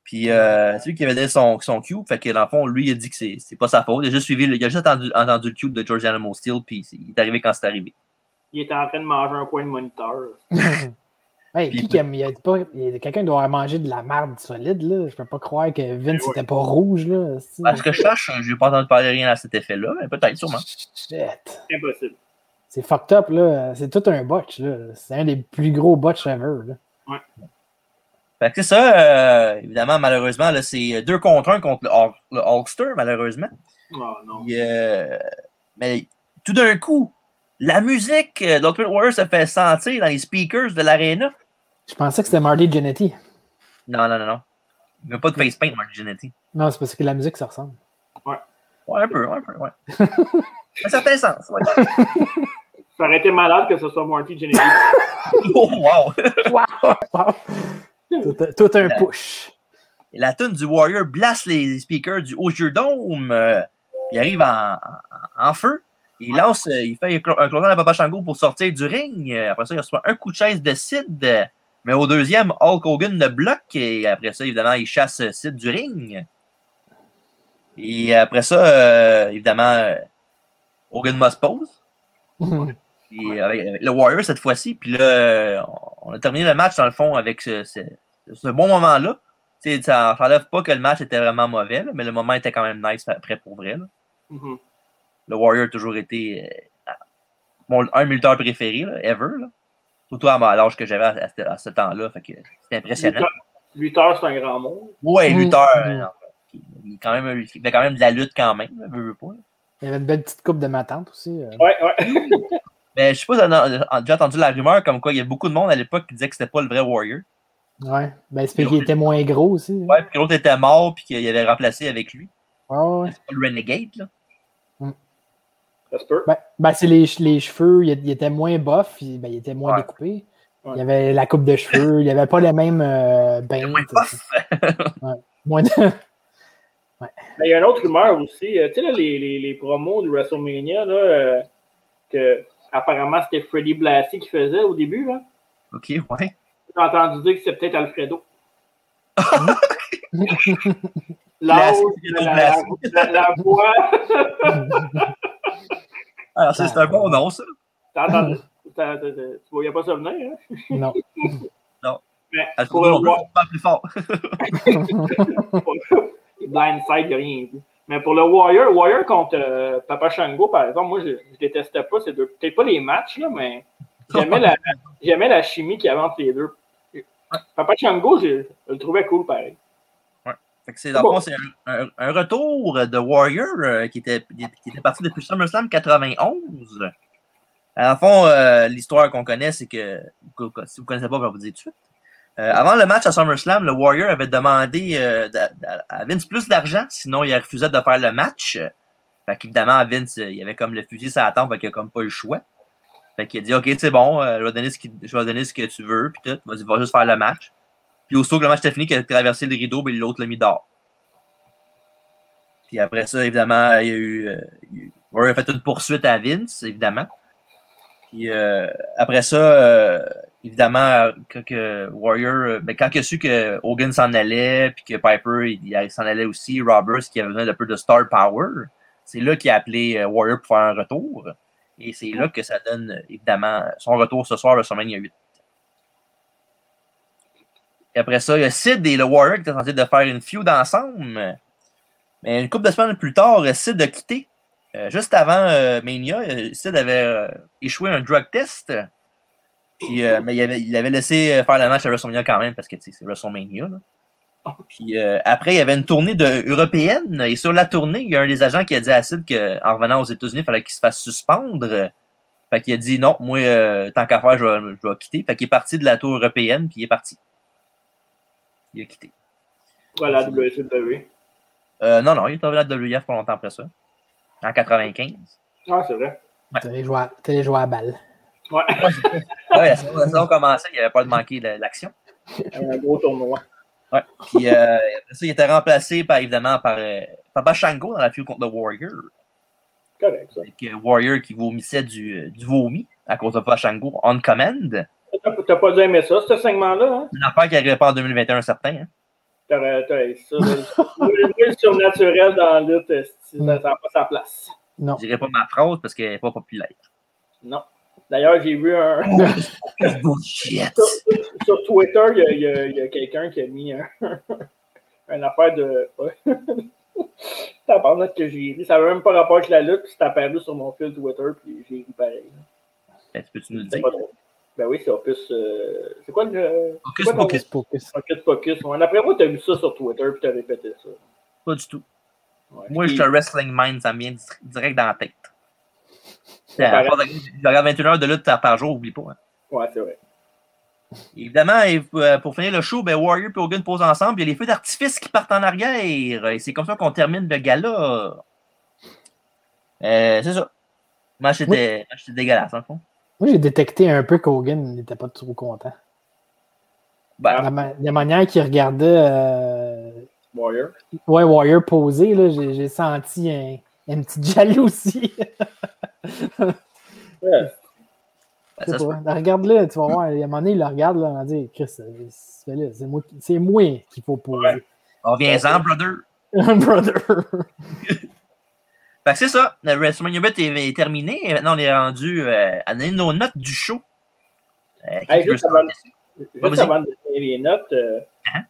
Puis euh, c'est lui qui avait donné son, son cue. Fait que dans le fond, lui, il a dit que c'est pas sa faute. Il a juste suivi, il a juste entendu, entendu le cue de George Animal Steel, puis il est arrivé quand c'est arrivé. Il était en train de manger un coin de moniteur. Hey, Puis- qui qui aime- il y a pas- il y a Quelqu'un doit avoir mangé de la merde solide, là. Je peux pas croire que Vince Ouais. n'était pas rouge, là. c'est- À ce que je je n'ai pas entendu parler rien à cet effet-là, mais peut-être, sûrement. Shit. Impossible. C'est fucked up, là. C'est tout un botch, là. C'est un des plus gros botch ever, là. Fait que c'est ça, euh, évidemment, malheureusement, là, c'est deux contre un contre le, Hul- le Hulkster, malheureusement. Oh non. Euh, mais tout d'un coup, la musique euh, d'Ultimate Warrior se fait sentir dans les speakers de l'arena. Je pensais que c'était Marty Jannetty. Non, non, non, non. Il n'y a pas de face paint, Mark Jannetty. Non, c'est parce que la musique, ça ressemble. Ouais, un peu, ouais, un peu, ouais. Ça fait sens, ouais. Ça aurait été malade que ce soit Marty Jannetty. Oh, wow! Wow! Wow! tout, un- tout un push. La tune du Warrior blast les speakers du Hoosier Dome. euh, il arrive en, en- en feu. Il lance, euh, il fait un clo- un closing à Papa Shango pour sortir du ring. Après ça, il reçoit un coup de chaise de Sid. Mais au deuxième, Hulk Hogan le bloque. Et après ça, évidemment, il chasse euh, Sid du ring. Et après ça, euh, évidemment, Hogan must pose. Puis avec, avec le Warrior cette fois-ci. Puis là, on a terminé le match dans le fond avec ce, ce- ce bon moment-là. Ça n'enlève pas que le match était vraiment mauvais, là, mais le moment était quand même nice après pour vrai. là. Mhm. Le Warrior a toujours été euh, mon, un de mes lutteurs préférés, là, ever. Là. Surtout à l'âge que j'avais à, à ce- à ce temps-là. Fait que C'était impressionnant. Lutteur, c'est un grand mot. Ouais, Mhm. lutteur. Mhm. euh, il, quand même, il fait quand même de la lutte quand même. Là, veut, veut pas. Il y avait une belle petite coupe de ma tante aussi. Ouais, ouais. Mais je sais pas si on a, on a déjà entendu la rumeur comme quoi il y a beaucoup de monde à l'époque qui disait que c'était pas le vrai Warrior. Ouais. Ben, c'est parce qu'il était moins gros aussi. hein. Ouais, puis que l'autre était mort puis qu'il avait remplacé avec lui. Ouais, ouais. C'est pas le Renegade, là. Ça se peut. Ben, ben, c'est les, les cheveux, il, il était moins il, ben, il était moins Ouais. découpé. Ouais. Il y avait la coupe de cheveux, il n'y avait pas les mêmes euh, bains. Moins. Moins de- Mais il y a une autre rumeur aussi. euh, tu sais, là, les, les, les promos de WrestleMania, là, euh, que apparemment c'était Freddie Blassie qui faisait au début. Là. Ok, ouais. J'ai entendu dire que c'était peut-être Alfredo. L'âge, la, la, la voix. Alors, ça, c'est un bon nom, ça. T'as- Tu voyais pas ça venir, hein? non. Mais Elle pour le non pas plus fort. Blindside, il a rien dit. Mais pour le Warrior, Warrior contre euh, Papa Shango, par exemple, moi, je, je détestais pas ces deux. Peut-être pas les matchs, là, mais j'aimais la, j'aimais la chimie qu'il y avait entre les deux. Papa Shango, je, je le trouvais cool, pareil. Fait que c'est, dans le fond, c'est un, un- un retour de Warrior euh, qui, était, qui était parti depuis SummerSlam 91. Dans le fond, euh, l'histoire qu'on connaît, c'est que, que- que- si vous ne connaissez pas, je vais vous dire tout de suite. Euh, avant le match à SummerSlam, le Warrior avait demandé à Vince plus d'argent, sinon il refusait de faire le match. Fait qu'évidemment, Vince, il avait comme le fusil sur la tempe, fait qu'il a comme pas eu le choix. Fait qu'il a dit, OK, c'est bon, je, vais donner ce qui- je vais donner ce que tu veux, puis tout, vas-y, va juste faire le match. Puis aussitôt que le match était fini, qu'il a traversé le rideau, ben, l'autre l'a mis dehors. Puis après ça, évidemment, il y a eu. euh, il y a eu- Warrior a fait une poursuite à Vince, évidemment. Puis euh, après ça, euh, évidemment, quand que Warrior, euh, ben, quand il a su que Hogan s'en allait, puis que Piper il, il s'en allait aussi, Roberts qui avait besoin d'un peu de star power, c'est là qu'il a appelé Warrior pour faire un retour. Et c'est là que ça donne, évidemment, son retour ce soir, le WrestleMania 8. Et après ça, il y a Sid et le Warrior qui étaient censés de faire une feud ensemble. Mais une couple de semaines plus tard, Sid a quitté. Euh, juste avant euh, Mania, euh, Sid avait échoué un drug test. Mais il avait, laissé faire le match à WrestleMania quand même parce que c'est WrestleMania. Là. Puis après, il y avait une tournée européenne. Et sur la tournée, il y a un des agents qui a dit à Sid qu'en revenant aux États-Unis, il fallait qu'il se fasse suspendre. Fait qu'il a dit non, moi, tant qu'à faire, je vais, je vais quitter. Fait qu'il est parti de la tour européenne, puis il est parti. Il a quitté. Voilà, WCW. Euh, non, non, il est revenu à la WF pas longtemps après ça. En 95. Ah, c'est vrai. Téléjoie téléjoie à balle. Ouais. Ouais, la saison, commençait, il n'y avait pas de manquer de l'action. Un gros tournoi. Ouais. Puis euh, après ça, il était remplacé par, évidemment par euh, Papa Shango dans la feud contre le Warrior. Correct, ça. Avec euh, Warrior qui vomissait du, euh, du vomi à cause de Papa Shango on command. T'as pas dû aimer ça, ce segment-là, hein? Une affaire qui n'arrivait pas en 2021 certain. Hein. T'aurais ça. Le surnaturel dans la lutte, esti, ça n'a pas sa place. Non. Je dirais pas ma phrase parce qu'elle n'est pas populaire. Non. D'ailleurs, j'ai vu un. Bullshit! sur, sur Twitter, il y a, il y a- il y a quelqu'un qui a mis un, une affaire de. T'as parlé que j'ai ri. Ça n'avait même pas rapport avec la lutte, puis c'est apparu sur mon fil Twitter, puis j'ai ri pareil. Ben, tu peux-tu nous le dire? pas. Ben oui, c'est Opus. euh, C'est quoi le. Focus, c'est quoi. Opus Focus. Ouais, D'après moi, t'as vu ça sur Twitter, puis t'as répété ça. Pas du tout. Ouais. Moi, je suis un wrestling mind, ça me vient di- direct dans la tête. Je regarde 21 heures de lutte par jour, oublie pas. hein. Ouais, c'est vrai. Évidemment, et, euh, pour finir le show, ben, Warrior et Hogan posent ensemble. Il y a les feux d'artifice qui partent en arrière. Et c'est comme ça qu'on termine le gala. Euh, c'est ça. Moi, c'était c'était dégueulasse, en fond. Moi, j'ai détecté un peu qu'Hogan n'était pas trop content. Ben, La, ma- la manière qu'il regardait euh, Warrior. ouais, Warrior posé, là, j'ai, senti un, une petite jalousie. Ouais. ben. Là, Regarde-le, tu vas voir. À un moment donné, il le regarde, là, il va dire Chris, euh, c'est, moi, qu'il faut poser. On vient-en, brother. Brother. Fait que c'est ça. Le WrestleMania 8 est, est terminé. Et maintenant, on est rendu euh, à donner nos notes du show. Euh, Hey, juste avant-? Juste de donner les notes, euh, Hein?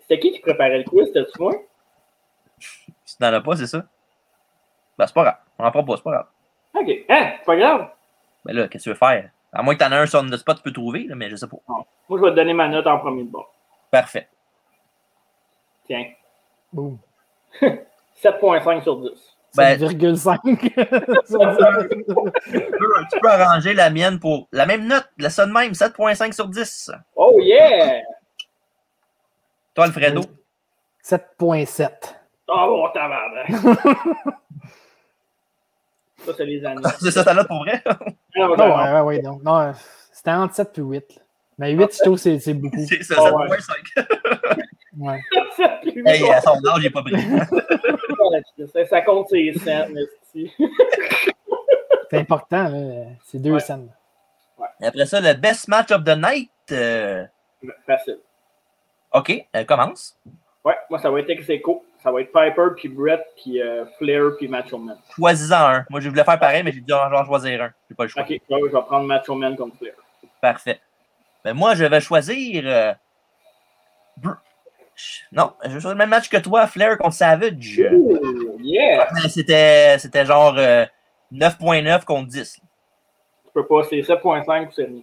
c'était qui qui préparait le quiz? C'était-tu moi? Si tu n'en as pas, c'est ça. Ben, c'est pas grave. On en prend pas, c'est pas grave. Ok. Hein? C'est pas grave. Ben là, qu'est-ce que tu veux faire? À moins que t'en aies un sur the spot, tu peux trouver, là, mais je sais pas. Moi, je vais te donner ma note en premier de bord. Parfait. Tiens. Boom. 7.5 sur 10. Ben- 7,5. Tu peux, tu peux arranger la mienne pour la même note, la de même, 7.5 sur 10. Oh yeah! Toi, Alfredo? 7,7. Oh, bon, ça, c'est les années. c'est ça ta note pour vrai? Non, Non, non, ouais, ouais, ouais, donc, non, c'était entre 7 et 8. là. Mais 8, je trouve c'est, beaucoup. c'est ça, Oh, ouais. 7.5. Ouais. hey, à son âge, il est pas pris. Ça, ça compte ses scènes. C'est important, là. C'est deux Ouais. scènes. Après ça, le best match of the night. euh, Facile. OK, euh, commence. Ouais, moi, ça va être ex aequo. Ça va être Piper, puis Brett, puis euh, Flair, puis Macho Man. Choisis-en un. Moi, je voulais faire pareil, mais j'ai dit, j'en choisir un. J'ai pas le choix. Ok, ouais, je vais prendre Macho Man comme Flair. Parfait. Ben, moi, je vais choisir. euh, Non, je vais choisir le même match que toi, Flair contre Savage. Ooh, yeah! Mais C'était c'était genre euh, 9.9 contre 10. Tu peux pas, c'est 7.5 ou c'est rien.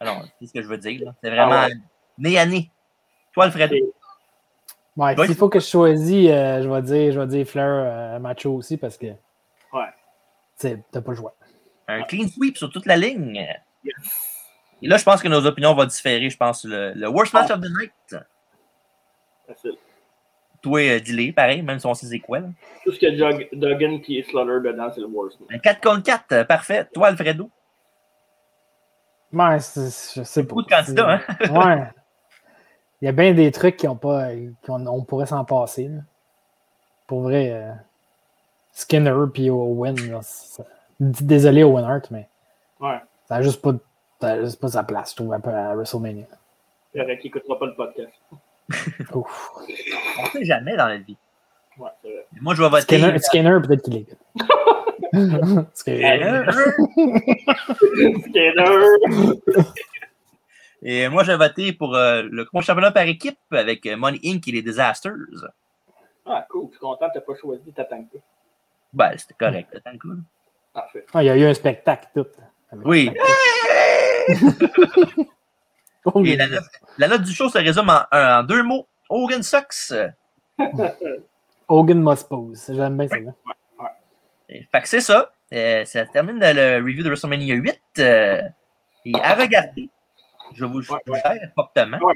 Ah Non, c'est ce que je veux dire. là. C'est vraiment Ah ouais. nez à nez. Toi, Alfredo. C'est- Ouais, s'il faut que je choisis, euh, je vais dire, je vais dire Flair euh, Macho aussi parce que Ouais. tu sais, t'as pas le choix. Un clean sweep sur toute la ligne. Yes. Et là, je pense que nos opinions vont différer. Je pense le, le worst match of the night. Facile. Toi, euh, dis-les, pareil, même si on sait c'est quoi. là. Tout ce que Jug- Duggan et Slaughter dedans, c'est le worst. Un 4 contre 4, euh, parfait. Toi, Alfredo? Ouais, c'est- je sais pas. Beaucoup de candidats, hein? C'est- Ouais. Il y a bien des trucs qui ont pas. qu'on on pourrait s'en passer. là. Pour vrai. euh, Skinner puis Owen. là, c'est- Désolé Owen Hart, mais Ouais. ça n'a juste, pas de- ça a juste pas sa place, je trouve, un peu à WrestleMania. Il y aurait qui écoutera pas le podcast. Ouf. On sait jamais dans la vie. Ouais, c'est vrai. Moi, je vais voter. Skinner, Skinner peut-être qu'il est good. Skinner. Skinner! Et moi, je vais voter pour euh, le gros championnat par équipe avec euh, Money Inc. et les Disasters. Ah, cool. Je suis content que tu pas choisi Tatanka. Ben, c'était correct. Coup. Parfait. Ah, il y a eu un spectacle tout. Oui. Oh, Et la note, la note du show se résume en, en deux mots. Hogan sucks. Hogan must pose. J'aime bien ça. là. Et Fait que c'est ça. Euh, ça termine le review de WrestleMania 8. euh, et à regarder. Je vous Ouais, je ouais. gère fortement. Ouais.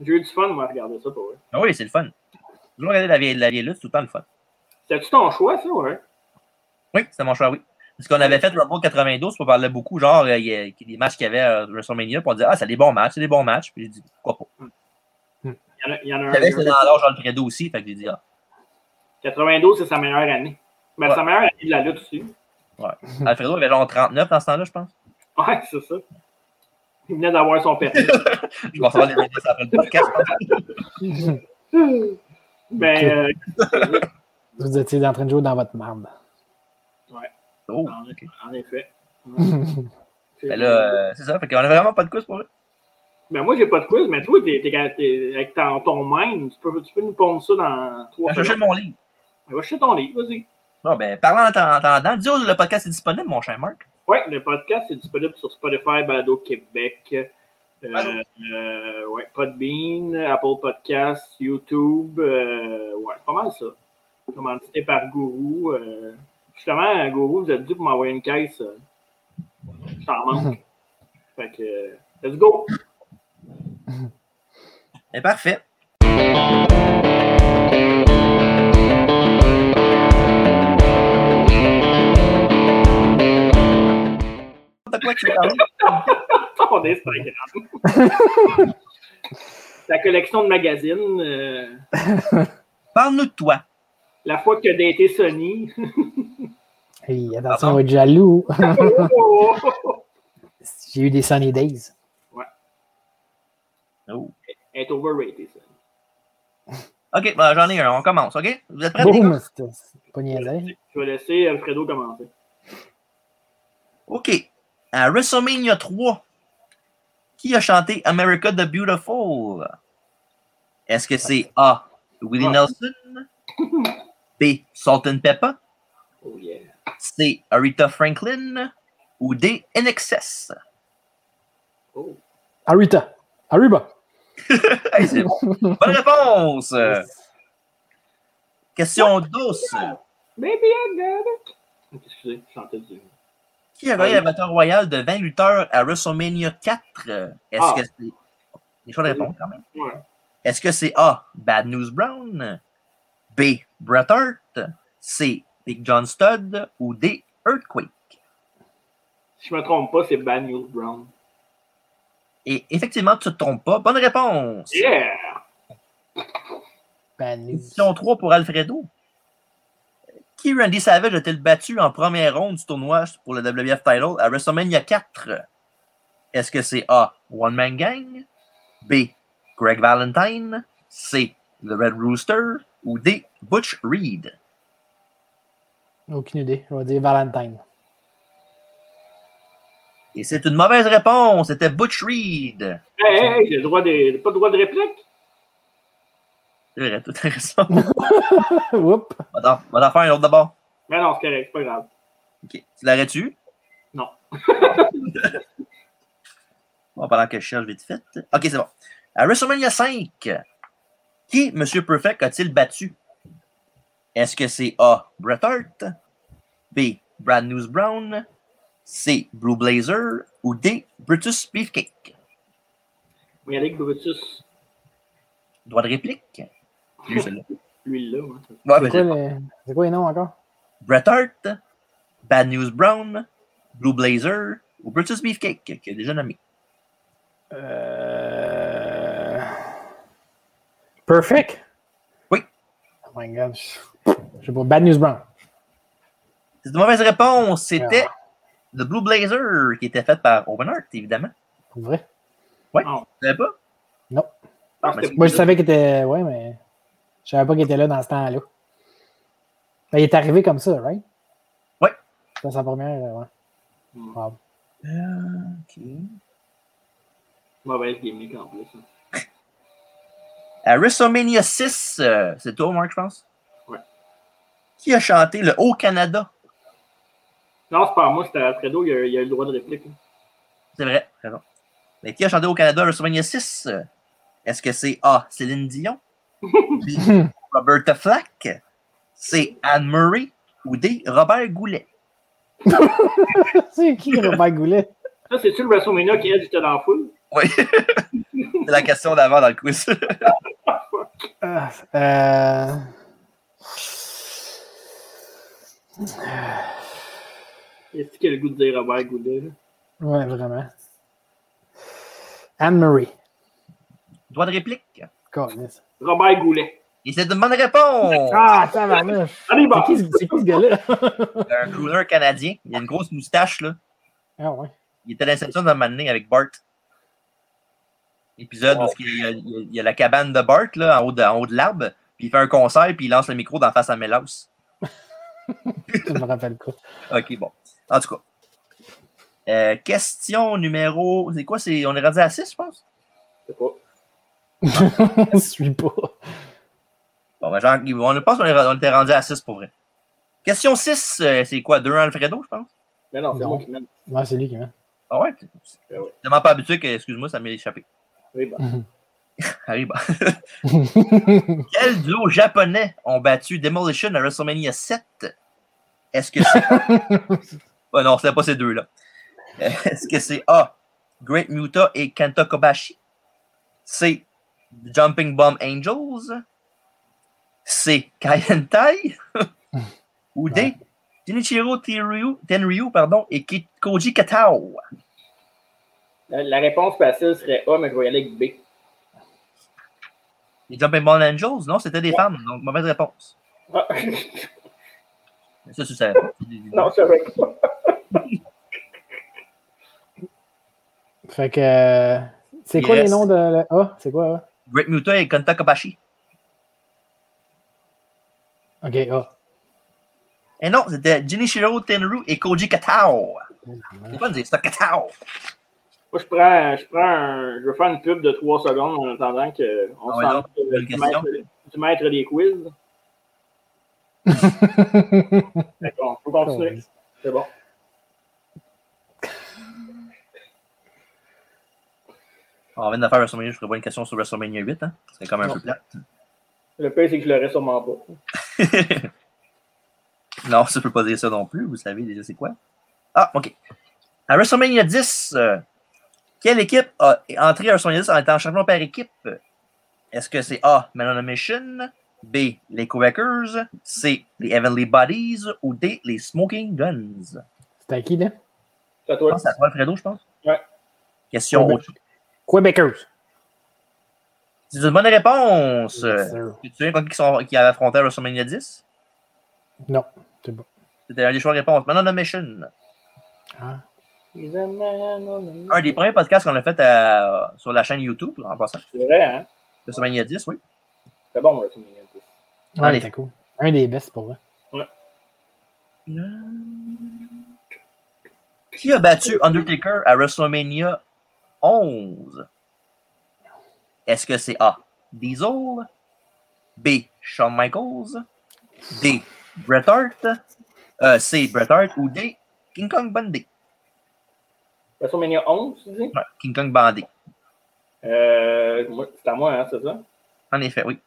J'ai eu du fun, moi, à regarder ça pour eux. Ah oui, c'est le fun. toujours regarder la vieille, la vieille lutte, c'est tout le temps le fun. C'était-tu ton choix, ça, ouais? Oui, c'est mon choix, oui. Parce qu'on avait fait Rumble 92, on parlait beaucoup, genre, euh, il y a des matchs qu'il y avait à WrestleMania, puis on disait, ah, c'est des bons matchs, c'est des bons matchs. Puis j'ai dit, pourquoi pas. Il y en a, il y en a un. dans l'âge Alfredo aussi, fait que j'ai dit, ah. 92, c'est sa meilleure année. Mais Ouais. sa meilleure année de la lutte aussi. Alfredo avait genre 39 dans ce temps-là, je pense. Ouais, c'est ça. Il venait d'avoir son permis. Je vais recevoir les indices après le podcast. Mais euh, Vous étiez en train de jouer dans votre marde. Oh, en, effet. Ben là, euh, c'est ça, fait qu'on a vraiment pas de quiz pour eux. Ben moi, j'ai pas de quiz, mais toi, t'es, t'es- t'es- avec ton, ton mind, tu peux, tu peux nous pondre ça dans Je trois vais chercher secondes. mon livre. Ben, Va chercher ton livre, vas-y. Bon, ben, parlant en attendant, dis le podcast est disponible, mon cher Marc. Ouais, le podcast est disponible sur Spotify, Balado Québec, euh, euh, ouais, Podbean, Apple Podcasts, YouTube, euh, ouais, pas mal ça. Commandité par Gourou. Euh, justement, Gourou, vous êtes dû pour m'envoyer une caisse. euh, je t'en manque. fait que, euh, let's go! Ben, parfait. De quoi tu veux parler? On est Instagram. La collection de magazines. euh, Parle-nous de toi. La fois que tu été Sony. Hey, attention, on va être jaloux. Oh! J'ai eu des sunny days. Oh. Elle est overrated, ça. Ok, ben, j'en ai un. On commence, ok? Vous êtes prêts? les gars? Boum! C'est pas niaisé. Je vais laisser Alfredo commencer. Ok. À WrestleMania 3, qui a chanté America the Beautiful? Est-ce que c'est A. Willie Ah. Nelson? B. Salt and Pepper? Oh yeah. C. Aretha Franklin? Ou D. NXS? Oh. Arita. Aruba. Hey, c'est bon. Bonne réponse! Question douce. Baby, I got it. Excusez, je chantais du. Qui a gagné la bataille royale de 20 lutteurs à WrestleMania 4? Est-ce Ah. que c'est. Les choix de réponse quand même. Ouais. Est-ce que c'est A. Bad News Brown? B. Bret Hart? C. Big John Studd? Ou D. Earthquake? Si je me trompe pas, c'est Bad News Brown. Et effectivement, tu ne te trompes pas. Bonne réponse. Yeah! Bad news. Question 3 pour Alfredo. Qui Randy Savage a-t-il battu en première ronde du tournoi pour le WWF title à WrestleMania 4? Est-ce que c'est A. One Man Gang? B. Greg Valentine? C. The Red Rooster? Ou D. Butch Reed? Aucune idée. Je vais dire Valentine. Et c'est une mauvaise réponse. C'était Butch Reed. Hey, hey, le droit de... pas le droit de réplique? C'est vrai, tout est raison. Oups. On va en- on va en faire un autre d'abord. Mais non, c'est correct, c'est pas grave. OK. Tu l'aurais-tu? Non. bon, pendant que je cherche vite fait. OK, c'est bon. À WrestleMania 5, qui, M. Perfect, a-t-il battu? Est-ce que c'est A. Bret Hart? B. Brad News Brown? C. Blue Blazer? Ou D. Brutus Beefcake? Mais avec Brutus, Droit de réplique? Lui, celle-là. lui là. hein. Ouais, C'est quoi, c'est- les... c'est quoi les noms encore? Bret Hart, Bad News Brown, Blue Blazer ou Brutus Beefcake, qui est déjà nommé? Euh... Perfect? Oui. Oh my god. Je sais pas. Bad News Brown. C'est une mauvaise réponse. C'était Ah. The Blue Blazer qui était fait par Owen Hart, évidemment. Pour vrai? Ouais. Non. Tu savais pas? Non. Ah, ben, Moi, je savais qu'il était. Ouais, mais. Je savais pas qu'il était là dans ce temps-là. Ben, il est arrivé comme ça, right? Ouais. C'était sa première. euh, Ouais. Hmm. Wow. OK. Mauvaise gimmick en plus. hein. À WrestleMania 6, euh, c'est toi, Mark, je pense? Ouais. Qui a chanté le Haut-Canada? Non, c'est pas moi, c'était Alfredo, il a, il a eu le droit de réplique. hein. C'est vrai, raison. Mais qui a chanté au Canada à WrestleMania 6? Euh, Est-ce que c'est A. Céline Dion? B. Roberta Flack? C. Anne Murray? Ou D. Robert Goulet? c'est qui Robert Goulet? Ça, c'est-tu le WrestleMania qui elle, était dans la foule? Oui. c'est la question d'avant dans le quiz. Euh, Est-ce qu'il a le goût de dire Robert Goulet? là? ouais, vraiment. Anne-Marie. Droit de réplique? Robert Goulet. Et c'est une bonne réponse! Ah. Allez, bon. C'est qui, ce- c'est qui ce gars-là? Un crooner canadien. Il a une grosse moustache, là. Ah ouais. Il était à l'inception d'un moment donné avec Bart. Épisode où il y, a, il y la cabane de Bart, là, en haut de, en haut de l'arbre. Puis il fait un concert, puis il lance le micro d'en face à Mélos. Je me rappelle pas. Ok, bon. En tout cas. Euh, question numéro. C'est quoi? C'est... On est rendu à 6, je pense? Je sais pas. Je suis pas. Bon, ben, genre, on pense qu'on est- on était rendu à 6 pour vrai. Question 6, euh, c'est quoi? 2 Alfredo, je pense? Mais non, c'est Non. moi qui mène. Ouais, c'est lui qui m'a. Ah ouais? Ben ouais. tellement pas habitué que, excuse-moi, ça m'est échappé. Bon. Arrive. Quel duo japonais ont battu Demolition à WrestleMania 7? Est-ce que c'est. Ouais, non, c'était pas ces deux-là. Est-ce que c'est A. Great Muta et Kenta Kobashi? C. Jumping Bomb Angels? C. Kaientai? Ou D. Jinichiro Tenryu, pardon, et Koji Katao? La, la réponse facile serait A, mais je vais y aller avec B. Les Jumping Bomb Angels? Non, c'était des femmes, donc mauvaise réponse. Ah. Ça, savais pas. non, savais pas. Fait que. euh, C'est quoi les noms de. la- Ah, c'est quoi? Great Muta et Kenta Kobashi. Ok, ah. Et non, c'était Jinichiro Tenryu et Koji Katao. C'est pas dire ça, Katao? Moi, je prends, je prends un, je vais faire une pub de 3 secondes en attendant qu'on Ah ouais, s'en du, maître, du maître des quiz. D'accord, faut continuer. C'est bon. On vient de faire WrestleMania, je ferai pas une question sur WrestleMania 8, hein. C'est quand même un Non. peu plate. Le pire, c'est que je l'aurais sûrement pas. non, ça peut pas dire ça non plus, vous savez déjà c'est quoi. Ah, ok. À WrestleMania 10, euh, quelle équipe a entré à WrestleMania 10 en étant champion par équipe? Est-ce que c'est A, Man on a Mission, B, les Quakers, C, les Heavenly Bodies ou D, les Smoking Guns? C'était à qui, là? C'est à toi. c'est à toi, Alfredo, je pense. Ouais. Question Ouais, autre. Quebecers. C'est une bonne réponse. Yes. Tu te souviens contre qui, sont, qui avait affronté à WrestleMania 10? Non, c'est bon. C'était un des choix de réponse. Man on a Mission. Ah. Un des premiers podcasts qu'on a fait à- sur la chaîne YouTube, en passant. C'est vrai, hein? WrestleMania 10, oui. C'est bon, c'est mignon. Ouais, Allez. c'était cool. Un des best pour vrai. Qui a battu Undertaker à WrestleMania 11? Est-ce que c'est A. Diesel? B. Shawn Michaels? D. Bret Hart? Euh, C. Bret Hart ou D. King Kong Bundy? WrestleMania 11, tu dis? Ouais, King Kong Bundy. Euh, c'est à moi, hein, c'est ça? En effet, oui.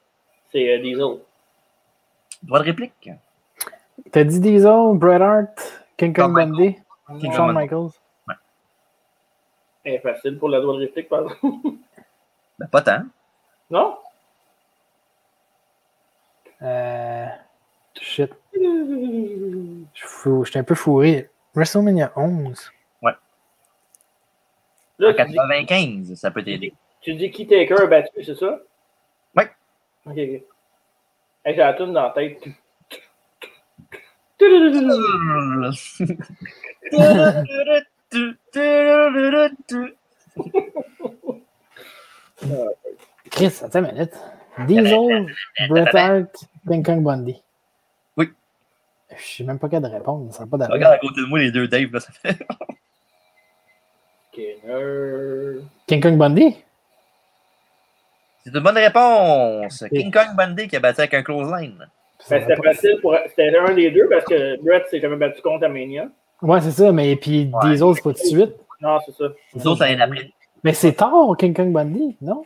C'est euh, Diesel. Droit de réplique? T'as dit Diesel, Bret Hart, King Kong. Bundy, King Shawn. Michaels. C'est facile pour la doigt de réplique, par exemple. Ben, pas tant. Non? Euh, shit. Je suis fou- J'étais un peu fourré. WrestleMania 11. En Là, tu dis, 95, ça peut t'aider. tu dis qui Taker a battu, c'est ça? Ouais. Ok, ok. Hey, J'ai la toune dans la tête. Chris, attends une minute. Diesel, Bret Hart, King Kong Bundy. Oui. Je sais même pas qu'à de répondre. Ça n'a pas d'allure. Regarde à côté de moi les deux Dave, là, ça fait. King Kong Bundy? C'est une bonne réponse. King Kong Bundy qui a battu avec un Ben, va c'était pas- facile pour. C'était un des deux parce que Brett s'est jamais battu contre Mania. Ouais, c'est ça, mais puis Ouais. Diesel, c'est pas tout de suite. Non, c'est ça. Les autres, ça vient après. Mais c'est tard, King Kong Bundy, non?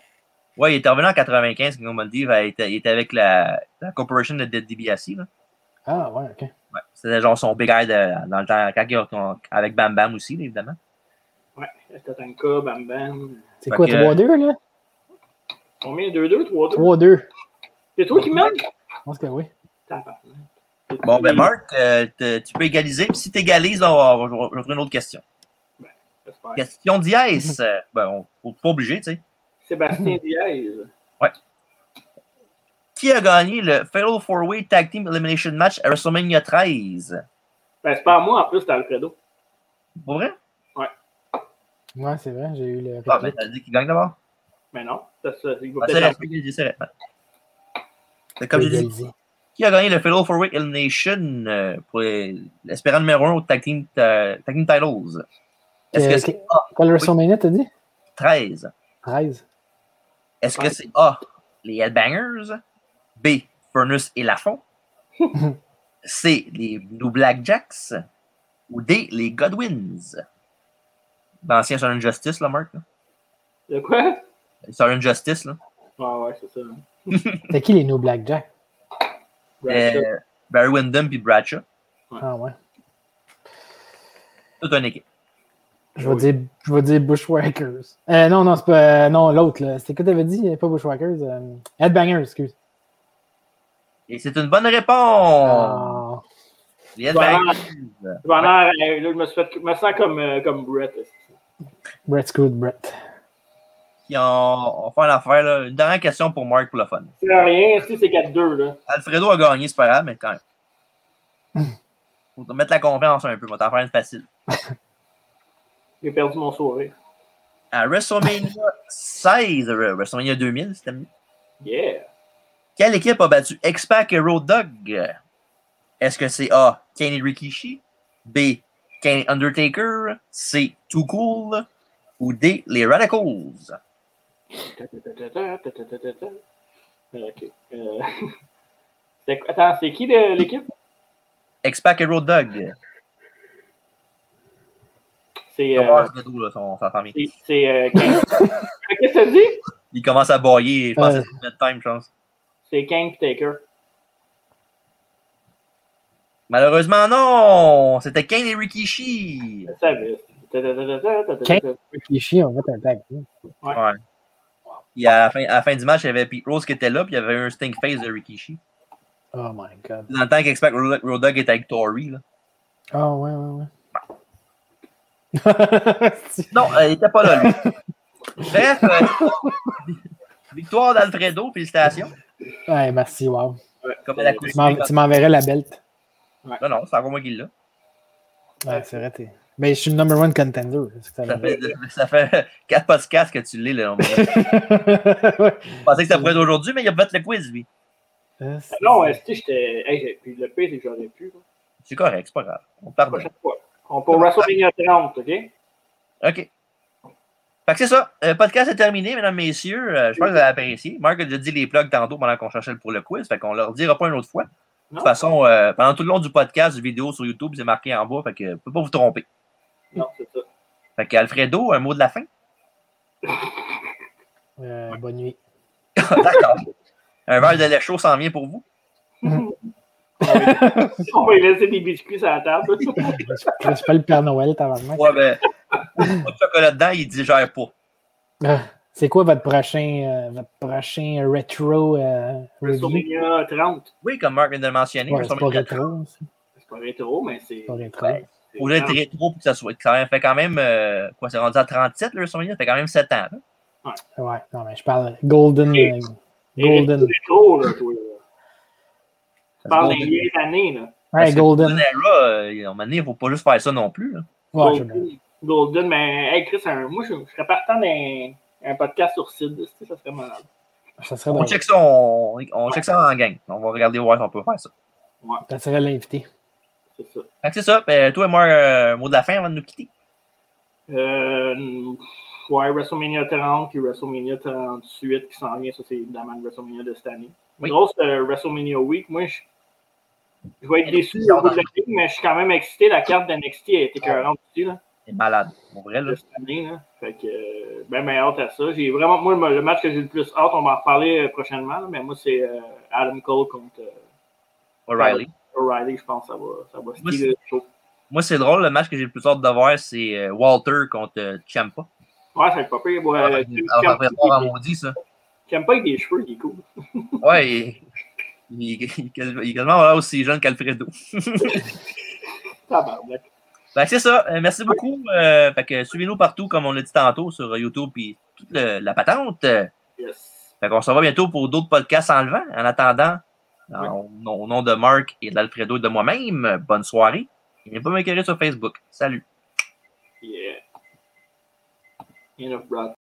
Ouais, il est revenu en 95, King Kong Bundy. Il était, il était avec la, la corporation de DiBiase. Là. Ah, ouais, ok. Ouais. C'était genre son big guy de- dans le temps, quand avec Bam Bam aussi, évidemment. Ouais. Tatanka, Bam Bam. C'est quoi, que- 3-2, là? Combien? 2-2, 3-2 3-2. C'est toi qui mènes? Je pense que oui. Bon, ben Marc, euh, tu peux égaliser. Puis si tu égalises, on va, on va- je vais trouver une autre question. J'espère. Question d'IS. Euh, ben, on n'est pas obligé, tu sais. Sébastien Diaz. Qui a gagné le Fatal 4-Way Tag Team Elimination Match à WrestleMania 13? Ben, c'est pas moi, en plus, c'est Alfredo. Pour vrai? Ouais, c'est vrai, j'ai eu le. Ah, ben, t'as dit qu'il gagne d'abord? Mais non, ça, ça, il va Ah, c'est peut-être comme j'ai dit, qui a gagné le Fatal 4-Way Elimination euh, pour les- l'aspirant numéro 1 au Tag Team, euh, tag team Titles? Est-ce que c'est Quel WrestleMania, t'as dit? 13? 13. Est-ce que c'est A, les Headbangers, B, Furnace et Lafont, C, les Blue Blackjacks, ou D, les Godwins? L'ancien Southern Justice, là, Marc? là. De quoi? Southern Justice, là. Ah ouais, c'est ça. C'est qui les New Blackjack Bradshaw. Euh, Barry Windham puis Bradshaw. Ah ouais. Toute une équipe. Je vais dire, je vais dire Bushwhackers. Euh, non, non, c'est pas. euh, non, l'autre, là. C'était quoi t'avais dit? Pas Bushwhackers. Euh, Headbangers, excuse. Et c'est une bonne réponse! Ah. Les Headbangers. Avoir- euh, là, je me, suis fait, je me sens comme, euh, comme Brett. Là. Brett Screwed Brett. Ont, on fait une affaire, là. Une dernière question pour Mark pour le fun. C'est rien, si c'est 4-2, là. Alfredo a gagné, c'est pas grave, mais quand même. Faut te mettre la confiance un peu, on va t'en faire une facile. J'ai perdu mon sourire. À WrestleMania 16, euh, WrestleMania 2000, c'était mieux. Yeah. Quelle équipe a battu X-Pac et Road Dogg? Est-ce que c'est A, et Rikishi? B, et Undertaker? C, Too Cool? Ou D, les Radicals? Euh, c'est- Attends, c'est qui de l'équipe? X-Pac et Road. C'est. Ils euh, sa famille. c'est- C'est. euh, Kane. Qu'est-ce que t'as dit? Il commence à bailler, je pense que c'est notre time, je pense. C'est Kane et Taker. Malheureusement, non! C'était Kane et Rikishi! Je savais. Rikishi, on va mettre un tag. team. Ouais. Puis à la, fin, à la fin du match, il y avait Pete Rose qui était là, puis il y avait un stink face de Rikishi. Oh my god. Dans le temps qu'Expact Road Dogg était avec Tori. Là. Ah ouais, ouais, ouais. Non, euh, il était pas là, lui. Bref, euh, victoire d'Alfredo, félicitations. ouais, merci, wow. Comme à la Tu m'en- tu m'enverrais la belt. Non, non, c'est encore moi qui l'ai. Ouais, c'est vrai. t'es- Mais je suis le number one contender. ça Ça fait, ça fait 4 podcasts que tu l'es. là. Je pensais que ça pourrait être aujourd'hui, mais il a fait le quiz, lui. Euh, c'est- Non, est-ce que j'étais. Hey, j'ai- puis le pire, c'est que j'aurais pu. là. C'est correct, c'est pas grave. On. Prochaine fois. On peut WrestleMania 30, OK? OK. Fait que c'est ça. Le podcast est terminé, mesdames, messieurs. Euh, je pense que vous avez apprécié. Marc a déjà dit les plugs tantôt pendant qu'on cherchait pour le quiz. Fait qu'on leur dira pas une autre fois. De toute façon, euh, pendant tout le long du podcast, vidéo sur YouTube, c'est marqué en bas. Fait que vous pouvez pas vous tromper. Non, c'est ça. Fait que Alfredo, un mot de la fin? Euh, bonne nuit. D'accord. Un verre de lait chaud s'en vient pour vous. On va lui laisser des biscuits sur la table. Je suis pas le Père Noël, tabarnak. Ouais, ben, pas de chocolat dedans, il digère pas. Ah, C'est quoi votre prochain, euh, votre prochain retro euh, review? WrestleMania 30. Oui, comme Marc vient de le mentionner. Ouais, c'est pas WrestleMania rétro. c'est C'est pas rétro, mais c'est. pas rétro. Ouais. C'est Faut être 30. rétro pour que ça soit. Ça fait quand même. euh, quoi, c'est rendu à 37, le WrestleMania? Ça fait quand même 7 ans. là. Ouais, non, mais je parle Golden. Et- euh, Golden. rétro, là, toi. là. Tu parles des vieilles années, là. Ouais, Parce Golden. Golden Era, euh, à un moment donné, il ne faut pas juste faire ça non plus. là. Ouais. Golden, Golden, mais hey, Chris, un- moi, je, je serais partant d'un un podcast sur Sid. Ça serait malade. Ça serait, On check ça, on, on check ça en gang. On va regarder voir si on peut faire ça. ça serait l'invité. C'est ça. C'est ça. Ben, toi et moi, euh, mot de la fin avant de nous quitter. Euh, ouais, WrestleMania 30 puis WrestleMania 38 qui s'en vient. Ça, c'est évidemment le WrestleMania de cette année. Oui. Grosse euh, WrestleMania Week. Moi, je, je vais être déçu au bout de la ligne, mais je suis quand même excité. La carte d'NXT a été cohérente aussi. Là. C'est malade. Pour vrai, là. cette année. Là. Fait que, euh, ben, ben, hâte à ça. J'ai vraiment, moi, le match que j'ai le plus hâte, on va en reparler euh, prochainement, là, mais moi, c'est euh, Adam Cole contre O'Reilly. O'Reilly. Je pense que ça va, ça va Moi, styler le show. Moi, c'est drôle, le match que j'ai le plus hâte de voir, c'est euh, Walter contre euh, Ciampa. Ouais, ça va pas pire. Ouais, ça va maudit, ça. Pas avec des cheveux, il est cool. Ouais, il, il, il, il est quasiment aussi jeune qu'Alfredo. Tabarnak. Ben, c'est ça. Euh, merci beaucoup. Euh, fait que suivez-nous partout, comme on l'a dit tantôt, sur YouTube et toute le- la patente. Yes. Fait qu'on se revoit bientôt pour d'autres podcasts en levant. En attendant, au nom de Marc et d'Alfredo et de moi-même, bonne soirée. Et n'hésitez pas à m'écrire sur Facebook. Salut. Yeah. Enough.